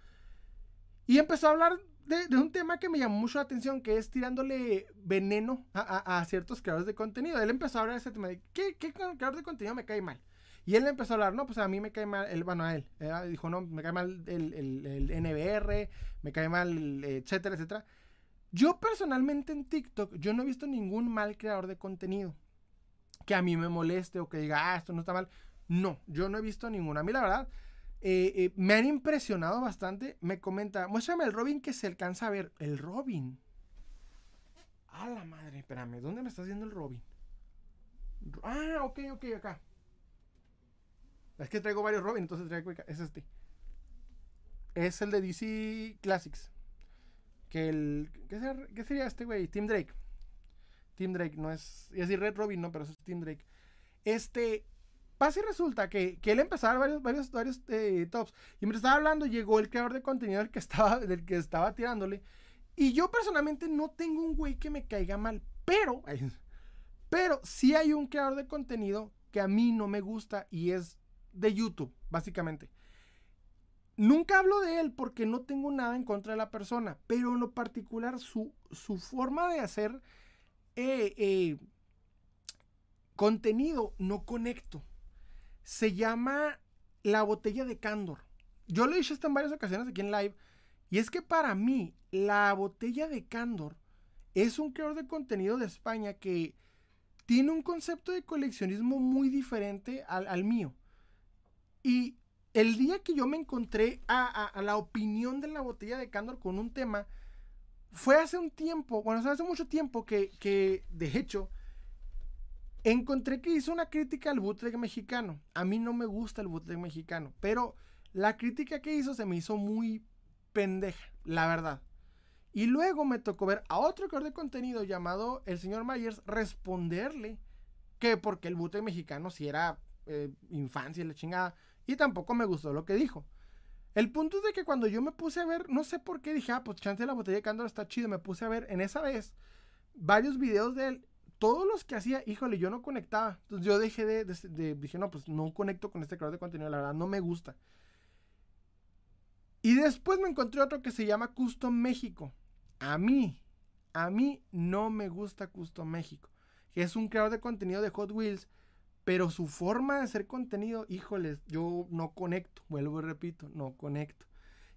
S1: Y empezó a hablar de, un tema que me llamó mucho la atención, que es tirándole veneno a, ciertos creadores de contenido. Él empezó a hablar de ese tema de ¿qué, qué creador de contenido me cae mal. Y él empezó a hablar, no, pues a mí me cae mal, él, bueno, a él, dijo, no, me cae mal el, el, NBR, me cae mal, etcétera, etcétera. Yo personalmente en TikTok, yo no he visto ningún mal creador de contenido que a mí me moleste o que diga, ah, esto no está mal. No, yo no he visto ninguno. A mí la verdad, eh, eh, me han impresionado bastante. Me comenta, muéstrame el Robin que se alcanza a ver. El Robin. A la madre, espérame, ¿dónde me estás viendo el Robin? Ah, ok, ok, acá. Es que traigo varios Robin, entonces traigo Es este. Es el de DC Classics. Que el. ¿Qué, sería este güey? Team Drake. Team Drake, no es. Y así Red Robin, no, pero es Team Drake. Este. Pasa y resulta que, que él empezó a dar varios, varios, varios eh, tops. Y mientras estaba hablando, llegó el creador de contenido del que estaba, del que estaba tirándole. Y yo personalmente no tengo un güey que me caiga mal. Pero, pero sí hay un creador de contenido que a mí no me gusta y es de YouTube, básicamente. Nunca hablo de él porque no tengo nada en contra de la persona, pero en lo particular su, su forma de hacer eh, eh, contenido no conecto se llama La botella de Candor. Yo lo he dicho en varias ocasiones aquí en live. Y es que para mí, la botella de Candor es un creador de contenido de España que tiene un concepto de coleccionismo muy diferente al, mío. Y el día que yo me encontré a, la opinión de la botella de Candor con un tema, fue hace un tiempo, bueno, hace mucho tiempo que, que de hecho, Encontré que hizo una crítica al bootleg mexicano. A mí no me gusta el bootleg mexicano, pero la crítica que hizo se me hizo muy pendeja, la verdad. Y luego me tocó ver a otro creador de contenido llamado el señor Myers responderle que porque el bootleg mexicano si era eh, infancia y la chingada. Y tampoco me gustó lo que dijo. El punto es de que cuando yo me puse a ver, no sé por qué dije, ah, pues chance la botella de Cándor está chido. Me puse a ver en esa vez varios videos de él todos los que hacía, híjole, yo no conectaba. Entonces yo dejé de, dije, no, pues no conecto con este creador de contenido, la verdad, no me gusta. Y después me encontré otro que se llama Custom México. A mí, a mí no me gusta Custom México. Es un creador de contenido de Hot Wheels, pero su forma de hacer contenido, híjoles, yo no conecto, vuelvo y repito, no conecto.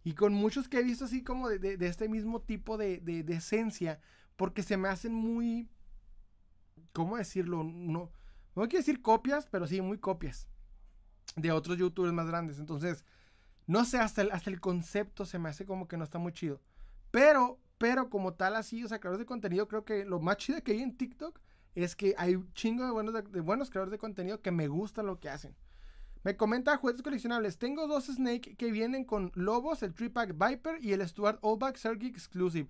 S1: Y con muchos que he visto así como de, este mismo tipo de esencia, porque se me hacen muy ¿cómo decirlo? No, no quiero decir copias, pero sí, muy copias de otros youtubers más grandes. Entonces, no sé, hasta el, hasta el concepto se me hace como que no está muy chido. Pero, pero como tal así, o sea, creadores de contenido, creo que lo más chido que hay en TikTok es que hay un chingo de buenos, de, buenos creadores de contenido que me gusta lo que hacen. Me comenta juguetes coleccionables. Tengo dos Snake que vienen con Lobos, el Tripack Viper y el Stuart Oldback Sergi Exclusive.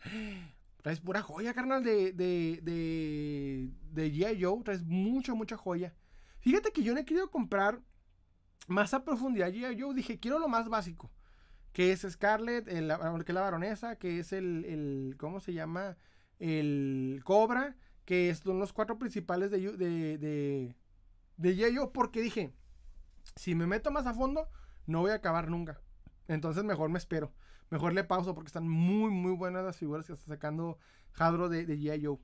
S1: Traes pura joya, carnal, de, de, de, de G.I. Joe. Traes mucha, mucha joya. Fíjate que yo no he querido comprar más a profundidad G.I. Joe. Dije, quiero lo más básico. Que es Scarlett, el, que es la baronesa, que es el, el, ¿cómo se llama? El Cobra, que son los cuatro principales de, de, de, de G.I. Joe. Porque dije, si me meto más a fondo, no voy a acabar nunca. Entonces mejor me espero. Mejor le pauso porque están muy, muy buenas las figuras que está sacando Hadro de, de G.I. Joe.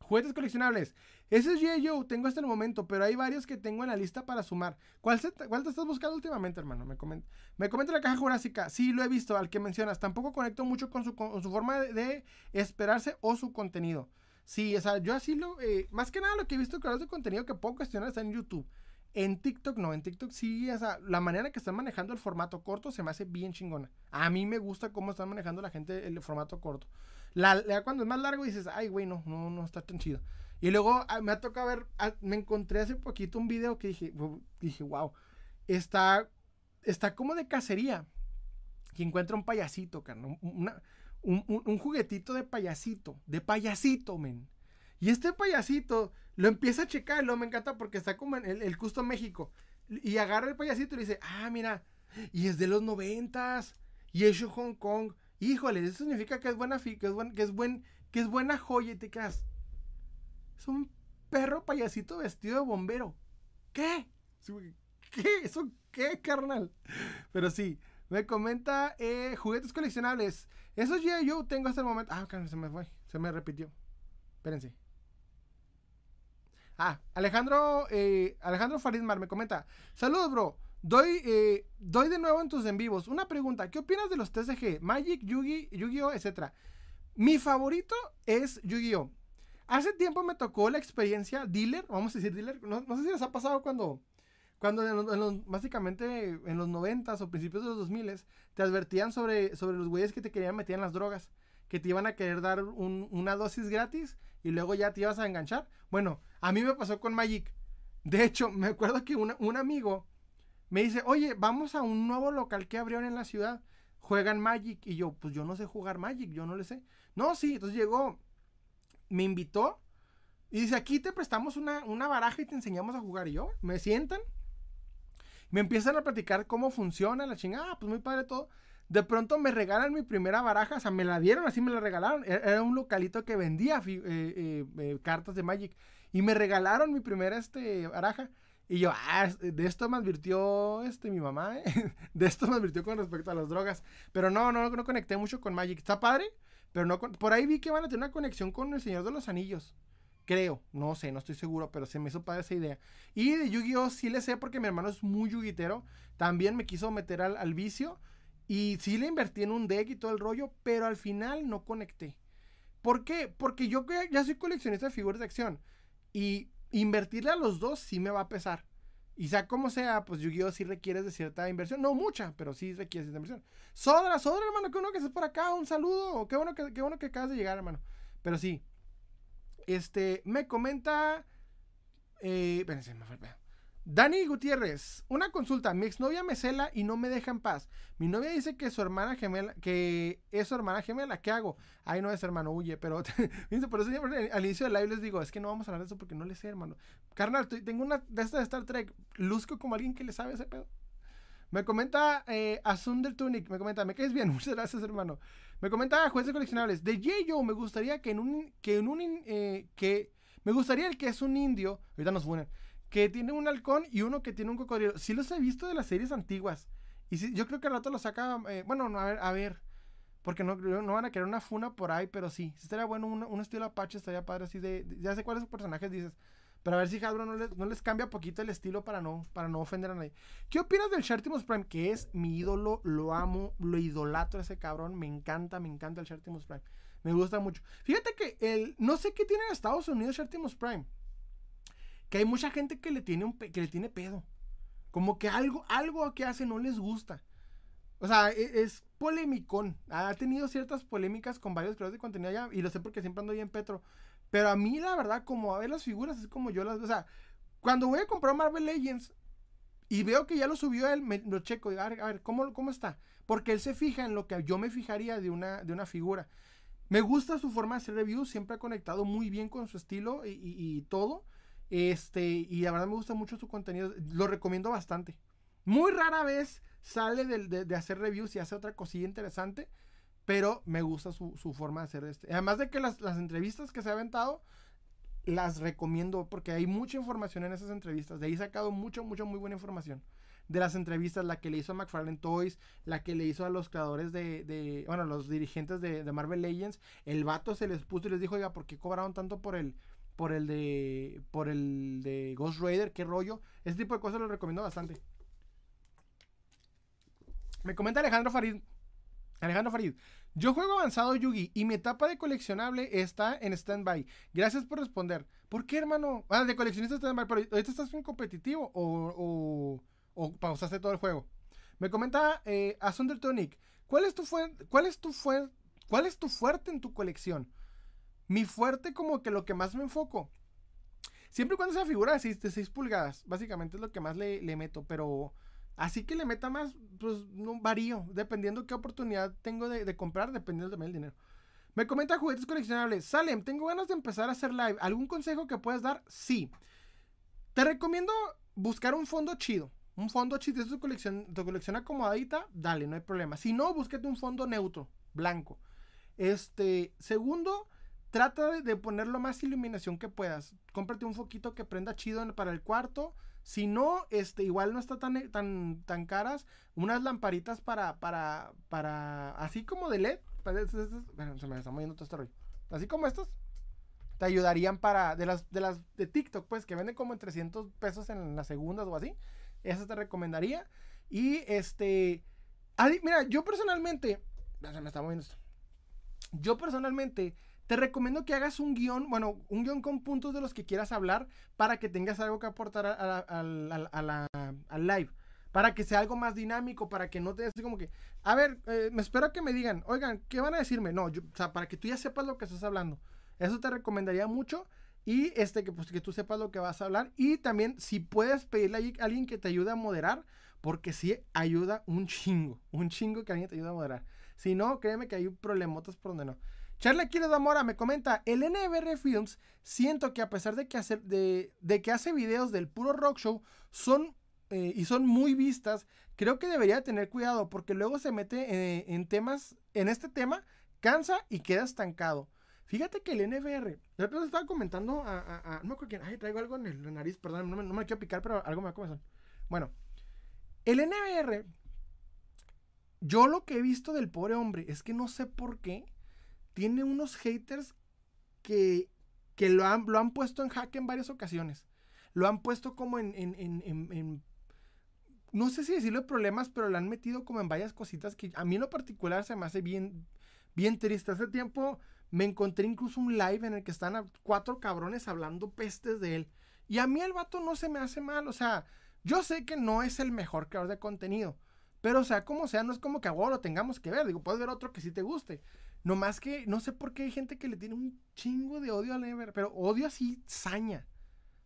S1: Juguetes coleccionables. Ese es G.I. Joe, tengo hasta el momento, pero hay varios que tengo en la lista para sumar. ¿Cuál, te estás buscando últimamente, hermano? Me comenta. Me comenta la caja jurásica. Sí, lo he visto, al que mencionas. Tampoco conecto mucho con su, forma de, esperarse o su contenido. Sí, o sea, yo así lo. Eh, más que nada lo que he visto creadores de contenido que puedo cuestionar está en YouTube. En TikTok no, en TikTok sí, o sea, la manera que están manejando el formato corto se me hace bien chingona. A mí me gusta cómo están manejando la gente el formato corto. La, cuando es más largo dices, ay, güey, no, no, no está tan chido. Y luego ah, me ha tocado ver, ah, me encontré hace poquito un video que dije, dije, wow, está, está como de cacería. Que encuentra un payasito, carnal, un, un, juguetito de payasito, de payasito, men. Y este payasito lo empieza a checar, lo me encanta porque está como en el, el Custo México. Y agarra el payasito y le dice, ah, mira, y es de los noventas, y es Hong Kong. Híjole, eso significa que es buena, que que es, buen, que es buena joya y te. Es un perro payasito vestido de bombero. ¿Qué? ¿Qué? ¿Eso qué, carnal? Pero sí, me comenta eh, juguetes coleccionables. Esos ya yo tengo hasta el momento. Ah, se me fue. Se me repitió. Espérense. Ah, Alejandro, eh, Alejandro Faridmar me comenta. Saludos, bro. Doy, eh, doy de nuevo en tus en vivos. Una pregunta. ¿Qué opinas de los TCG? Magic, Yugi, Yu-Gi-Oh, etcétera. Mi favorito es Yu-Gi-Oh. Hace tiempo me tocó la experiencia dealer, vamos a decir dealer. No, sé si les ha pasado cuando, cuando básicamente en los 90 o principios de los 2000 te advertían sobre, sobre los güeyes que te querían meter en las drogas. Que te iban a querer dar una dosis gratis y luego ya te ibas a enganchar. Bueno, a mí me pasó con Magic. De hecho, me acuerdo que un amigo me dice, oye, vamos a un nuevo local que abrieron en la ciudad. Juegan Magic. Y yo, pues yo no sé jugar Magic, yo no le sé. No, sí, entonces llegó, me invitó y dice, aquí te prestamos una, una baraja y te enseñamos a jugar. Y yo, me sientan, me empiezan a platicar cómo funciona la chingada, ah, pues muy padre todo. De pronto me regalan mi primera baraja, o sea, me la dieron, así me la regalaron. E-, era un localito que vendía eh, eh, eh, cartas de Magic. Y me regalaron mi primera este, baraja. Y yo, ah, de esto me advirtió este, mi mamá, de esto me advirtió con respecto a las drogas. Pero no, no, no conecté mucho con Magic. Está padre, pero no por ahí vi que van a tener una conexión con el Señor de los Anillos. Creo, no sé, no estoy seguro, pero se me hizo padre esa idea. Y de Yu-Gi-Oh! sí le sé porque mi hermano es muy yuguitero. También me quiso meter al, al vicio. Y sí le invertí en un deck y todo el rollo, pero al final no conecté. ¿Por qué? Porque yo ya soy coleccionista de figuras de acción. Y invertirle a los dos sí me va a pesar. Y sea como sea, pues Yu-Gi-Oh! sí requiere de cierta inversión. No mucha, pero sí requiere cierta inversión. Sodra, Sodra, hermano, qué bueno que estés por acá. Un saludo. Qué bueno que, qué bueno que acabas de llegar, hermano. Pero sí. Este, me comenta. Eh, espérense, me fue Dani Gutiérrez, una consulta. Mi exnovia me cela y no me deja en paz. Mi novia dice que su hermana gemela, que es su hermana gemela. ¿Qué hago? Ay, no es hermano, huye. Pero por eso al inicio del live les digo, es que no vamos a hablar de eso porque no le sé, hermano. Carnal, tengo una de estas de Star Trek. Luzco como alguien que le sabe ese pedo. Me comenta eh, Asunder Tunic, me comenta, me caes bien, muchas gracias, hermano. Me comenta jueces coleccionables. De J.Yo me gustaría que en un, que en un, eh, que, me gustaría el que es un indio, ahorita nos ponen que tiene un halcón y uno que tiene un cocodrilo. Sí los he visto de las series antiguas. Y sí, yo creo que al rato lo saca. Eh, bueno, a ver, a ver. Porque no, no van a querer una funa por ahí, pero sí. Estaría bueno un, estilo Apache, estaría padre así de, Ya sé cuáles personajes dices. Pero a ver si Hadro no, no les, cambia poquito el estilo para no, para no ofender a nadie. ¿Qué opinas del Shartimus Prime? Que es mi ídolo, lo amo, lo idolatro ese cabrón. Me encanta, me encanta el Shartimus Prime. Me gusta mucho. Fíjate que el. No sé qué tiene en Estados Unidos Shartimus Prime que hay mucha gente que le tiene, un que le tiene pedo. Como que algo, algo que hace no les gusta. O sea, e, es, polémico. Ha tenido ciertas polémicas con varios creadores de contenido allá. Y lo sé porque siempre ando ahí en Petro. Pero a mí, la verdad, como a ver las figuras, es como yo las O sea, cuando voy a comprar Marvel Legends y veo que ya lo subió él, me lo checo. a ver, a ver ¿cómo, ¿cómo está? Porque él se fija en lo que yo me fijaría de una, de una figura. Me gusta su forma de hacer reviews. Siempre ha conectado muy bien con su estilo y todo. Este, y la verdad me gusta mucho su contenido. Lo recomiendo bastante. Muy rara vez sale de, hacer reviews y hace otra cosilla interesante. Pero me gusta su, forma de hacer este. Además de que las, entrevistas que se ha aventado, las recomiendo porque hay mucha información en esas entrevistas. De ahí he sacado mucho, mucho, muy buena información. De las entrevistas, la que le hizo a McFarlane Toys, la que le hizo a los creadores de, de bueno, los dirigentes de, de Marvel Legends. El vato se les puso y les dijo, oiga, ¿por qué cobraron tanto por el, por el de por el de Ghost Raider, qué rollo. Ese tipo de cosas lo recomiendo bastante. Me comenta Alejandro Farid. Alejandro Farid, Yo juego avanzado Yugi y mi etapa de coleccionable está en stand-by. Gracias por responder. ¿Por qué, hermano? Ah, de coleccionista stand-by, pero ahorita estás en competitivo o, o, pausaste todo el juego. Me comenta eh, Tonic. ¿Cuál es tu cuál es tu cuál es tu fuerte en tu colección? Mi fuerte como que lo que más me enfoco. Siempre y cuando sea figura de 6, pulgadas, básicamente es lo que más le, le meto, pero Así que le meta más, pues no varío, dependiendo qué oportunidad tengo de, comprar, dependiendo también del dinero. Me comenta juguetes coleccionables. Salem, tengo ganas de empezar a hacer live. ¿Algún consejo que puedas dar? Sí. Te recomiendo buscar un fondo chido. Un fondo chido. Si tu colección, tu colección acomodadita, dale, no hay problema. Si no, búsquete un fondo neutro, blanco. Este, segundo, trata de, poner lo más iluminación que puedas. Cómprate un foquito que prenda chido para el cuarto si no, este, igual no está tan, tan, tan caras. Unas lamparitas para, para, para, así como de LED. Se me está moviendo todo este rollo. Así como estas. Te ayudarían para, de las, de las de TikTok, pues, que venden como en 300 pesos en las segundas o así. Esas te recomendaría. Y este, mira, yo personalmente, se me está moviendo esto. Yo personalmente te recomiendo que hagas un guion, bueno, un guion con puntos de los que quieras hablar para que tengas algo que aportar al live. Para que sea algo más dinámico, para que no te des como que, a ver, eh, me espero que me digan, oigan, ¿qué van a decirme? No, o sea, para que tú ya sepas lo que estás hablando. Eso te recomendaría mucho. Y este, que, pues, que tú sepas lo que vas a hablar. Y también, si puedes pedirle a alguien que te ayude a moderar, porque sí ayuda un chingo. Un chingo que alguien te ayude a moderar. Si no, créeme que hay problemotas por donde no. Charlie Aquiles Mora me comenta, el NBR Films, siento que a pesar de que hace, de, que hace videos del puro rock show, son eh, y son muy vistas, creo que debería tener cuidado porque luego se mete eh, en temas, en este tema, cansa y queda estancado. Fíjate que el NBR, yo estaba comentando a, no creo que, ay, traigo algo en el nariz, perdón, no me, quiero picar, pero algo me va a comenzar. Bueno, el NBR, yo lo que he visto del pobre hombre es que no sé por qué, tiene unos haters que, que lo, han, lo han puesto en jaque en varias ocasiones. Lo han puesto como en, en, en, en no sé si decirlo problemas, pero lo han metido como en varias cositas que a mí en lo particular se me hace bien, bien triste. Hace tiempo me encontré incluso un live en el que están cuatro cabrones hablando pestes de él. Y a mí el vato no se me hace mal. O sea, yo sé que no es el mejor creador de contenido. Pero, o sea, como sea, no es como que a lo tengamos que ver. Digo, puedes ver otro que sí te guste. No más que, no sé por qué hay gente que le tiene un chingo de odio al Ever, pero odio así, saña.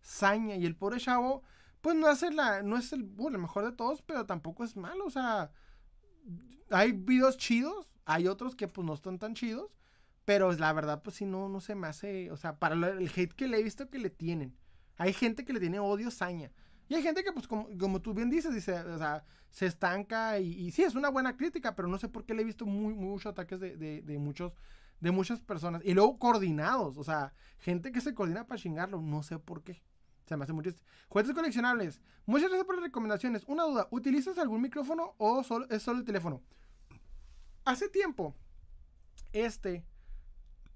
S1: Saña. Y el pobre chavo, pues no, hace la, no es el, bueno, el mejor de todos, pero tampoco es malo. O sea, hay videos chidos, hay otros que pues no están tan chidos. Pero la verdad, pues sí, no, no se me hace. O sea, para el hate que le he visto que le tienen. Hay gente que le tiene odio, saña. Y hay gente que, pues, como, como tú bien dices, dice, o sea, se estanca y, sí, es una buena crítica, pero no sé por qué le he visto muy, muchos ataques de, de, muchos, de muchas personas. Y luego coordinados, o sea, gente que se coordina para chingarlo, no sé por qué. Se me hace muy triste. Juguetes coleccionables. Muchas gracias por las recomendaciones. Una duda, ¿utilizas algún micrófono o solo, es solo el teléfono? Hace tiempo, este,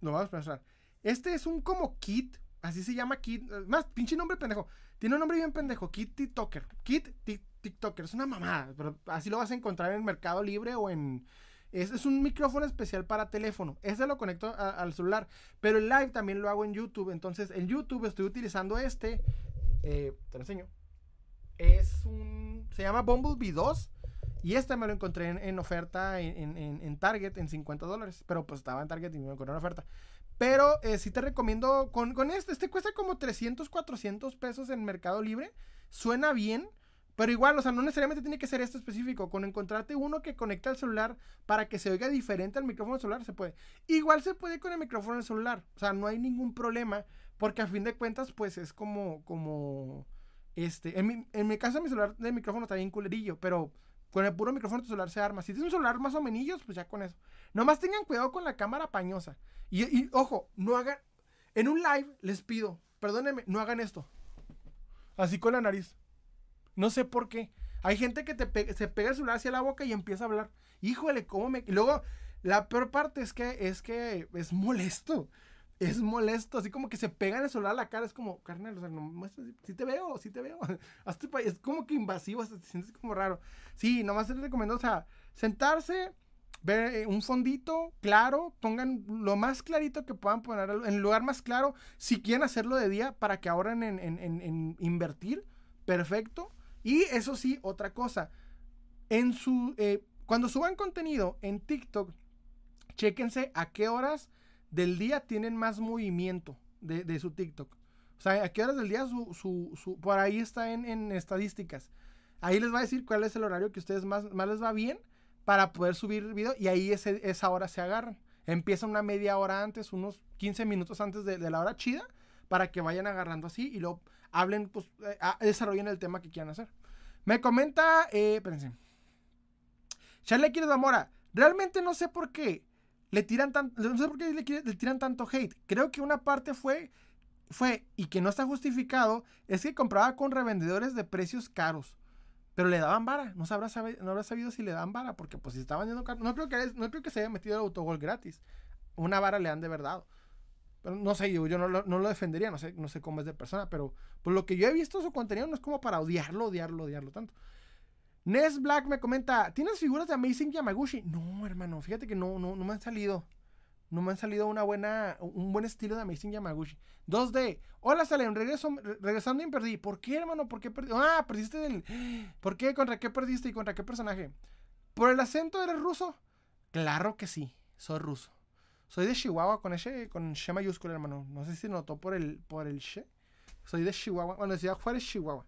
S1: lo vamos a pensar. Este es un como kit, así se llama kit, más pinche nombre pendejo. Tiene un nombre bien pendejo, Kit TikToker. Kit TikToker, es una mamada, pero así lo vas a encontrar en Mercado Libre o en... Es, es un micrófono especial para teléfono. Ese lo conecto al celular. Pero el live también lo hago en YouTube. Entonces, en YouTube estoy utilizando este. Eh, te lo enseño. Es un. Se llama Bumblebee 2. Y este me lo encontré en, oferta en, en, Target en 50 dólares. Pero pues estaba en Target y me encontré en oferta. Pero eh, sí te recomiendo con, este. Este cuesta como 300, 400 pesos en Mercado Libre. Suena bien. Pero igual, o sea, no necesariamente tiene que ser esto específico. Con encontrarte uno que conecta al celular para que se oiga diferente al micrófono celular, se puede. Igual se puede con el micrófono del celular. O sea, no hay ningún problema. Porque a fin de cuentas, pues es como. como este. En mi, en mi caso, mi celular de micrófono está bien culerillo. Pero con el puro micrófono tu celular se arma. Si tienes un celular más o menos, pues ya con eso. Nomás tengan cuidado con la cámara pañosa. Y, ojo, no hagan. En un live les pido, perdónenme, no hagan esto. Así con la nariz. No sé por qué. Hay gente que te se pega el celular hacia la boca y empieza a hablar. Híjole, ¿cómo me.? Y luego, la peor parte es que es que es molesto. Es molesto, así como que se pega en el celular a la cara. Es como, carnal, o sea, no, si te veo, si te veo. es como que invasivo, se sientes como raro. Sí, nomás les recomiendo, o sea, sentarse Ve, eh, un fondito claro, pongan lo más clarito que puedan poner, en lugar más claro, si quieren hacerlo de día para que ahorren en, en, en, invertir, perfecto. Y eso sí, otra cosa, en su, eh, cuando suban contenido en TikTok, chéquense a qué horas del día tienen más movimiento de, de su TikTok. O sea, a qué horas del día su, su, su por ahí está en, en, estadísticas. Ahí les va a decir cuál es el horario que a ustedes más, más les va bien para poder subir video y ahí ese, esa hora se agarran. Empieza una media hora antes, unos 15 minutos antes de, de la hora chida, para que vayan agarrando así y luego hablen, pues, eh, desarrollen el tema que quieran hacer. Me comenta, eh, espérense. Charlie Quiero Zamora, realmente no sé por qué le tiran tan, no sé por qué le, le, tiran tanto hate. Creo que una parte fue, fue, y que no está justificado, es que compraba con revendedores de precios caros. Pero le daban vara. No, sabrá no habrá sabido si le dan vara. Porque pues si estaban yendo No creo que, no creo que se haya metido el autogol gratis. Una vara le han de verdad. Pero no sé, yo, yo no, lo, no, lo defendería. No sé, no sé cómo es de persona. Pero por lo que yo he visto su contenido no es como para odiarlo, odiarlo, odiarlo tanto. Ness Black me comenta, ¿tienes figuras de Amazing Yamaguchi? No, hermano, fíjate que no, no, no me han salido. No me han salido una buena, un buen estilo de Amazing Yamaguchi. 2D. Hola, Salem. Regreso, regresando y perdí. ¿Por qué, hermano? ¿Por qué perdí? Ah, perdiste del. ¿Por qué? ¿Contra qué perdiste y contra qué personaje? ¿Por el acento eres ruso? Claro que sí. Soy ruso. Soy de Chihuahua con ese, con she mayúscula, hermano. No sé si notó por el, por el she. Soy de Chihuahua. Bueno, decía Juárez, Chihuahua.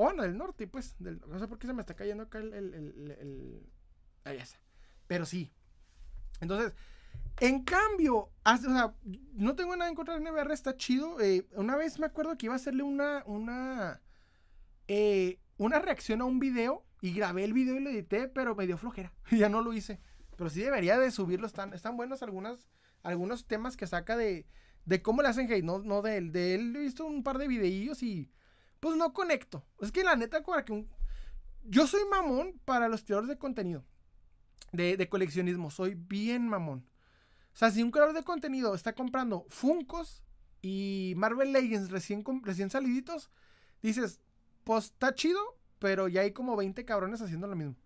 S1: O no, del norte, pues. no sé por qué se me está cayendo acá el. el, el, ahí está. Pero sí. Entonces, en cambio, no tengo nada en contra de NBR, está chido. Eh, una vez me acuerdo que iba a hacerle una, una, eh, una reacción a un video y grabé el video y lo edité, pero me dio flojera. ya no lo hice. Pero sí debería de subirlo. Están, están buenos algunos temas que saca de, de cómo le hacen hate, no, no de él. De él he visto un par de videillos y pues no conecto. Es que la neta, para que un... Yo soy mamón para los creadores de contenido. De, de coleccionismo. Soy bien mamón. O sea, si un creador de contenido está comprando Funcos y Marvel Legends recién, recién saliditos, dices, pues está chido, pero ya hay como 20 cabrones haciendo lo mismo.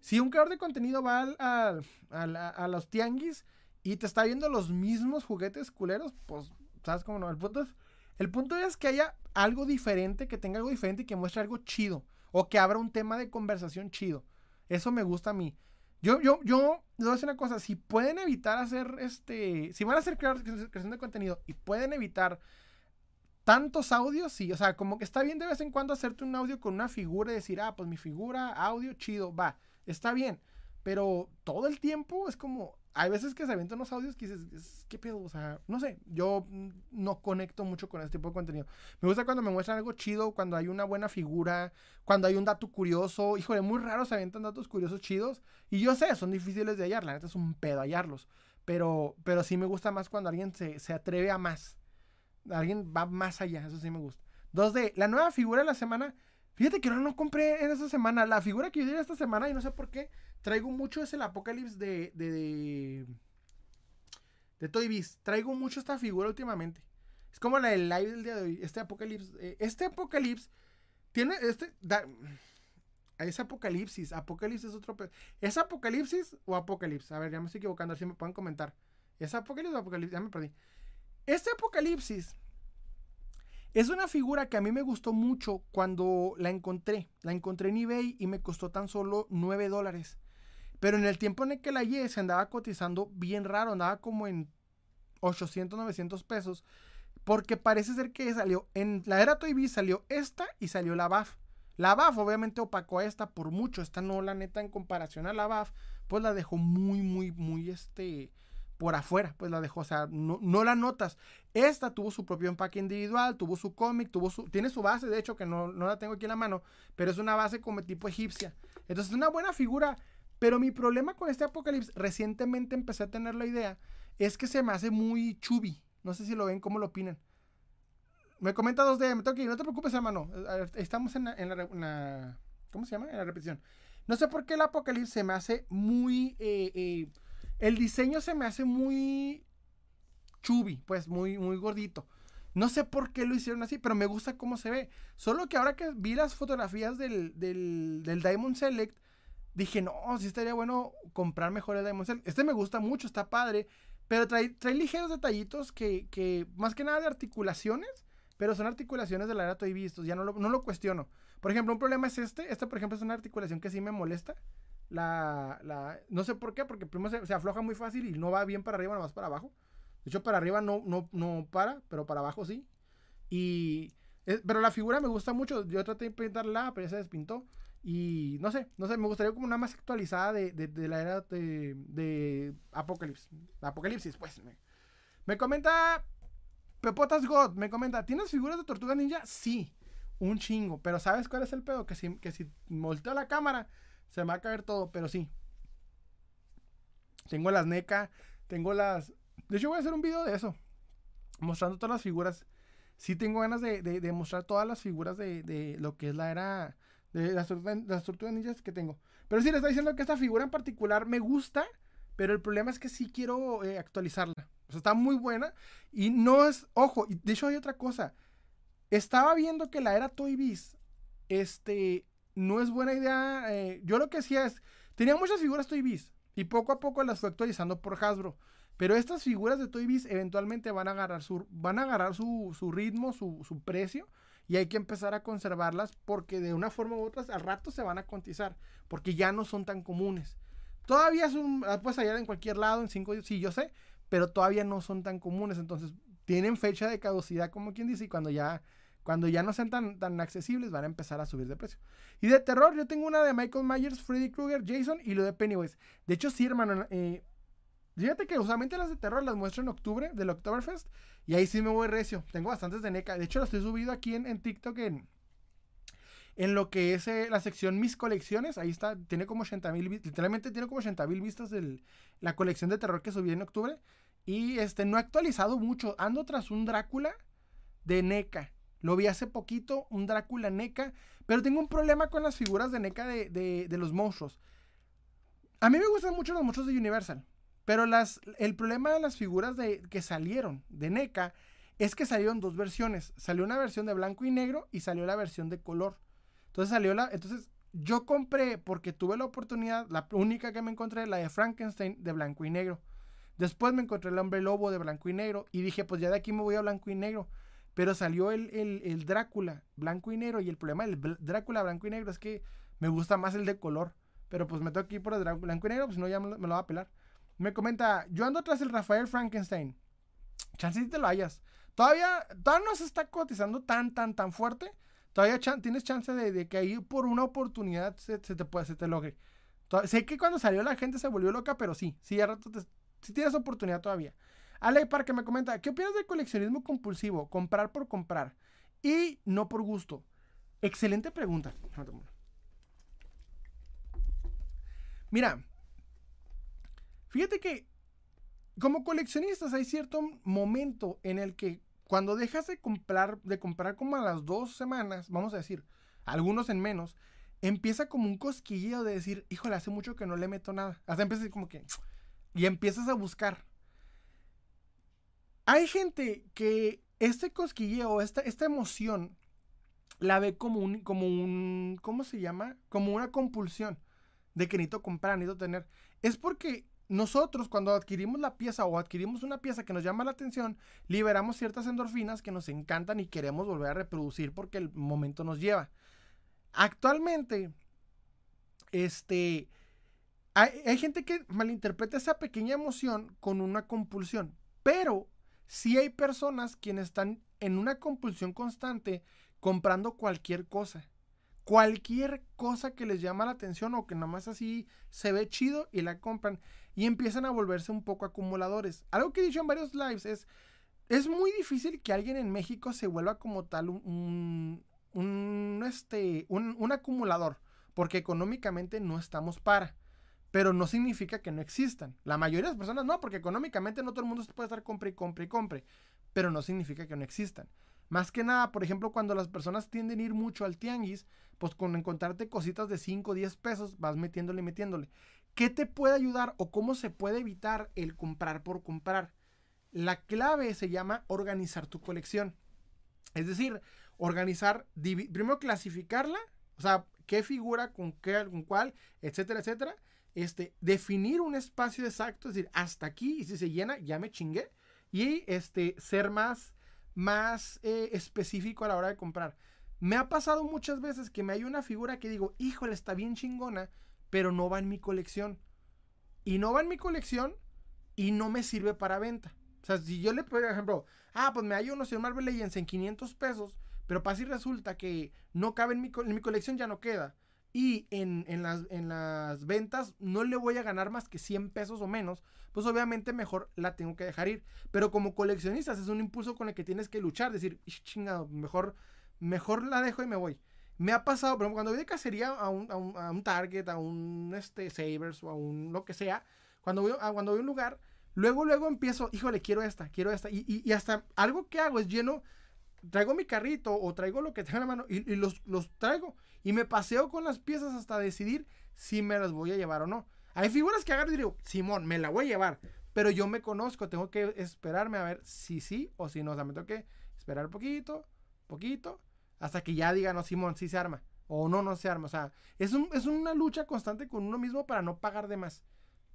S1: Si un creador de contenido va a, los tianguis y te está viendo los mismos juguetes culeros, pues, ¿sabes cómo no? El punto, es, el punto es que haya algo diferente, que tenga algo diferente y que muestre algo chido. O que abra un tema de conversación chido. Eso me gusta a mí. Yo, yo, yo, les voy a decir una cosa, si pueden evitar hacer este, si van a hacer creación de contenido y pueden evitar tantos audios, sí, o sea, como que está bien de vez en cuando hacerte un audio con una figura y decir, ah, pues mi figura, audio, chido, va, está bien, pero todo el tiempo es como, hay veces que se avientan unos audios que dices, ¿qué pedo? O sea, no sé, yo no conecto mucho con este tipo de contenido. Me gusta cuando me muestran algo chido, cuando hay una buena figura, cuando hay un dato curioso. Híjole, muy raro se avientan datos curiosos chidos. Y yo sé, son difíciles de hallar, la neta es un pedo hallarlos. Pero, pero sí me gusta más cuando alguien se, se atreve a más. Alguien va más allá, eso sí me gusta. Dos de la nueva figura de la semana. Fíjate que no, no compré en esta semana. La figura que yo di esta semana, y no sé por qué, traigo mucho es el Apocalypse de, de, de, Toy Biz. Traigo mucho esta figura últimamente. Es como la del live del día de hoy. Este Apocalipsis. Eh, este Apocalipsis tiene. Este. es Apocalipsis. Apocalipsis es otro. ¿Es Apocalipsis o Apocalipsis? A ver, ya me estoy equivocando. Si me pueden comentar. ¿Es Apocalipsis o Apocalipsis? Ya me perdí. Este Apocalipsis es una figura que a mí me gustó mucho cuando la encontré. La encontré en eBay y me costó tan solo 9 dólares. Pero en el tiempo en el que la hallé se andaba cotizando bien raro, andaba como en 800, 900 pesos. Porque parece ser que salió, en la era Toy Biz salió esta y salió la BAF. La BAF obviamente opacó a esta por mucho. Esta no, la neta, en comparación a la BAF, pues la dejó muy, muy, muy, este, por afuera, pues la dejó, o sea, no, no, la notas. Esta tuvo su propio empaque individual, tuvo su cómic, tuvo su, tiene su base, de hecho, que no, no la tengo aquí en la mano, pero es una base como tipo egipcia. Entonces, es una buena figura, pero mi problema con este Apocalipsis, recientemente empecé a tener la idea, es que se me hace muy chubby. No sé si lo ven, cómo lo opinan. Me comenta 2D, me tengo que ir, no te preocupes, hermano. Estamos en la, en la, ¿cómo se llama? En la repetición. No sé por qué el Apocalipsis se me hace muy... Eh, eh, el diseño se me hace muy chubby, pues muy, muy gordito. No sé por qué lo hicieron así, pero me gusta cómo se ve. Solo que ahora que vi las fotografías del, del, Diamond Select, dije, no, sí estaría bueno comprar mejor el Diamond Cell. Este me gusta mucho, está padre, pero trae, trae ligeros detallitos que, que, más que nada de articulaciones, pero son articulaciones de la era Toy Vistos, ya no lo, no lo cuestiono. Por ejemplo, un problema es este, este por ejemplo es una articulación que sí me molesta. La, la, no sé por qué, porque primero se, se afloja muy fácil y no va bien para arriba, más para abajo. De hecho, para arriba no, no, no para, pero para abajo sí. Y, pero la figura me gusta mucho. Yo traté de pintarla, pero ya se despintó. Y no sé, no sé, me gustaría como una más actualizada de, de, de la era de, de Apocalipsis. Apocalipsis, pues. Me, me comenta Pepotas God, me comenta, ¿tienes figuras de Tortuga Ninja? Sí, un chingo. Pero ¿sabes cuál es el pedo? Que si, que si volteo la cámara, se me va a caer todo, pero sí. Tengo las NECA, tengo las... De hecho voy a hacer un video de eso, mostrando todas las figuras. Sí tengo ganas de, de, mostrar todas las figuras de, de, lo que es la era de las, las tortugas ninjas que tengo. Pero sí, le está diciendo que esta figura en particular me gusta, pero el problema es que sí quiero eh, actualizarla. O sea, está muy buena y no es, ojo, de hecho hay otra cosa. Estaba viendo que la era Toy Biz, este, no es buena idea. Eh, yo lo que hacía es, tenía muchas figuras Toy Biz y poco a poco las fue actualizando por Hasbro. Pero estas figuras de Toy Biz eventualmente van a agarrar su, van a agarrar su, su ritmo, su, su precio y hay que empezar a conservarlas porque de una forma u otra al rato se van a cotizar porque ya no son tan comunes. Todavía son, puedes hallar en cualquier lado en cinco sí, yo sé, pero todavía no son tan comunes, entonces tienen fecha de caducidad, como quien dice, y cuando ya, cuando ya no sean tan, tan accesibles van a empezar a subir de precio. Y de terror, yo tengo una de Michael Myers, Freddy Krueger, Jason y lo de Pennywise. De hecho, sí, hermano, eh, Fíjate que usualmente las de terror las muestro en octubre, del Oktoberfest. Y ahí sí me voy recio. Tengo bastantes de NECA. De hecho, las estoy subido aquí en, en TikTok en, en lo que es eh, la sección Mis Colecciones. Ahí está, tiene como 80 mil, literalmente tiene como 80 mil vistas de la colección de terror que subí en octubre. Y este, no he actualizado mucho. Ando tras un Drácula de NECA. Lo vi hace poquito, un Drácula NECA. Pero tengo un problema con las figuras de NECA de, de, los monstruos. A mí me gustan mucho los monstruos de Universal. Pero las, el problema de las figuras de, que salieron de NECA es que salieron dos versiones. Salió una versión de blanco y negro y salió la versión de color. Entonces salió la. Entonces yo compré porque tuve la oportunidad, la única que me encontré, la de Frankenstein de blanco y negro. Después me encontré el hombre lobo de blanco y negro y dije, pues ya de aquí me voy a blanco y negro. Pero salió el, el, el Drácula blanco y negro y el problema del Drácula blanco y negro es que me gusta más el de color. Pero pues me tengo que ir por el blanco y negro, pues no ya me, me lo va a pelar. Me comenta, yo ando tras el Rafael Frankenstein. Chance si te lo hayas. Todavía, todavía no se está cotizando tan, tan, tan fuerte. Todavía tienes chance de, que ahí por una oportunidad se, te, puede, se te logre. sé que cuando salió la gente se volvió loca, pero sí, sí, a rato si tienes oportunidad todavía. Ale que me comenta, ¿qué opinas del coleccionismo compulsivo? Comprar por comprar y no por gusto. Excelente pregunta. Mira, Fíjate que como coleccionistas hay cierto momento en el que cuando dejas de comprar, de comprar como a las dos semanas, vamos a decir, algunos en menos, empieza como un cosquilleo de decir, híjole, hace mucho que no le meto nada. Hasta empieza como que, y empiezas a buscar. Hay gente que este cosquilleo, esta, esta emoción, la ve como un, como un, ¿cómo se llama? Como una compulsión de que necesito comprar, necesito tener. Es porque nosotros cuando adquirimos la pieza o adquirimos una pieza que nos llama la atención, liberamos ciertas endorfinas que nos encantan y queremos volver a reproducir porque el momento nos lleva. Actualmente, este, hay, gente que malinterpreta esa pequeña emoción con una compulsión, pero sí hay personas quienes están en una compulsión constante comprando cualquier cosa cualquier cosa que les llama la atención o que nomás así se ve chido y la compran y empiezan a volverse un poco acumuladores. Algo que he dicho en varios lives es, es muy difícil que alguien en México se vuelva como tal un, un, este, un acumulador, porque económicamente no estamos para. Pero no significa que no existan. La mayoría de las personas no, porque económicamente no todo el mundo se puede estar compre y compre y compre. Pero no significa que no existan. Más que nada, por ejemplo, cuando las personas tienden a ir mucho al tianguis, pues con encontrarte cositas de 5 o 10 pesos, vas metiéndole y metiéndole. ¿Qué te puede ayudar o cómo se puede evitar el comprar por comprar? La clave se llama organizar tu colección. Es decir, organizar, primero clasificarla, o sea, qué figura, con qué, con cuál, etcétera, etcétera. Este, definir un espacio exacto, es decir, hasta aquí, y si se llena, ya me chingué. Y este, ser más, más eh, específico a la hora de comprar. Me ha pasado muchas veces que me hay una figura que digo, híjole, está bien chingona, pero no va en mi colección. Y no va en mi colección y no me sirve para venta. O sea, si yo le por ejemplo, ah, pues me hay uno señor Marvel Legends en 500 pesos, pero para si resulta que no cabe en mi colección, ya no queda. Y en, las, en las ventas no le voy a ganar más que 100 pesos o menos, pues obviamente mejor la tengo que dejar ir. Pero como coleccionistas es un impulso con el que tienes que luchar, decir, chingado, mejor, mejor la dejo y me voy. Me ha pasado, por ejemplo, cuando voy de cacería a un, a un, Target, a un este, Sabers o a un lo que sea, cuando voy a, cuando voy a un lugar, luego, luego empiezo, híjole, quiero esta, quiero esta. Y, y, hasta algo que hago es lleno, traigo mi carrito o traigo lo que tenga en la mano y, los, los traigo. Y me paseo con las piezas hasta decidir si me las voy a llevar o no. Hay figuras que agarro y digo, Simón, me la voy a llevar. Pero yo me conozco, tengo que esperarme a ver si sí o si no. O sea, me tengo que esperar poquito, poquito, hasta que ya digan, no, Simón, sí se arma. O no, no se arma. O sea, es, es una lucha constante con uno mismo para no pagar de más.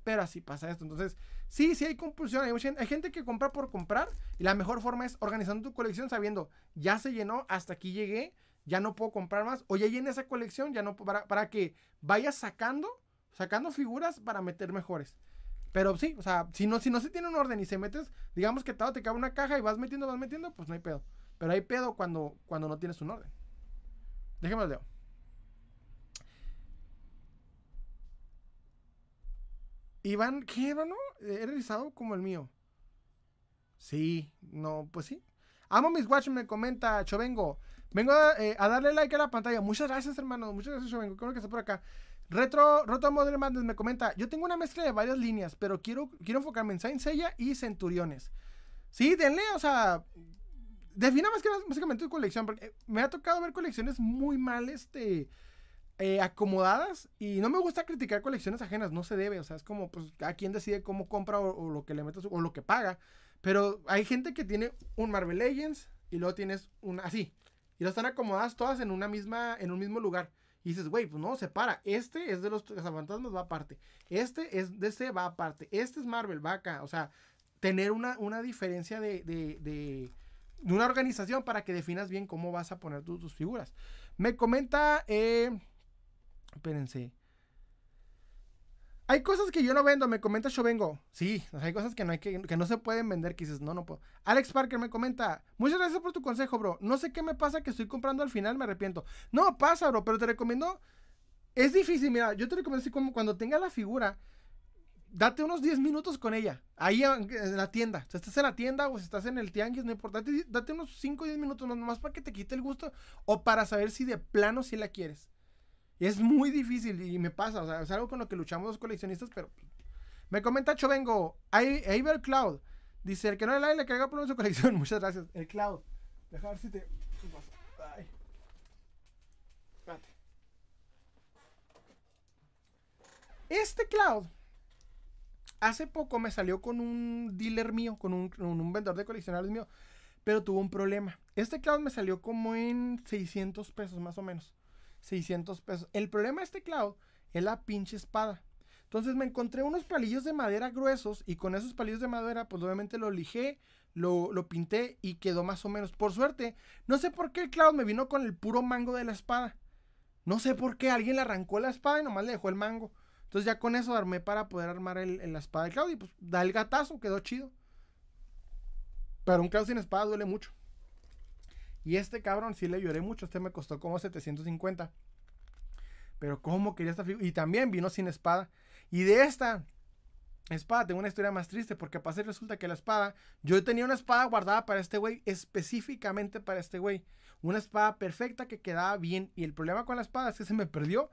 S1: Pero así pasa esto. Entonces, sí, sí hay compulsión. Hay, hay, gente que compra por comprar. Y la mejor forma es organizando tu colección sabiendo, ya se llenó, hasta aquí llegué, ya no puedo comprar más. O ya llené esa colección, ya no para, para que vayas sacando, sacando figuras para meter mejores. Pero sí, o sea, si no, si no se tiene un orden y se metes, digamos que todo te cabe una caja y vas metiendo, vas metiendo, pues no hay pedo. Pero hay pedo cuando, cuando no tienes un orden. Déjeme leo. Iván, ¿qué, Iván? No? ¿Eres rizado como el mío? Sí, no, pues sí. Amo mis watch, me comenta Chovengo. Vengo eh, a, darle like a la pantalla. Muchas gracias, hermano. Muchas gracias, Chovengo. Creo que está por acá. Retro, Roto Modern Madness me comenta. Yo tengo una mezcla de varias líneas, pero quiero, quiero enfocarme en Saint y Centuriones. Sí, denle, o sea, defina más que básicamente tu colección, porque me ha tocado ver colecciones muy mal este, eh, acomodadas y no me gusta criticar colecciones ajenas, no se debe, o sea, es como, pues, a quien decide cómo compra o, lo que le metes o lo que paga, pero hay gente que tiene un Marvel Legends y luego tienes un así, y lo están acomodadas todas en una misma, en un mismo lugar. Y dices, güey, pues no, separa. Este es de los fantasmas, va aparte. Este es de este, va aparte. Este es Marvel, va acá. O sea, tener una, una diferencia de, de de una organización para que definas bien cómo vas a poner tus figuras. Me comenta, eh, espérense. Hay cosas que yo no vendo, me comenta yo vengo. Sí, hay cosas que no, hay que, que no se pueden vender que no, no puedo. Alex Parker me comenta, muchas gracias por tu consejo, bro. No sé qué me pasa que estoy comprando al final, me arrepiento. No, pasa, bro, pero te recomiendo. Es difícil, mira, yo te recomiendo así como cuando tenga la figura, date unos 10 minutos con ella, ahí en la tienda. Si estás en la tienda o si estás en el tianguis, no importa. Date, unos 5 o 10 minutos nomás para que te quite el gusto o para saber si de plano sí la quieres. Es muy difícil y me pasa, o sea, es algo con lo que luchamos los coleccionistas, pero me comenta Chovengo, Iber Cloud, dice, el que no le like le caiga por su colección. Muchas gracias. El Cloud. Deja ver si te... Espérate. Este Cloud Hace poco me salió con un dealer mío, con un, vendedor de coleccionables mío, pero tuvo un problema. Este cloud me salió como en 600 pesos más o menos. 600 pesos. El problema de este cloud es la pinche espada. Entonces me encontré unos palillos de madera gruesos y con esos palillos de madera pues obviamente lo lijé, lo, lo pinté y quedó más o menos. Por suerte, no sé por qué el cloud me vino con el puro mango de la espada. No sé por qué alguien le arrancó la espada y nomás le dejó el mango. Entonces ya con eso armé para poder armar el, la espada de Cloud y pues da el gatazo, quedó chido. Pero un Cloud sin espada duele mucho. Y este cabrón sí le lloré mucho, este me costó como 750. Pero cómo quería esta figura. Y también vino sin espada. Y de esta espada tengo una historia más triste porque pasa resulta que la espada, yo tenía una espada guardada para este güey, específicamente para este güey. Una espada perfecta que quedaba bien. Y el problema con la espada es que se me perdió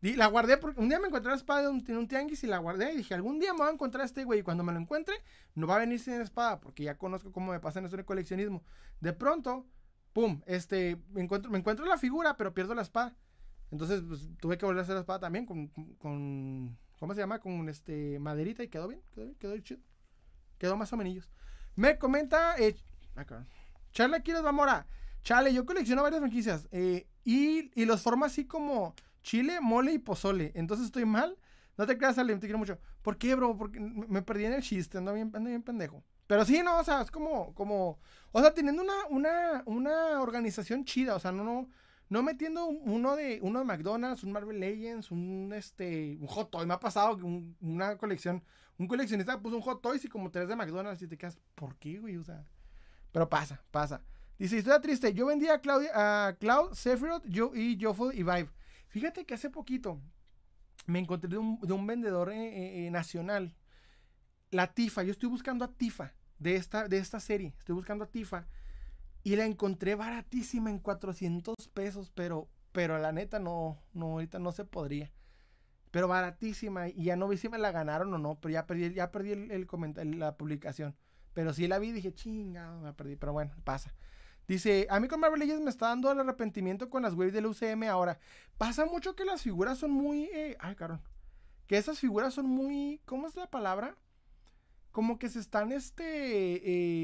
S1: y la guardé porque un día me encontré la espada en un, tianguis y la guardé y dije, algún día me voy a encontrar este güey y cuando me lo encuentre no va a venir sin espada porque ya conozco cómo me pasa en esto de coleccionismo. De pronto, pum, este, me encuentro, me encuentro la figura pero pierdo la espada. Entonces pues, tuve que volver a hacer la espada también con, ¿cómo se llama? Con este maderita y quedó bien, quedó bien, quedó chido. Quedó más o menos. Me comenta, eh, acá. Charlie Quiroz Zamora. Chale, yo colecciono varias franquicias eh, y, y los formo así como chile, mole y pozole. Entonces estoy mal. No te creas, Salim, te quiero mucho. ¿Por qué, bro? Porque me perdí en el chiste, ando bien, ando bien pendejo. Pero sí, no, o sea, es como, como, o sea, teniendo una, una, una organización chida, o sea, no, no, no metiendo uno de, uno de McDonald's, un Marvel Legends, un, este, un Hot Toys. Me ha pasado que una colección, un coleccionista puso un Hot Toys y como tres de McDonald's y te quedas, ¿por qué, güey? O sea, pero pasa, pasa. Dice, historia triste, yo vendía a, Claudia, a Cloud, Sephiroth yo, y Joffle y Vibe. Fíjate que hace poquito me encontré de un, de un vendedor eh, eh, eh, nacional, la Tifa. Yo estoy buscando a Tifa de esta, de esta serie. Estoy buscando a Tifa. Y la encontré baratísima en 400 pesos, pero, pero la neta no, no, ahorita no se podría. Pero baratísima. Y ya no vi si me la ganaron o no, pero ya perdí, ya perdí el, el la publicación. Pero sí la vi y dije, chinga, me perdí. Pero bueno, pasa. Dice, a mí con Marvel Legends me está dando el arrepentimiento con las waves del UCM ahora. Pasa mucho que las figuras son muy... Eh, ay, carón. Que esas figuras son muy... ¿Cómo es la palabra? Como que se están, este...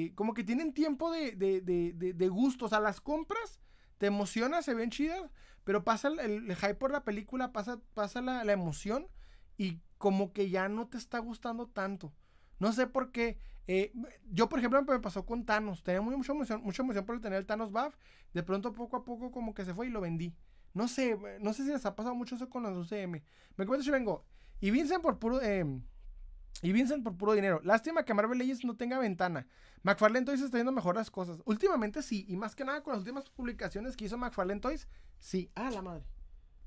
S1: Eh, como que tienen tiempo de, de, de, de, gusto. O sea, las compras, te emociona, se ven chidas, pero pasa el, hype por la película, pasa, pasa la, emoción y como que ya no te está gustando tanto. No sé por qué. Eh, yo, por ejemplo, me pasó con Thanos. Tenía mucha emoción, mucha emoción por tener el Thanos buff. De pronto, poco a poco, como que se fue y lo vendí. No sé, no sé si les ha pasado mucho eso con los UCM. Me comento si vengo. Y Vincent por puro. Em, y Vincent por puro dinero. Lástima que Marvel Legends no tenga ventana. McFarlane Toys está yendo mejor las cosas. Últimamente sí. Y más que nada con las últimas publicaciones que hizo McFarlane Toys. Sí. Ah, la madre.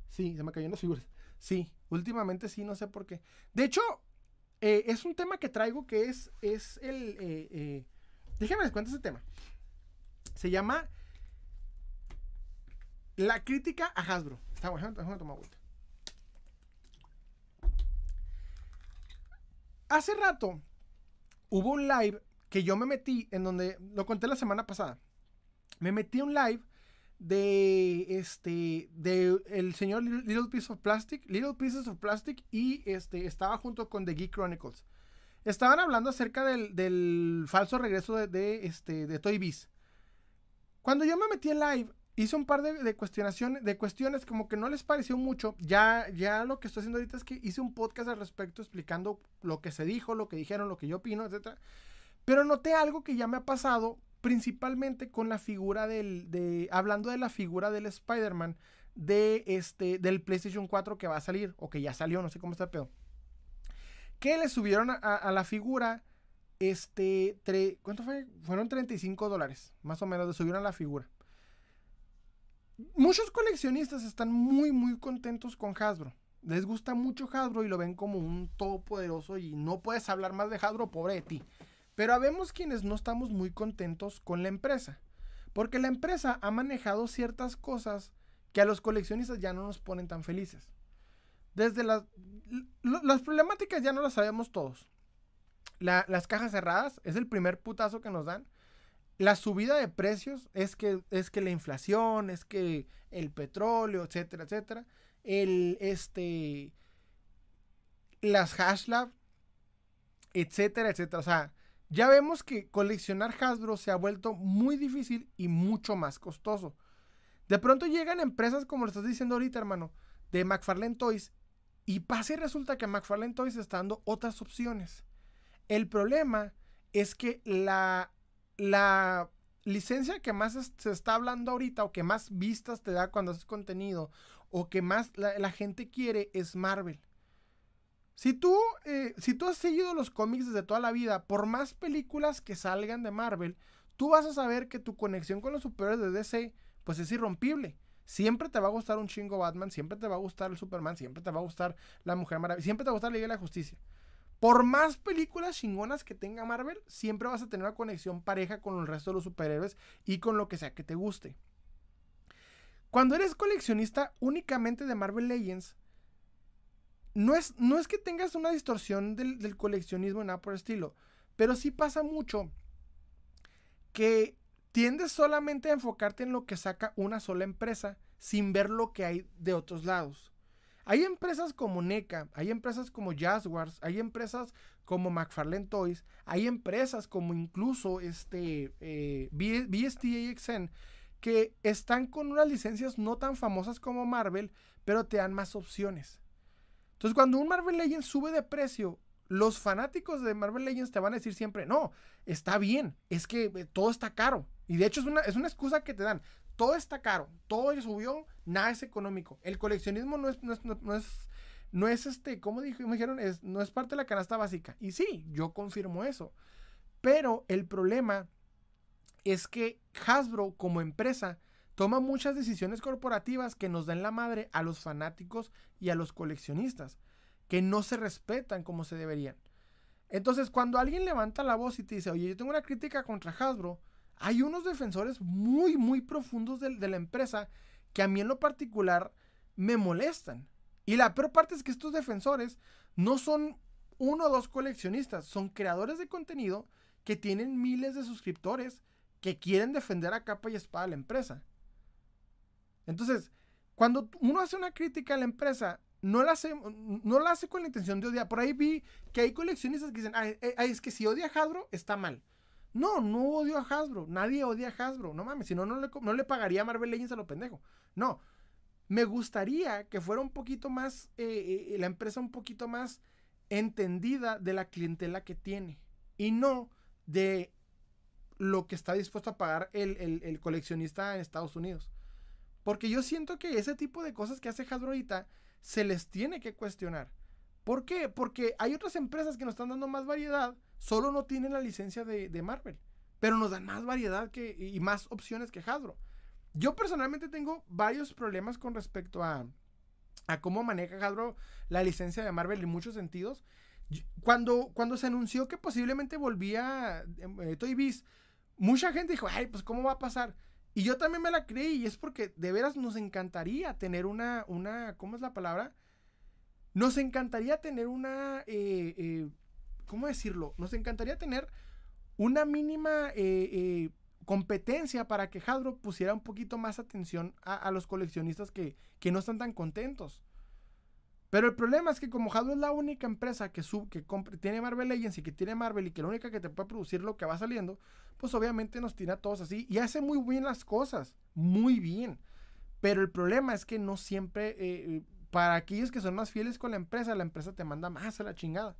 S1: Sí, se me cayeron las figuras. Sí, últimamente sí, no sé por qué. De hecho, eh, es un tema que traigo que es, es el... Eh, eh, déjenme les cuento ese tema. Se llama La crítica a Hasbro. Está bueno, déjame tomar vuelta. Hace rato hubo un live que yo me metí en donde, lo conté la semana pasada, me metí un live de este de el señor Little Piece of Plastic, Little Pieces of Plastic y este estaba junto con The Geek Chronicles. Estaban hablando acerca del, falso regreso de, este de Toy Biz. Cuando yo me metí en live, hice un par de, cuestionaciones, de cuestiones como que no les pareció mucho. Ya, ya lo que estoy haciendo ahorita es que hice un podcast al respecto explicando lo que se dijo, lo que dijeron, lo que yo opino, etc. Pero noté algo que ya me ha pasado principalmente con la figura del, de, hablando de la figura del Spider-Man de este, del PlayStation 4 que va a salir, o que ya salió, no sé cómo está el pedo. Que le subieron a, la figura, este, ¿cuánto fue? Fueron 35 dólares, más o menos, le subieron a la figura. Muchos coleccionistas están muy, muy contentos con Hasbro. Les gusta mucho Hasbro y lo ven como un todopoderoso y no puedes hablar más de Hasbro, pobre de ti. Pero habemos quienes no estamos muy contentos con la empresa, porque la empresa ha manejado ciertas cosas que a los coleccionistas ya no nos ponen tan felices. Desde las, las problemáticas ya no las sabemos todos. las cajas cerradas es el primer putazo que nos dan. La subida de precios es que, es que la inflación, es que el petróleo, etcétera, etcétera. El, este, las hashlab, etcétera, etcétera. O sea, ya vemos que coleccionar Hasbro se ha vuelto muy difícil y mucho más costoso. De pronto llegan empresas, como lo estás diciendo ahorita, hermano, de McFarlane Toys, y pasa y resulta que McFarlane Toys está dando otras opciones. El problema es que la, la licencia que más se está hablando ahorita, o que más vistas te da cuando haces contenido, o que más la gente quiere, es Marvel. Si tú, eh, si tú has seguido los cómics desde toda la vida, por más películas que salgan de Marvel, tú vas a saber que tu conexión con los superhéroes de DC, pues es irrompible. Siempre te va a gustar un chingo Batman, siempre te va a gustar el Superman, siempre te va a gustar la Mujer Maravilla, siempre te va a gustar la Liga de la Justicia. Por más películas chingonas que tenga Marvel, siempre vas a tener una conexión pareja con el resto de los superhéroes y con lo que sea que te guste. Cuando eres coleccionista únicamente de Marvel Legends, no es, no es que tengas una distorsión del, coleccionismo en nada por estilo, pero sí pasa mucho que tiendes solamente a enfocarte en lo que saca una sola empresa sin ver lo que hay de otros lados. Hay empresas como NECA, hay empresas como Jazzwars, hay empresas como McFarlane Toys, hay empresas como incluso este, eh, BST que están con unas licencias no tan famosas como Marvel, pero te dan más opciones. Entonces, cuando un Marvel Legends sube de precio, los fanáticos de Marvel Legends te van a decir siempre, no, está bien, es que eh, todo está caro. Y de hecho es una, es una excusa que te dan. Todo está caro, todo subió, nada es económico. El coleccionismo no es, no es, no es, no es este, como me dijeron, no es parte de la canasta básica. Y sí, yo confirmo eso. Pero el problema es que Hasbro como empresa toma muchas decisiones corporativas que nos dan la madre a los fanáticos y a los coleccionistas, que no se respetan como se deberían. Entonces, cuando alguien levanta la voz y te dice, oye, yo tengo una crítica contra Hasbro, hay unos defensores muy, muy profundos de, la empresa que a mí en lo particular me molestan. Y la peor parte es que estos defensores no son uno o dos coleccionistas, son creadores de contenido que tienen miles de suscriptores que quieren defender a capa y espada a la empresa. Entonces, cuando uno hace una crítica a la empresa, no la hace, no la hace con la intención de odiar. Por ahí vi que hay coleccionistas que dicen, ay, es que si odia a Hasbro, está mal. No, no odio a Hasbro. Nadie odia a Hasbro. No mames, si no, no le, no le pagaría a Marvel Legends a lo pendejo. No. Me gustaría que fuera un poquito más, eh, eh, la empresa un poquito más entendida de la clientela que tiene. Y no de lo que está dispuesto a pagar el, el coleccionista en Estados Unidos. Porque yo siento que ese tipo de cosas que hace Hasbro ahorita se les tiene que cuestionar. ¿Por qué? Porque hay otras empresas que nos están dando más variedad, solo no tienen la licencia de, Marvel, pero nos dan más variedad que, y más opciones que Hasbro. Yo personalmente tengo varios problemas con respecto a, a cómo maneja Hasbro la licencia de Marvel en muchos sentidos. Cuando, cuando se anunció que posiblemente volvía eh, Toy Biz, mucha gente dijo, ay, pues ¿cómo va a pasar? Y yo también me la creí y es porque de veras nos encantaría tener una, una, ¿cómo es la palabra? Nos encantaría tener una, eh, eh, ¿cómo decirlo? Nos encantaría tener una mínima eh, competencia para que Hasbro pusiera un poquito más atención a, los coleccionistas que, que, no están tan contentos. Pero el problema es que como Hasbro es la única empresa que, sub, que tiene Marvel Legends y que tiene Marvel y que la única que te puede producir lo que va saliendo, pues obviamente nos tiene a todos así y hace muy bien las cosas, muy bien. Pero el problema es que no siempre, eh, eh, para aquellos que son más fieles con la empresa, la empresa te manda más a la chingada.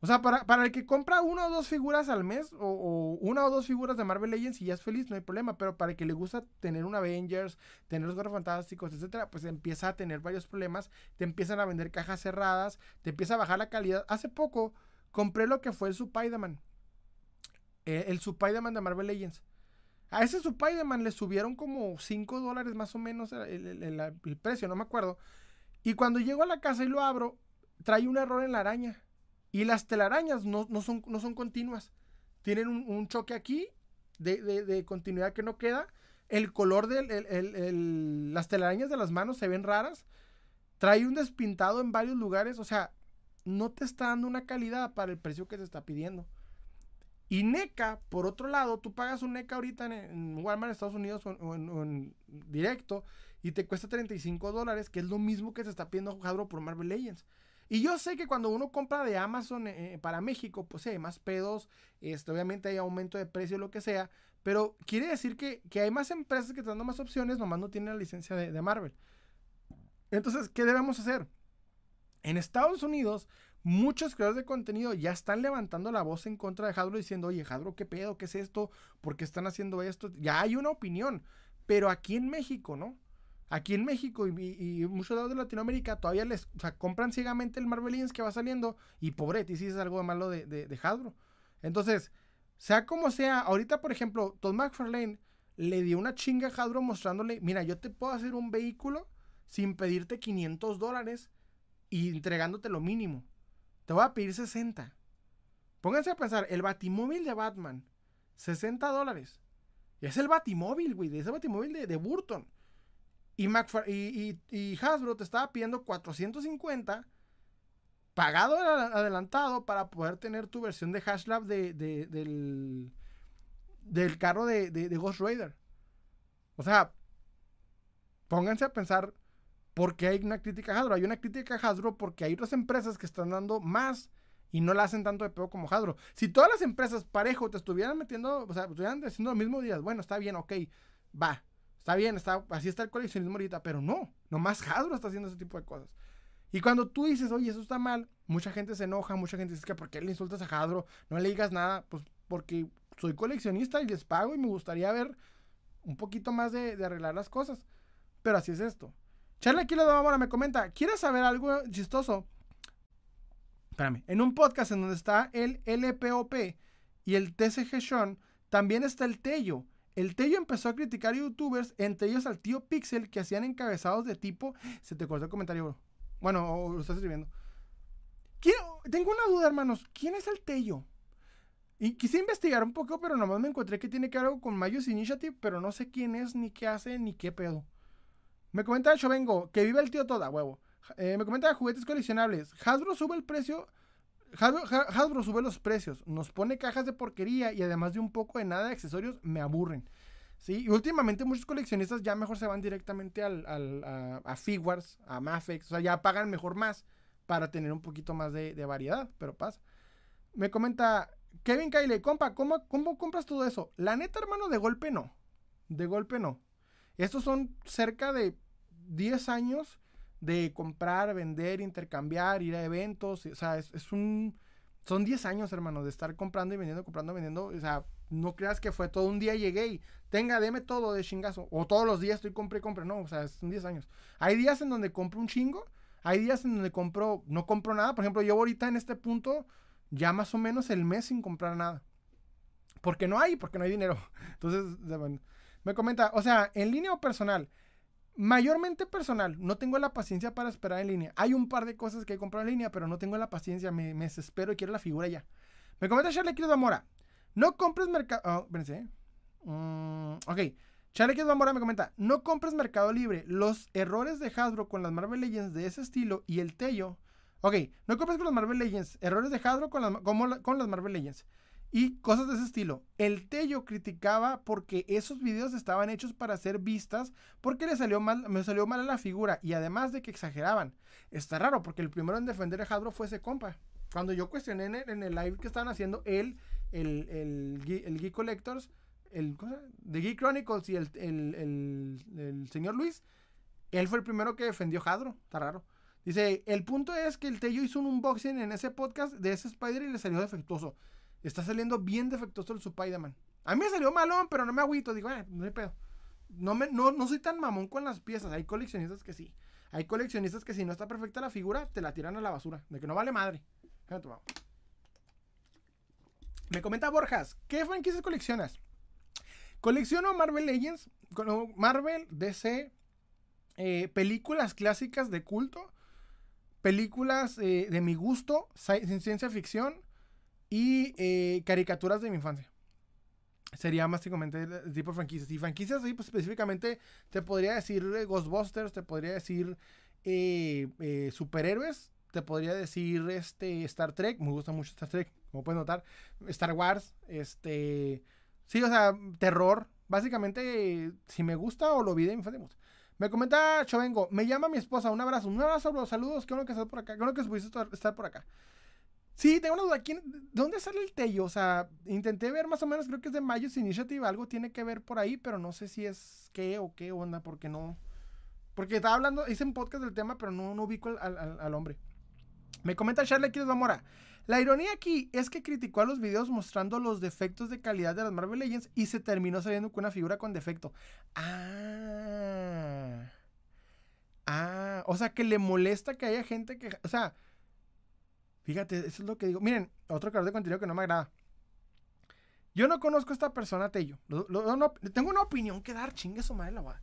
S1: O sea, para, para el que compra una o dos figuras al mes, o, una o dos figuras de Marvel Legends y ya es feliz, no hay problema. Pero para el que le gusta tener un Avengers, tener los Guerreros Fantásticos, etcétera, pues empieza a tener varios problemas. Te empiezan a vender cajas cerradas, te empieza a bajar la calidad. Hace poco compré lo que fue el Spider-Man. Eh, el Spider-Man de Marvel Legends. A ese Spider-Man le subieron como 5 dólares más o menos el, el precio, no me acuerdo. Y cuando llego a la casa y lo abro, trae un error en la araña. Y las telarañas no, son, no son continuas. Tienen un, choque aquí de, continuidad que no queda. El color de las telarañas de las manos se ven raras. Trae un despintado en varios lugares. O sea, no te está dando una calidad para el precio que te está pidiendo. Y NECA, por otro lado, tú pagas un NECA ahorita en, Walmart, Estados Unidos o, en, directo y te cuesta 35 dólares, que es lo mismo que se está pidiendo Hasbro por Marvel Legends. Y yo sé que cuando uno compra de Amazon eh, eh, para México, pues hay más pedos, este, obviamente hay aumento de precio, lo que sea, pero quiere decir que, hay más empresas que están dando más opciones, nomás no tienen la licencia de, Marvel. Entonces, ¿qué debemos hacer? En Estados Unidos, muchos creadores de contenido ya están levantando la voz en contra de Hadro diciendo, oye, Hadro, ¿qué pedo? ¿Qué es esto? ¿Por qué están haciendo esto? Ya hay una opinión, pero aquí en México, ¿no? Aquí en México y, muchos lados de Latinoamérica todavía les compran ciegamente el Marvel Legends que va saliendo y pobre, y si es algo malo de, de, Hasbro. Entonces, sea como sea, ahorita por ejemplo, Todd McFarlane le dio una chinga a Hasbro mostrándole, mira, yo te puedo hacer un vehículo sin pedirte 500 dólares y entregándote lo mínimo. Te voy a pedir 60. Pónganse a pensar, el batimóvil de Batman, 60 dólares. Y es el batimóvil, güey, de ese batimóvil de, de Burton. Y, y, Hasbro te estaba pidiendo 450 pagado adelantado para poder tener tu versión de Hashlab de, del, del carro de, Ghost Rider. O sea, pónganse a pensar por qué hay una crítica a Hasbro. Hay una crítica a Hasbro porque hay otras empresas que están dando más y no la hacen tanto de peor como Hasbro. Si todas las empresas parejo te estuvieran metiendo, o sea, estuvieran haciendo los mismos días, bueno, está bien, ok, va Está bien, está, así está el coleccionismo ahorita, pero no, nomás Hasbro está haciendo ese tipo de cosas. Y cuando tú dices, oye, eso está mal, mucha gente se enoja, mucha gente dice que ¿por qué le insultas a Hasbro? No le digas nada, pues porque soy coleccionista y les pago y me gustaría ver un poquito más de, arreglar las cosas. Pero así es esto. Charlie aquí ahora me comenta, ¿quieres saber algo chistoso? Espérame, en un podcast en donde está el LPOP y el TCG Sean, también está el Tello. El Tello empezó a criticar youtubers, entre ellos al tío Pixel, que hacían encabezados de tipo. Se te cortó el comentario, Bueno, lo estás escribiendo. tengo una duda, hermanos. ¿Quién es el Tello? Y quise investigar un poco, pero nomás me encontré que tiene que ver algo con Mayos Initiative, pero no sé quién es, ni qué hace, ni qué pedo. Me comenta vengo que vive el tío toda, huevo. Eh, me comenta juguetes coleccionables. Hasbro sube el precio. Hasbro, sube los precios. Nos pone cajas de porquería y además de un poco de nada de accesorios, me aburren. ¿sí? Y últimamente muchos coleccionistas ya mejor se van directamente al, a, a Figuarts, a Mafex. O sea, ya pagan mejor más para tener un poquito más de, de variedad, pero pasa. Me comenta Kevin Kyle, compa, ¿cómo, ¿cómo compras todo eso? La neta, hermano, de golpe no. De golpe no. Estos son cerca de 10 años de comprar, vender, intercambiar, ir a eventos. O sea, es, un. Son 10 años, hermano, de estar comprando y vendiendo, comprando, vendiendo. O sea, no creas que fue todo un día llegué y tenga, deme todo de chingazo. O todos los días estoy compré, compre. No, o sea, son 10 años. Hay días en donde compro un chingo. Hay días en donde compro, no compro nada. Por ejemplo, yo ahorita en este punto ya más o menos el mes sin comprar nada. Porque no hay, porque no hay dinero. Entonces, me comenta, o sea, en línea o personal. Mayormente personal, no tengo la paciencia para esperar en línea. Hay un par de cosas que he comprado en línea, pero no tengo la paciencia, me, desespero y quiero la figura ya. Me comenta Charlie Quiero Zamora, no compres mercado... Oh, espérense. Mm, ok, Charlie Zamora me comenta, no compres Mercado Libre. Los errores de Hasbro con las Marvel Legends de ese estilo y el Tello Ok, no compres con los Marvel Legends. Errores de Hadro con, con las Marvel Legends. Y cosas de ese estilo. El Tello criticaba porque esos videos estaban hechos para ser vistas porque le salió mal, me salió mal la figura. Y además de que exageraban. Está raro porque el primero en defender a Hadro fue ese compa. Cuando yo cuestioné en el, live que estaban haciendo él, el, el, Geek Collectors, el de Geek Chronicles y el, el, señor Luis, él fue el primero que defendió Hadro. Está raro. Dice, el punto es que el Tello hizo un unboxing en ese podcast de ese Spider y le salió defectuoso. Está saliendo bien defectuoso el Spider-Man. A mí me salió malón, pero no me agüito. Digo, eh, no hay pedo. No, me, no, no soy tan mamón con las piezas. Hay coleccionistas que sí. Hay coleccionistas que si no está perfecta la figura, te la tiran a la basura. De que no vale madre. Me comenta Borjas, ¿qué franquicias coleccionas? Colecciono Marvel Legends, Marvel, DC, eh, películas clásicas de culto películas eh, de mi gusto, ciencia ficción y eh, caricaturas de mi infancia. Sería básicamente el tipo franquicias. Y franquicias, sí, pues específicamente te podría decir eh, Ghostbusters, te podría decir superhéroes, te podría decir este Star Trek, me gusta mucho Star Trek, como puedes notar, Star Wars, este, sí, o sea, terror, básicamente si me gusta o lo vi de infancia, me comenta Chovengo, me llama mi esposa, un abrazo, un abrazo, bro, saludos, qué bueno que estás por acá, qué bueno que pudiste estar por acá. Sí, tengo una duda, ¿quién, ¿dónde sale el Tello? O sea, intenté ver más o menos, creo que es de Mayos Initiative, algo tiene que ver por ahí, pero no sé si es qué o qué onda, porque no... Porque estaba hablando, hice un podcast del tema, pero no, no ubico al, hombre. Me comenta Charlie Quiles Zamora. La ironía aquí es que criticó a los videos mostrando los defectos de calidad de las Marvel Legends y se terminó saliendo con una figura con defecto. Ah. Ah, o sea, que le molesta que haya gente que... O sea, fíjate, eso es lo que digo. Miren, otro creador de contenido que no me agrada. Yo no conozco a esta persona, Tello. tengo una opinión que dar, chingue su madre la va.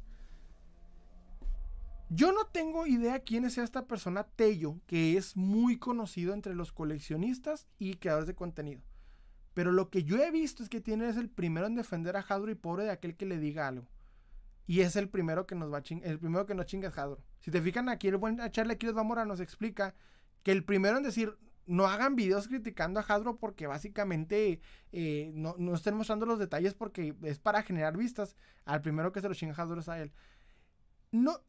S1: Yo no tengo idea quién es esta persona Tello, que es muy conocido entre los coleccionistas y creadores de contenido. Pero lo que yo he visto es que tiene es el primero en defender a Hadro y pobre de aquel que le diga algo. Y es el primero que nos va a el primero que nos chinga es Hadro. Si te fijan aquí, el buen Charlie Aquiles Zamora nos explica que el primero en decir no hagan videos criticando a Hadro porque básicamente eh, no, no, estén mostrando los detalles porque es para generar vistas. Al primero que se lo chinga Hadro es a él. No,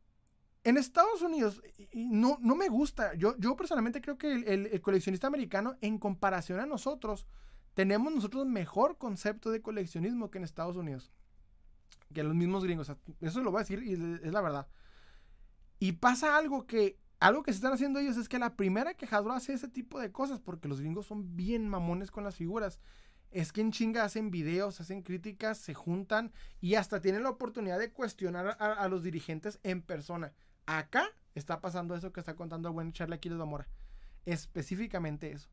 S1: en Estados Unidos no, no me gusta. Yo, yo personalmente creo que el, coleccionista americano, en comparación a nosotros, tenemos nosotros mejor concepto de coleccionismo que en Estados Unidos. que los mismos gringos. eso lo voy a decir y es la verdad. Y pasa algo que, algo que se están haciendo ellos es que la primera que Hasbro hace ese tipo de cosas, porque los gringos son bien mamones con las figuras, es que en chinga hacen videos, hacen críticas, se juntan y hasta tienen la oportunidad de cuestionar a, los dirigentes en persona. Acá está pasando eso que está contando el buen Charlie Aquiles Zamora. Específicamente eso.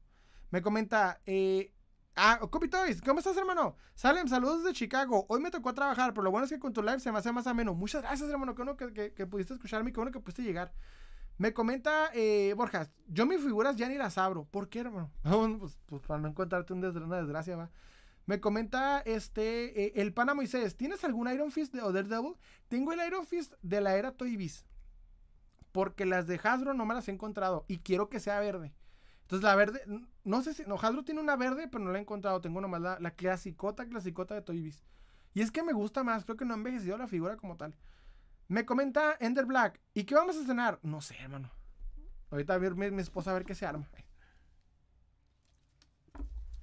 S1: Me comenta, eh, Ah, Copy Toys, ¿cómo estás, hermano? Salem, saludos desde Chicago. Hoy me tocó trabajar, pero lo bueno es que con tu live se me hace más ameno. Muchas gracias, hermano. Qué bueno que, pudiste escucharme, qué bueno que pudiste llegar. Me comenta eh, Borjas, yo mis figuras ya ni las abro. ¿Por qué, hermano? pues, pues, para no encontrarte una desgracia, va. Me comenta este, eh, el pana Moisés, ¿tienes algún Iron Fist de Other Devil? Tengo el Iron Fist de la era Toy Biz. Porque las de Hasbro no me las he encontrado y quiero que sea verde. Entonces la verde, no sé si, no, Hasbro tiene una verde, pero no la he encontrado. Tengo nomás la, la clasicota, clasicota de Toy Biz. Y es que me gusta más, creo que no ha envejecido la figura como tal. Me comenta Ender Black, ¿y qué vamos a cenar? No sé, hermano. Ahorita a ver mi, mi esposa a ver qué se arma.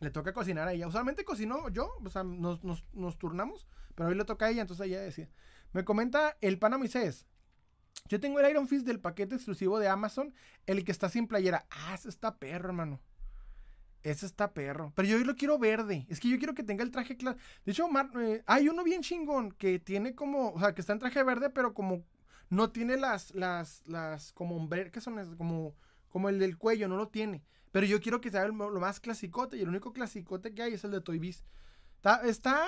S1: Le toca cocinar a ella. Usualmente cocino yo, o sea, nos, nos, turnamos, pero hoy le toca a ella, entonces ella decía. Me comenta el pana Moisés. Yo tengo el Iron Fist del paquete exclusivo de Amazon, el que está sin playera. Ah, está perro, hermano. Ese está perro. Pero yo lo quiero verde. Es que yo quiero que tenga el traje claro. De hecho, eh, hay uno bien chingón que tiene como, o sea, que está en traje verde, pero como no tiene las, las, las, como, ¿qué son? Como, como el del cuello, no lo tiene. Pero yo quiero que sea lo más clasicote y el único clasicote que hay es el de Toy. Está,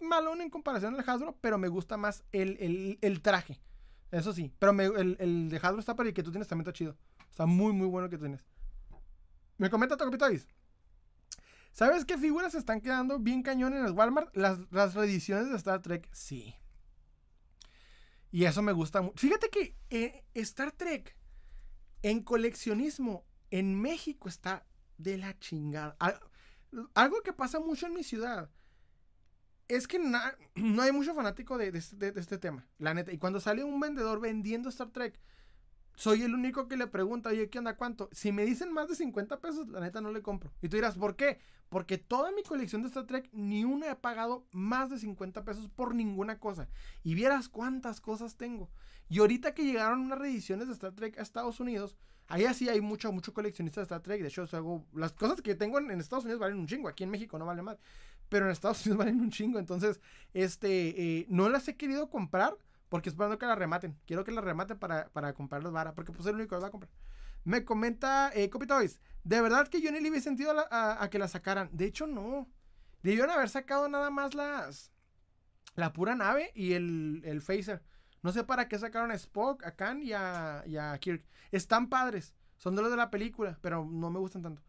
S1: malón en comparación al Hasbro, pero me gusta más el, el traje. Eso sí. Pero el, el, de Hasbro está para el que tú tienes también está chido. Está muy, muy bueno que tú tienes. Me comenta Tocopitais. ¿Sabes qué figuras están quedando bien cañón en el Walmart? Las, las reediciones de Star Trek. Sí. Y eso me gusta mucho. Fíjate que eh, Star Trek en coleccionismo en México está de la chingada. Algo que pasa mucho en mi ciudad es que no hay mucho fanático de, este tema, la neta. Y cuando sale un vendedor vendiendo Star Trek, soy el único que le pregunta, oye, ¿qué onda? ¿Cuánto? Si me dicen más de 50 pesos, la neta no le compro. Y tú dirás, ¿por qué? Porque toda mi colección de Star Trek, ni una he pagado más de 50 pesos por ninguna cosa. Y vieras cuántas cosas tengo. Y ahorita que llegaron unas reediciones de Star Trek a Estados Unidos, ahí así hay mucho, mucho coleccionista de Star Trek. De hecho, hago, las cosas que tengo en, en Estados Unidos valen un chingo. Aquí en México no vale más pero en Estados Unidos valen un chingo. Entonces, este, eh, no las he querido comprar porque esperando que las rematen. Quiero que las rematen para, para comprarlas vara, porque pues es el único que va a comprar. Me comenta eh, Copy de verdad que yo ni le hubiera sentido a, que la sacaran. De hecho, no. Debieron haber sacado nada más las. La pura nave y el, el phaser. No sé para qué sacaron a Spock, a Khan y a, y a Kirk. Están padres. Son de los de la película, pero no me gustan tanto.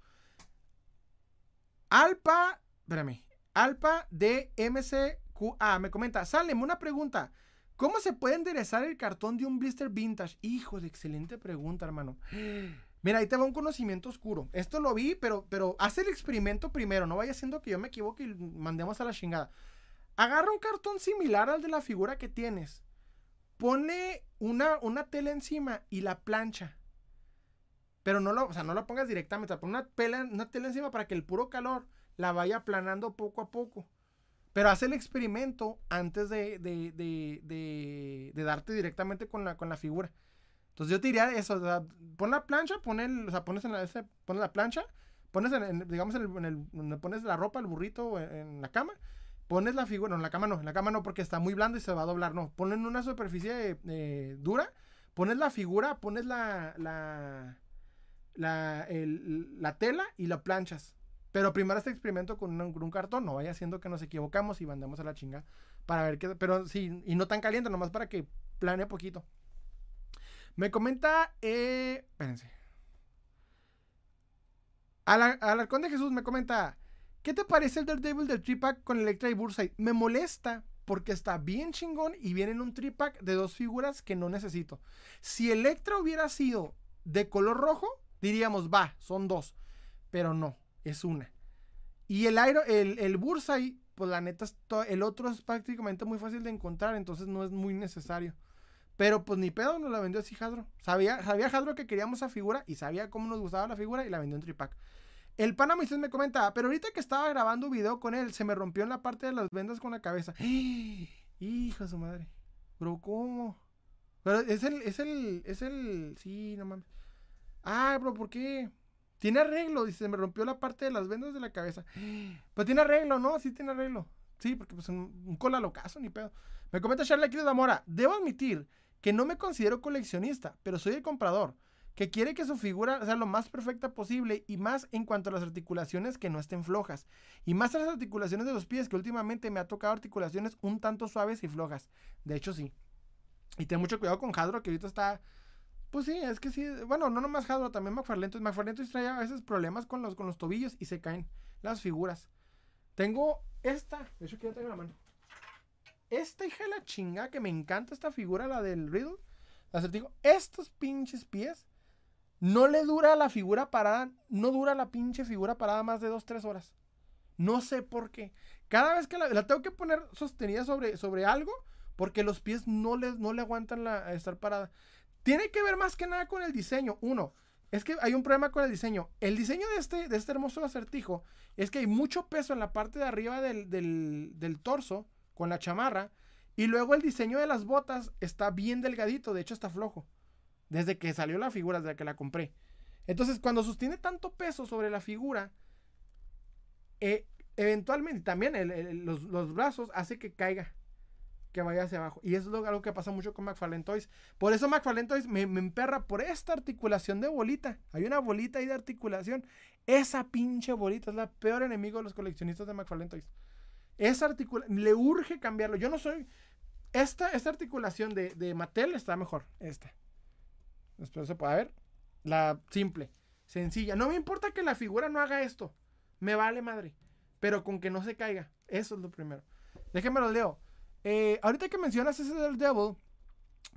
S1: Alpa. Espérame. Alpa de MCQA me comenta, Salem, una pregunta. ¿Cómo se puede enderezar el cartón de un blister vintage? Hijo de excelente pregunta, hermano. Mira, ahí te va un conocimiento oscuro. Esto lo vi, pero, pero haz el experimento primero. No vaya siendo que yo me equivoque y mandemos a la chingada. Agarra un cartón similar al de la figura que tienes. Pone una, una tela encima y la plancha. Pero no lo, o sea, no lo pongas directamente. Pon una, una tela encima para que el puro calor la vaya aplanando poco a poco. Pero haz el experimento antes de, de, darte directamente con la, con la figura. Entonces yo te diría eso, pon la plancha, pon el, o sea, pones en la, pones la plancha, pones en, digamos, en el, donde pones la ropa, el burrito en, la cama, pones la figura, no, en la cama no, en la cama no, porque está muy blando y se va a doblar, no, pones en una superficie eh, dura, pones la figura, pones la, la, la, la tela y la planchas. Pero primero este experimento con un, cartón, no vaya haciendo que nos equivocamos y mandemos a la chinga para ver qué. Pero sí, y no tan caliente, nomás para que planee poquito. Me comenta. Eh, espérense. Al, Arcón de Jesús me comenta. ¿Qué te parece el Daredevil del tripack con Electra y Bursite? Me molesta porque está bien chingón y viene en un tripack de dos figuras que no necesito. Si Electra hubiera sido de color rojo, diríamos, va, son dos. Pero no es una. Y el aero, el, el Bursay, pues la neta, el otro es prácticamente muy fácil de encontrar, entonces no es muy necesario. Pero pues ni pedo nos la vendió así Hadro. Sabía, sabía Hadro que queríamos esa figura y sabía cómo nos gustaba la figura y la vendió en tripack. El pana me comenta, pero ahorita que estaba grabando video con él, se me rompió en la parte de las vendas con la cabeza. Hijo de su madre. Bro, ¿cómo? Pero es el, es el, es el, sí, no mames. Ah, bro, ¿por qué? Tiene arreglo, dice, me rompió la parte de las vendas de la cabeza. Pues tiene arreglo, ¿no? Sí tiene arreglo. Sí, porque pues un, un cola locazo, ni pedo. Me comenta Charlie aquí de Zamora. Debo admitir que no me considero coleccionista, pero soy el comprador, que quiere que su figura sea lo más perfecta posible y más en cuanto a las articulaciones que no estén flojas. Y más a las articulaciones de los pies, que últimamente me ha tocado articulaciones un tanto suaves y flojas. De hecho, sí. Y ten mucho cuidado con Hadro, que ahorita está pues sí, es que sí. Bueno, no nomás Hadro, también McFarlane. McFarlane trae a veces problemas con los, con los tobillos y se caen las figuras. Tengo esta, de hecho ya tengo la mano. Esta hija de la chinga que me encanta esta figura, la del Riddle. Acertijo. Estos pinches pies no le dura la figura parada, no dura la pinche figura parada más de 2-3 horas. No sé por qué. Cada vez que la, tengo que poner sostenida sobre, sobre algo, porque los pies no le, no le aguantan la, estar parada. Tiene que ver más que nada con el diseño. Uno, es que hay un problema con el diseño. El diseño de este, de este hermoso acertijo es que hay mucho peso en la parte de arriba del, torso con la chamarra. Y luego el diseño de las botas está bien delgadito, de hecho está flojo. Desde que salió la figura, desde que la compré. Entonces, cuando sostiene tanto peso sobre la figura, eh, eventualmente también los, los, brazos hace que caiga que vaya hacia abajo. Y eso es algo que pasa mucho con McFarlane Toys. Por eso McFarlane Toys me, me, emperra por esta articulación de bolita. Hay una bolita ahí de articulación. Esa pinche bolita es la peor enemigo de los coleccionistas de McFarlane Toys. Esa articulación, le urge cambiarlo. Yo no soy... Esta, esta articulación de, de Mattel está mejor. Esta. Espero se pueda ver. La simple, sencilla. No me importa que la figura no haga esto. Me vale madre. Pero con que no se caiga. Eso es lo primero. Déjenme lo leo. Eh, ahorita que mencionas ese del Devil,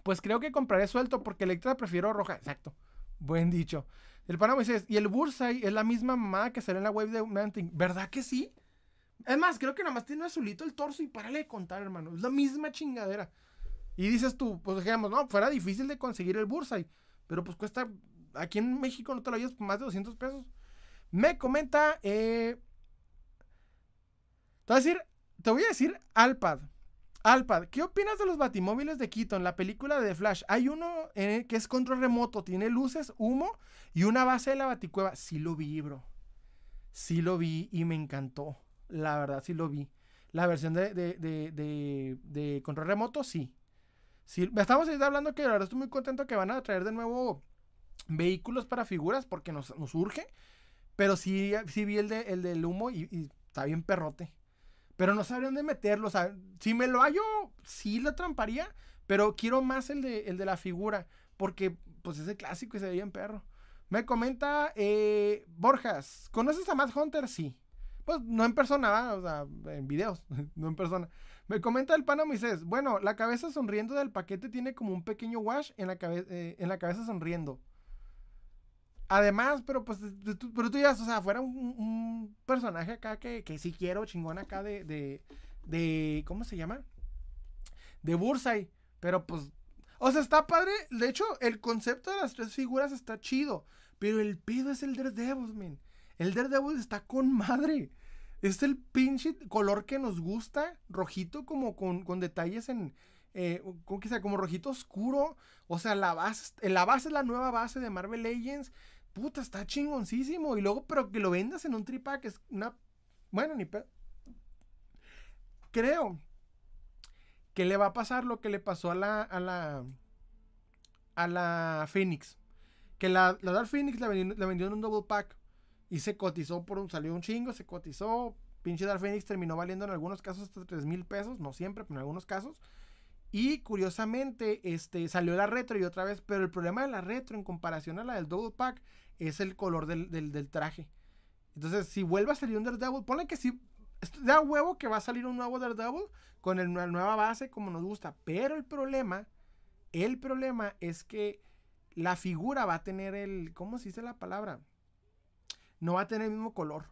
S1: pues creo que compraré suelto porque Electra prefiero roja. Exacto. Buen dicho. El pana dice, y el Bursay es la misma mamá que sale en la wave de Manting. ¿Verdad que sí? Es más, creo que nada más tiene azulito el torso y párale de contar, hermano. Es la misma chingadera. Y dices tú, pues digamos, no, fuera difícil de conseguir el Bursay. Pero pues cuesta, aquí en México no te lo llevas por más de 200 pesos. Me comenta, eh, te voy a decir, te voy a decir Alpad. Alpad, ¿qué opinas de los batimóviles de Keaton, la película de The Flash? Hay uno que es control remoto, tiene luces, humo y una base de la baticueva. Sí lo vi, bro. Sí lo vi y me encantó. La verdad, sí lo vi. La versión de, de, control remoto, sí. sí. Estamos hablando que la verdad estoy muy contento que van a traer de nuevo vehículos para figuras porque nos, nos urge. Pero sí, sí vi el, de, el del humo y está bien perrote. Pero no sabría dónde meterlo. O sea, si me lo hallo, sí lo tramparía. Pero quiero más el de, el de la figura. Porque, pues, es el clásico y se ve en perro. Me comenta eh, Borjas. ¿Conoces a Matt Hunter? Sí. Pues no en persona, o sea, en videos, no en persona. Me comenta el pana Moisés. Bueno, la cabeza sonriendo del paquete tiene como un pequeño wash en la, eh, en la cabeza sonriendo. Además, pero pues, pero tú ya, o sea, fuera un, personaje acá que, que, sí quiero, chingón acá de, de, de, ¿cómo se llama? De Bursay. Pero pues, o sea, está padre. De hecho, el concepto de las tres figuras está chido. Pero el pedo es el Daredevil, man. El Daredevil está con madre. Es el pinche color que nos gusta, rojito, como con, con detalles en, eh, ¿cómo que sea? Como rojito oscuro. O sea, la base, la base es la nueva base de Marvel Legends puta, está chingoncísimo. Y luego, pero que lo vendas en un tripack es una. Bueno, ni pedo. Creo que le va a pasar lo que le pasó a la. a la. a la Phoenix. Que la, la Dark Phoenix la vendió, en un double pack. Y se cotizó por un. salió un chingo, se cotizó. Pinche Dark Phoenix terminó valiendo en algunos casos hasta 3 mil pesos. No siempre, pero en algunos casos. Y curiosamente, este, salió la retro y otra vez, pero el problema de la retro en comparación a la del double pack es el color del, traje. Entonces, si vuelve a salir un Daredevil, ponle que sí, da huevo que va a salir un nuevo Daredevil con el, la nueva base como nos gusta. Pero el problema, el problema es que la figura va a tener el, ¿cómo se dice la palabra? No va a tener el mismo color.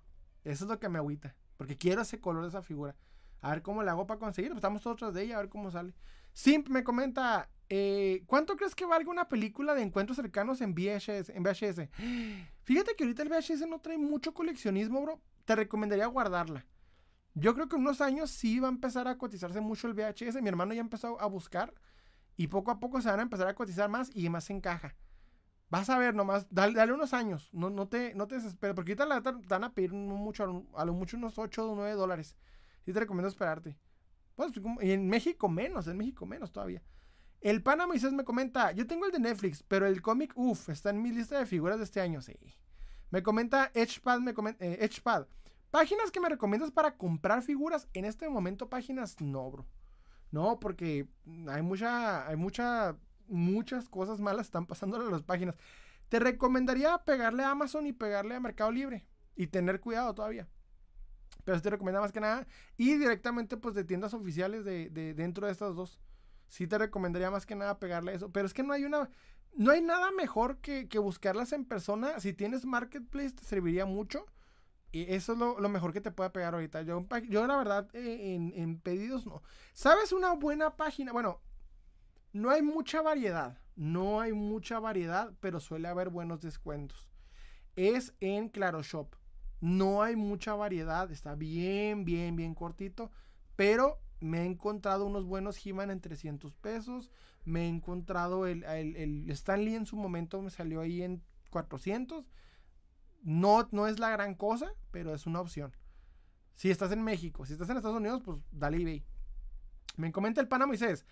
S1: Eso es lo que me agüita. Porque quiero ese color de esa figura. A ver cómo la hago para conseguirlo. Estamos todos de ella, a ver cómo sale. Simp me comenta, eh, ¿cuánto crees que valga una película de encuentros cercanos en VHS, en VHS? Fíjate que ahorita el VHS no trae mucho coleccionismo, bro. Te recomendaría guardarla. Yo creo que en unos años sí va a empezar a cotizarse mucho el VHS. Mi hermano ya empezó a buscar y poco a poco se van a empezar a cotizar más y más en caja. Vas a ver nomás, dale, unos años, no, no, te, no te desesperes, porque ahorita te van a pedir mucho, a lo mucho unos 8 o 9 dólares. Sí te recomiendo esperarte. Pues, y en México menos, en México menos todavía. El Pana Moisés me comenta, yo tengo el de Netflix, pero el cómic, uff, está en mi lista de figuras de este año, sí. Me comenta Edgepad, me comenta, eh, Edgepad. Páginas que me recomiendas para comprar figuras. En este momento, páginas no, bro. No, porque hay mucha, hay mucha, muchas cosas malas están pasando en las páginas. Te recomendaría pegarle a Amazon y pegarle a Mercado Libre. Y tener cuidado todavía. Pero te recomienda más que nada. Y directamente, pues, de tiendas oficiales de, dentro de estas dos. Sí te recomendaría más que nada pegarle eso. Pero es que no hay una. No hay nada mejor que, que buscarlas en persona. Si tienes marketplace, te serviría mucho. Y eso es lo, mejor que te pueda pegar ahorita. Yo, yo la verdad, eh, en, pedidos no. ¿Sabes una buena página? Bueno, no hay mucha variedad. No hay mucha variedad, pero suele haber buenos descuentos. Es en Claro Shop. No hay mucha variedad. Está bien, bien, bien cortito. Pero me he encontrado unos buenos He-Man en 300 pesos. Me he encontrado el, el, Stanley en su momento. Me salió ahí en 400 no, no es la gran cosa, pero es una opción. Si estás en México, si estás en Estados Unidos, pues dale eBay. Me comenta el pana Moisés.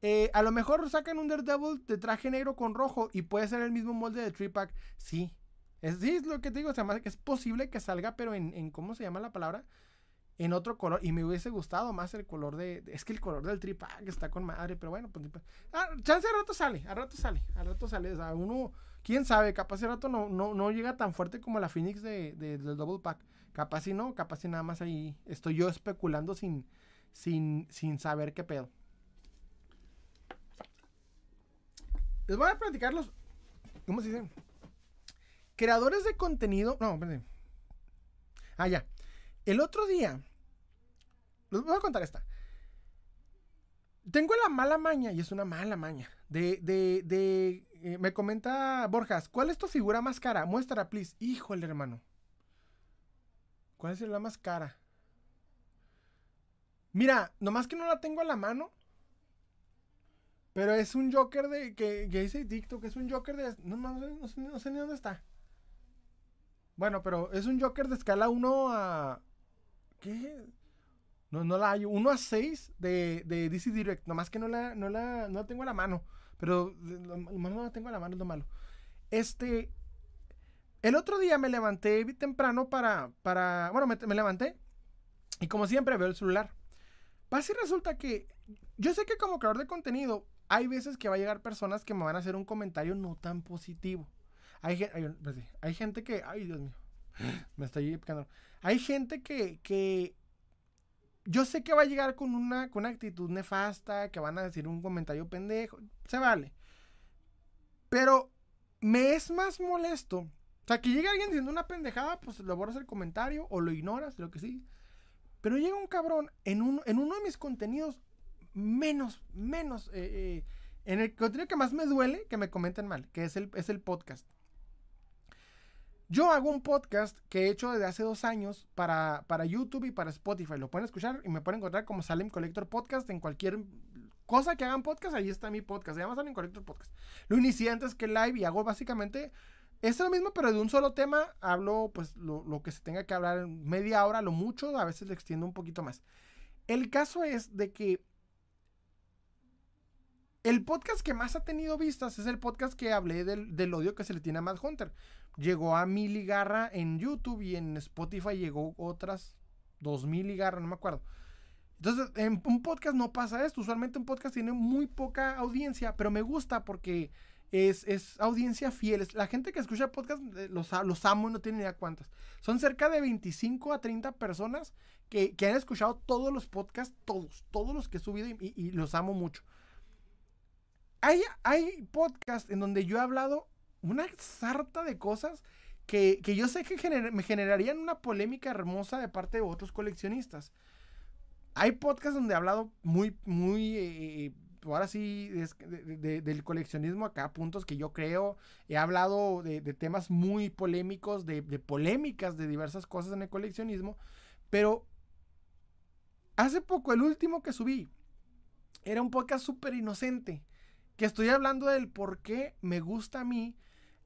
S1: Eh, a lo mejor sacan un Daredevil de traje negro con rojo y puede ser el mismo molde de Tripack. Sí. Es, sí, es lo que te digo. O que es posible que salga, pero en, ¿cómo se llama la palabra? En otro color. Y me hubiese gustado más el color de. es que el color del Tripack está con madre, pero bueno, pues. Ah, chance al rato sale, al rato sale, al rato sale. O sea, uno quién sabe, capaz ese rato no, no, llega tan fuerte como la Phoenix de, del Double Pack. Capaz si no, capaz si nada más ahí estoy yo especulando sin, sin, sin saber qué pedo. Les voy a platicar los. ¿Cómo se dice? Creadores de contenido. No, espérense. Ah, ya. El otro día. Les voy a contar esta. Tengo la mala maña, y es una mala maña, de, de, de eh, me comenta Borjas, ¿cuál es tu figura más cara? Muestra, please. Híjole, hermano. ¿Cuál es la más cara? Mira, nomás que no la tengo a la mano. Pero es un Joker de. que, que dice TikTok, es un Joker de. No, no, no sé ni dónde está. Bueno, pero es un Joker de escala 1 a. ¿Qué? No, no la hay. 1 a 6 de, de DC Direct. Nomás que no la, no la, no la tengo a la mano. Pero lo, no la tengo a la mano es lo malo. Este. El otro día me levanté temprano para. para bueno, me, levanté. Y como siempre veo el celular. Pasa y resulta que. Yo sé que como creador de contenido. Hay veces que va a llegar personas que me van a hacer un comentario no tan positivo. Hay, hay, hay gente que. Ay, Dios mío. Me estoy picando. Hay gente que, que yo sé que va a llegar con una, con una actitud nefasta, que van a decir un comentario pendejo, se vale. Pero me es más molesto. O sea, que llegue alguien diciendo una pendejada, pues lo borras el comentario o lo ignoras, lo que sí. Pero llega un cabrón en, un, en uno de mis contenidos menos, menos, eh, eh, en el contenido que más me duele que me comenten mal, que es el, es el podcast. Yo hago un podcast que he hecho desde hace dos años para, para YouTube y para Spotify. Lo pueden escuchar y me pueden encontrar como Salem Collector Podcast en cualquier cosa que hagan podcast. Ahí está mi podcast. Se llama Salem Collector Podcast. Lo inicié antes que live y hago básicamente es lo mismo, pero de un solo tema. Hablo pues lo, lo que se tenga que hablar en media hora, lo mucho. A veces le extiendo un poquito más. El caso es de que el podcast que más ha tenido vistas es el podcast que hablé del, odio que se le tiene a Matt Hunter llegó a mil y garra en YouTube y en Spotify llegó otras dos mil y garra, no me acuerdo. Entonces, en un podcast no pasa esto. Usualmente un podcast tiene muy poca audiencia, pero me gusta porque es, audiencia fiel. La gente que escucha podcast eh, los, los amo y no tiene idea cuántas. Son cerca de 25 a 30 personas que, han escuchado todos los podcasts, todos, todos los que he subido y, los amo mucho. Hay, hay podcasts en donde yo he hablado una sarta de cosas que, yo sé que me generarían una polémica hermosa de parte de otros coleccionistas. Hay podcasts donde he hablado muy, muy, eh, ahora sí, del coleccionismo acá, puntos que yo creo. He hablado de, temas muy polémicos, de, polémicas de diversas cosas en el coleccionismo, pero Hace poco, el último que subí, era un podcast súper inocente, que estoy hablando del por qué me gusta a mí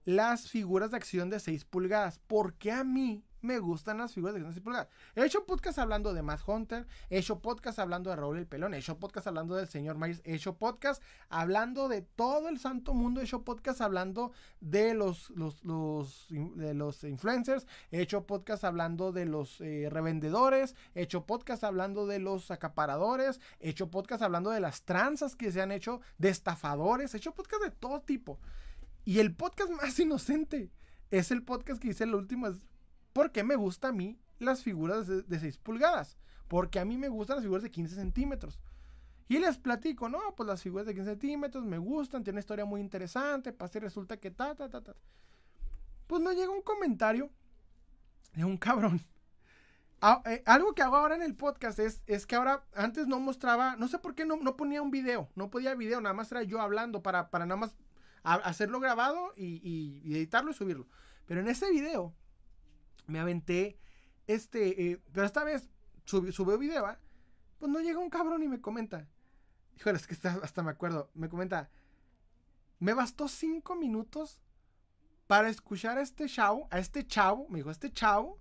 S1: las figuras de acción de 6 pulgadas. ¿Por qué a mí me gustan las figuras de 6 pulgadas? He hecho podcast hablando de Matt Hunter, he hecho podcast hablando de Raúl el Pelón, he hecho podcast hablando del señor Myers, he hecho podcast hablando de todo el santo mundo, he hecho podcast hablando de los, los, de los influencers, he hecho podcast hablando de los eh, revendedores, he hecho podcast hablando de los acaparadores, he hecho podcast hablando de las tranzas que se han hecho, de estafadores, he hecho podcast de todo tipo. Y el podcast más inocente es el podcast que hice el último. Porque me gusta a mí las figuras de, 6 pulgadas. Porque a mí me gustan las figuras de 15 centímetros. Y les platico, no, pues las figuras de 15 centímetros me gustan, tiene una historia muy interesante. Pasa y resulta que ta, ta, ta, ta. Pues no llega un comentario de un cabrón. Ah, eh, algo que hago ahora en el podcast es, es que ahora antes no mostraba, no sé por qué no, no ponía un video, no podía video, nada más era yo hablando para, para nada más hacerlo grabado y, editarlo y subirlo. Pero en ese video me aventé este, eh, pero esta vez subió video, ¿ah? pues no llega un cabrón y me comenta. Híjole, es que hasta me acuerdo, me comenta, me bastó cinco minutos para escuchar a este chavo, a este chavo, me dijo, este chavo,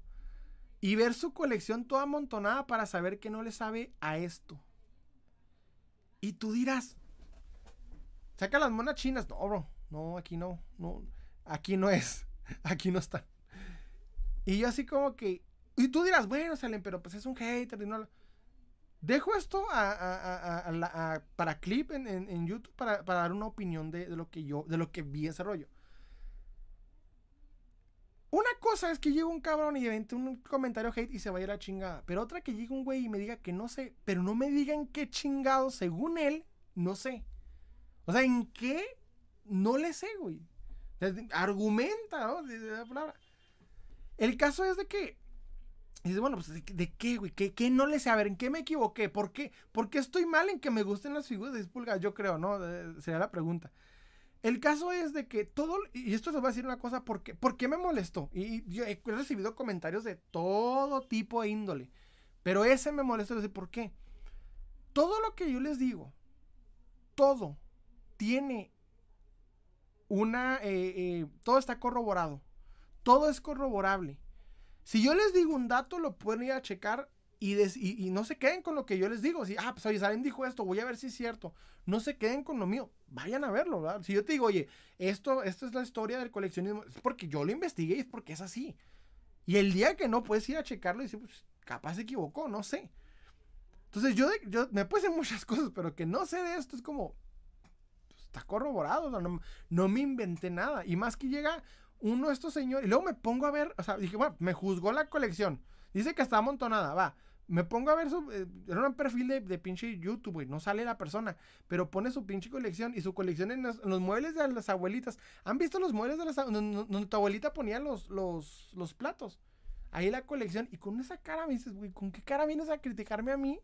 S1: y ver su colección toda amontonada para saber que no le sabe a esto. Y tú dirás, Saca las monas chinas. No, bro. No, aquí no. No. Aquí no es. Aquí no está. Y yo así como que. Y tú dirás, bueno, Salen, pero pues es un hater y no. Dejo esto para clip en, YouTube para, dar una opinión de, lo que yo, de lo que vi ese rollo. Una cosa es que llega un cabrón y invente un comentario hate y se vaya a la chingada. Pero otra que llegue un güey y me diga que no sé, pero no me digan qué chingado, según él, no sé. O sea, ¿en qué? No le sé, güey. Argumenta, ¿no? De, palabra. El caso es de que. Dice, bueno, pues ¿de, qué, güey? ¿Qué, no le sé? A ver, ¿en qué me equivoqué? ¿Por qué? ¿Por qué estoy mal en que me gusten las figuras de 10 pulgadas? Yo creo, ¿no? sería la pregunta. El caso es de que todo, y esto se va a decir una cosa, ¿por qué, ¿por qué me molestó? Y, yo he recibido comentarios de todo tipo e índole, pero ese me molestó, ¿por qué? Todo lo que yo les digo, todo, tiene una... Eh, eh, todo está corroborado. Todo es corroborable. Si yo les digo un dato, lo pueden ir a checar y, y, no se queden con lo que yo les digo. Si, ah, pues oye, dijo esto, voy a ver si es cierto. No se queden con lo mío. Vayan a verlo, ¿verdad? Si yo te digo, oye, esto, esto es la historia del coleccionismo, es porque yo lo investigué y es porque es así. Y el día que no puedes ir a checarlo y decir, pues capaz se equivocó, no sé. Entonces yo, yo me decir muchas cosas, pero que no sé de esto es como, está corroborado, no, no, me inventé nada. Y más que llega uno de estos señores, y luego me pongo a ver, o sea, dije, bueno, me juzgó la colección. Dice que está amontonada, va. Me pongo a ver su. Eh, era un perfil de, de pinche YouTube, güey. No sale la persona. Pero pone su pinche colección. Y su colección en los, muebles de las abuelitas. ¿Han visto los muebles de las donde, tu abuelita ponía los, los, los platos? Ahí la colección. Y con esa cara me dices, güey, ¿con qué cara vienes a criticarme a mí?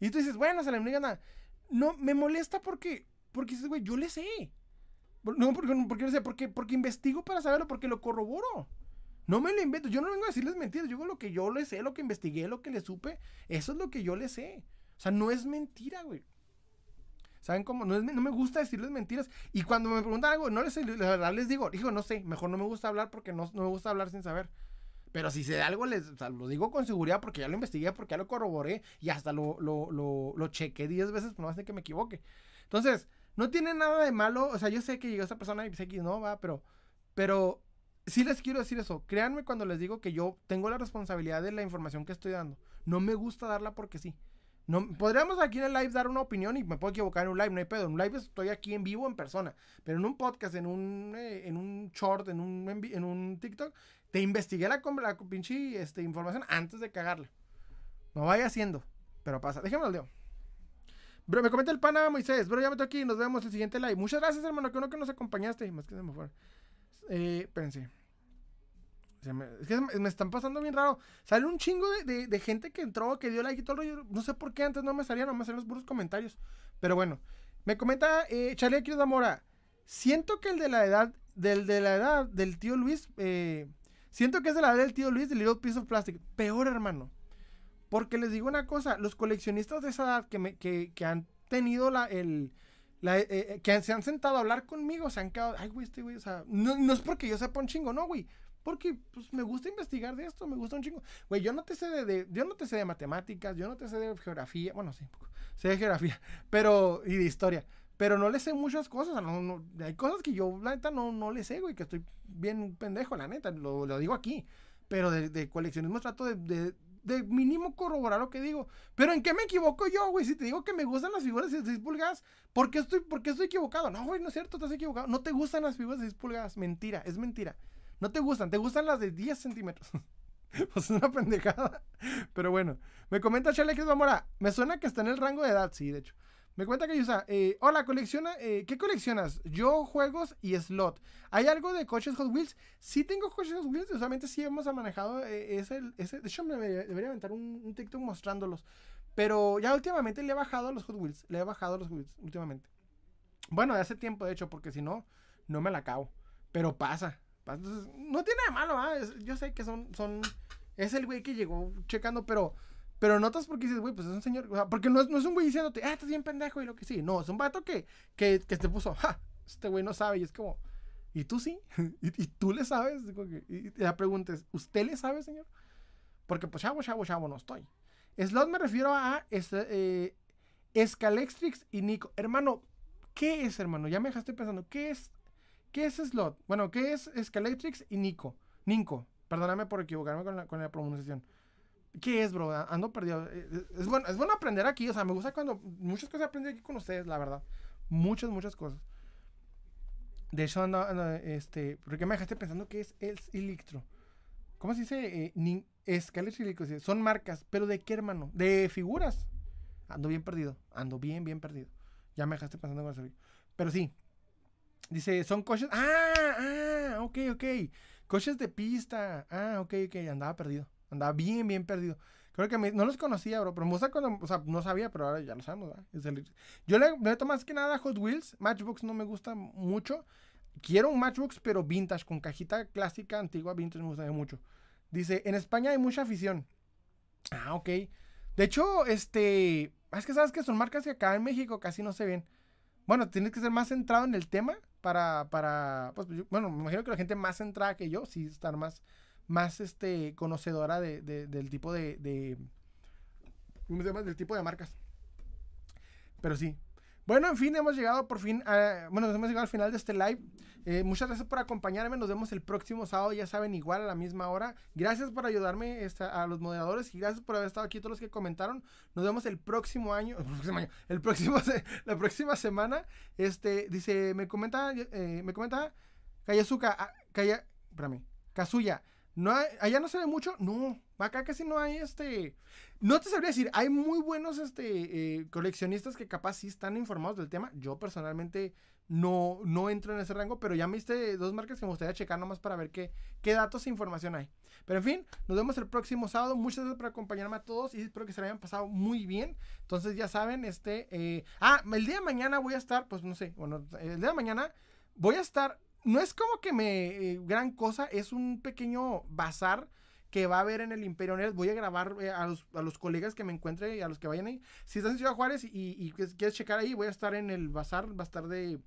S1: Y tú dices, bueno, se le nada. No, me molesta porque porque dices, güey, yo le sé. No, porque, porque, no sé, porque, porque investigo para saberlo, porque lo corroboro. No me lo invento. Yo no vengo a decirles mentiras. Yo digo lo que yo le sé, lo que investigué, lo que le supe. Eso es lo que yo le sé. O sea, no es mentira, güey. ¿Saben cómo? No, es, no me gusta decirles mentiras. Y cuando me preguntan algo, no les la verdad les digo, hijo, no sé, mejor no me gusta hablar porque no, no me gusta hablar sin saber. Pero si sé algo, les, lo digo con seguridad porque ya lo investigué, porque ya lo corroboré y hasta lo, lo, lo, lo chequé 10 veces, no hace que me equivoque. Entonces, no tiene nada de malo. O sea, yo sé que llegó esta persona y sé que no va, pero. Pero sí les quiero decir eso. Créanme cuando les digo que yo tengo la responsabilidad de la información que estoy dando. No me gusta darla porque sí. No, podríamos aquí en el live dar una opinión y me puedo equivocar en un live, no hay pedo. En un live estoy aquí en vivo, en persona. Pero en un podcast, en un, eh, en un short, en un, en un TikTok, te investigué la, la pinche este, información antes de cagarla. No vaya haciendo, pero pasa. Déjenme lo Me comenta el pana Moisés. Bro, ya me aquí. Nos vemos el siguiente live. Muchas gracias, hermano. Que uno que nos acompañaste. Más que se me fue. Eh, espérense. es que me, están pasando bien raro. Sale un chingo de, gente que entró, que dio like y todo el rollo. No sé por qué antes no me salían, no me salían los puros comentarios. Pero bueno. Me comenta eh, Charlie Aquino Zamora. Siento que el de la edad, del de la edad del tío Luis, eh, siento que es de la edad del tío Luis de Little Piece of Plastic. Peor, hermano. Porque les digo una cosa, los coleccionistas de esa edad que, me, que, que han tenido la, el, la, eh, eh, que se han sentado a hablar conmigo, se han quedado, ay, güey, este güey, o sea, no, no es porque yo sepa un chingo, no, güey. Porque pues, me gusta investigar de esto, me gusta un chingo. Güey, yo no te sé de, yo no te sé de matemáticas, yo no te sé de geografía, bueno, sí, sé de geografía, pero, y de historia, pero no le sé muchas cosas, no, no, hay cosas que yo, la neta, no, no le sé, güey, que estoy bien pendejo, la neta, lo, lo digo aquí. Pero de, de coleccionismo trato de, de, de, mínimo corroborar lo que digo. Pero ¿en qué me equivoco yo, güey? Si te digo que me gustan las figuras de 6 pulgadas, ¿por qué estoy, por estoy equivocado? No, güey, no es cierto, estás equivocado. No te gustan las figuras de 6 pulgadas. Mentira, es mentira. No te gustan, te gustan las de 10 centímetros. pues es una pendejada. Pero bueno, me comenta Chale que es Zamora. Me suena que está en el rango de edad, sí, de hecho. Me cuenta que usa, eh, hola, colecciona, eh, ¿qué coleccionas? Yo, juegos y slot. ¿Hay algo de coches Hot Wheels? Sí tengo coches Hot Wheels, usualmente sí hemos manejado eh, ese, ese, de hecho me debería aventar un, un, TikTok mostrándolos. Pero ya últimamente le he bajado los Hot Wheels, le he bajado los Hot Wheels últimamente. Bueno, de hace tiempo, de hecho, porque si no, no me la acabo. Pero pasa, entonces, no tiene nada malo, yo sé que son, son, es el güey que llegó checando, pero, pero notas porque dices, güey, pues es un señor, porque no es, no es un güey diciéndote, ah, estás bien pendejo y lo que sí, no, es un vato que, que, que te puso, ja, este güey no sabe y es como, ¿y tú sí? ¿Y, tú le sabes? Y, la pregunta es, ¿usted le sabe, señor? Porque pues chavo, chavo, chavo no estoy. Slot me refiero a este, eh, y Nico. Hermano, ¿qué es, hermano? Ya me dejaste pensando, ¿qué es ¿Qué es Slot? Bueno, ¿qué es Scalatrix y Nico? Ninco. Perdóname por equivocarme con la, con la pronunciación. ¿Qué es, bro? Ando perdido. Eh, eh, es bueno, es bueno aprender aquí. O sea, me gusta cuando. Muchas cosas aprendí aquí con ustedes, la verdad. Muchas, muchas cosas. De hecho, ando, este. Porque me dejaste pensando que es el Electro. ¿Cómo se dice? Eh, Nico. Son marcas. ¿Pero de qué, hermano? De figuras. Ando bien perdido. Ando bien, bien perdido. Ya me dejaste pensando con eso. Pero sí, Dice, son coches. Ah, ah, ok, ok. Coches de pista. Ah, ok, ok. Andaba perdido. Andaba bien, bien perdido. Creo que no los conocía, bro. Pero me gusta cuando. O sea, no sabía, pero ahora ya lo sabemos, ¿verdad? yo le meto más que nada Hot Wheels. Matchbox no me gusta mucho. Quiero un Matchbox, pero vintage, con cajita clásica, antigua, vintage, me gusta mucho. Dice, en España hay mucha afición. Ah, ok. De hecho, este. Es que sabes que son marcas que acá en México casi no se ven. Bueno, tienes que ser más centrado en el tema para, para pues, bueno, me imagino que la gente más centrada que yo, sí, estar más, más, este, conocedora de, del tipo de, de, ¿cómo se llama? Del tipo de marcas. Pero sí, bueno, en fin, hemos llegado por fin a, bueno, hemos llegado al final de este live. Eh, muchas gracias por acompañarme. Nos vemos el próximo sábado, ya saben, igual a la misma hora. Gracias por ayudarme esta, a los moderadores y gracias por haber estado aquí todos los que comentaron. Nos vemos el próximo año, el próximo año, el próximo, la próxima semana. Este, dice, me comenta, eh, me comenta Kayazuka, ah, Kaya, espérame, Kazuya. No allá no se ve mucho, no, acá casi no hay este, no te sabría decir, hay muy buenos este, eh, coleccionistas que capaz sí están informados del tema, yo personalmente no, no entro en ese rango, pero ya me diste dos marcas que me gustaría checar nomás para ver qué, qué datos e información hay. Pero en fin, nos vemos el próximo sábado, muchas gracias por acompañarme a todos y espero que se lo hayan pasado muy bien, entonces ya saben, este, eh, ah, el día de mañana voy a estar, pues no sé, bueno, el día de mañana voy a estar no es como que me eh, gran cosa, es un pequeño bazar que va a haber en el Imperio Nerd. Voy a grabar eh, a, los, colegas que me encuentre y a los que vayan ahí. Si estás en Ciudad Juárez y, quieres checar ahí, voy a estar en el bazar, va a estar de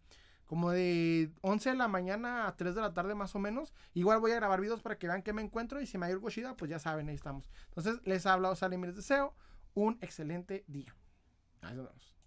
S1: como de 11 de la mañana a 3 de la tarde más o menos. Igual voy a grabar videos para que vean que me encuentro y si me hay algo pues ya saben, ahí estamos. Entonces, les ha hablado Salim y les deseo un excelente día. Ahí nos vemos.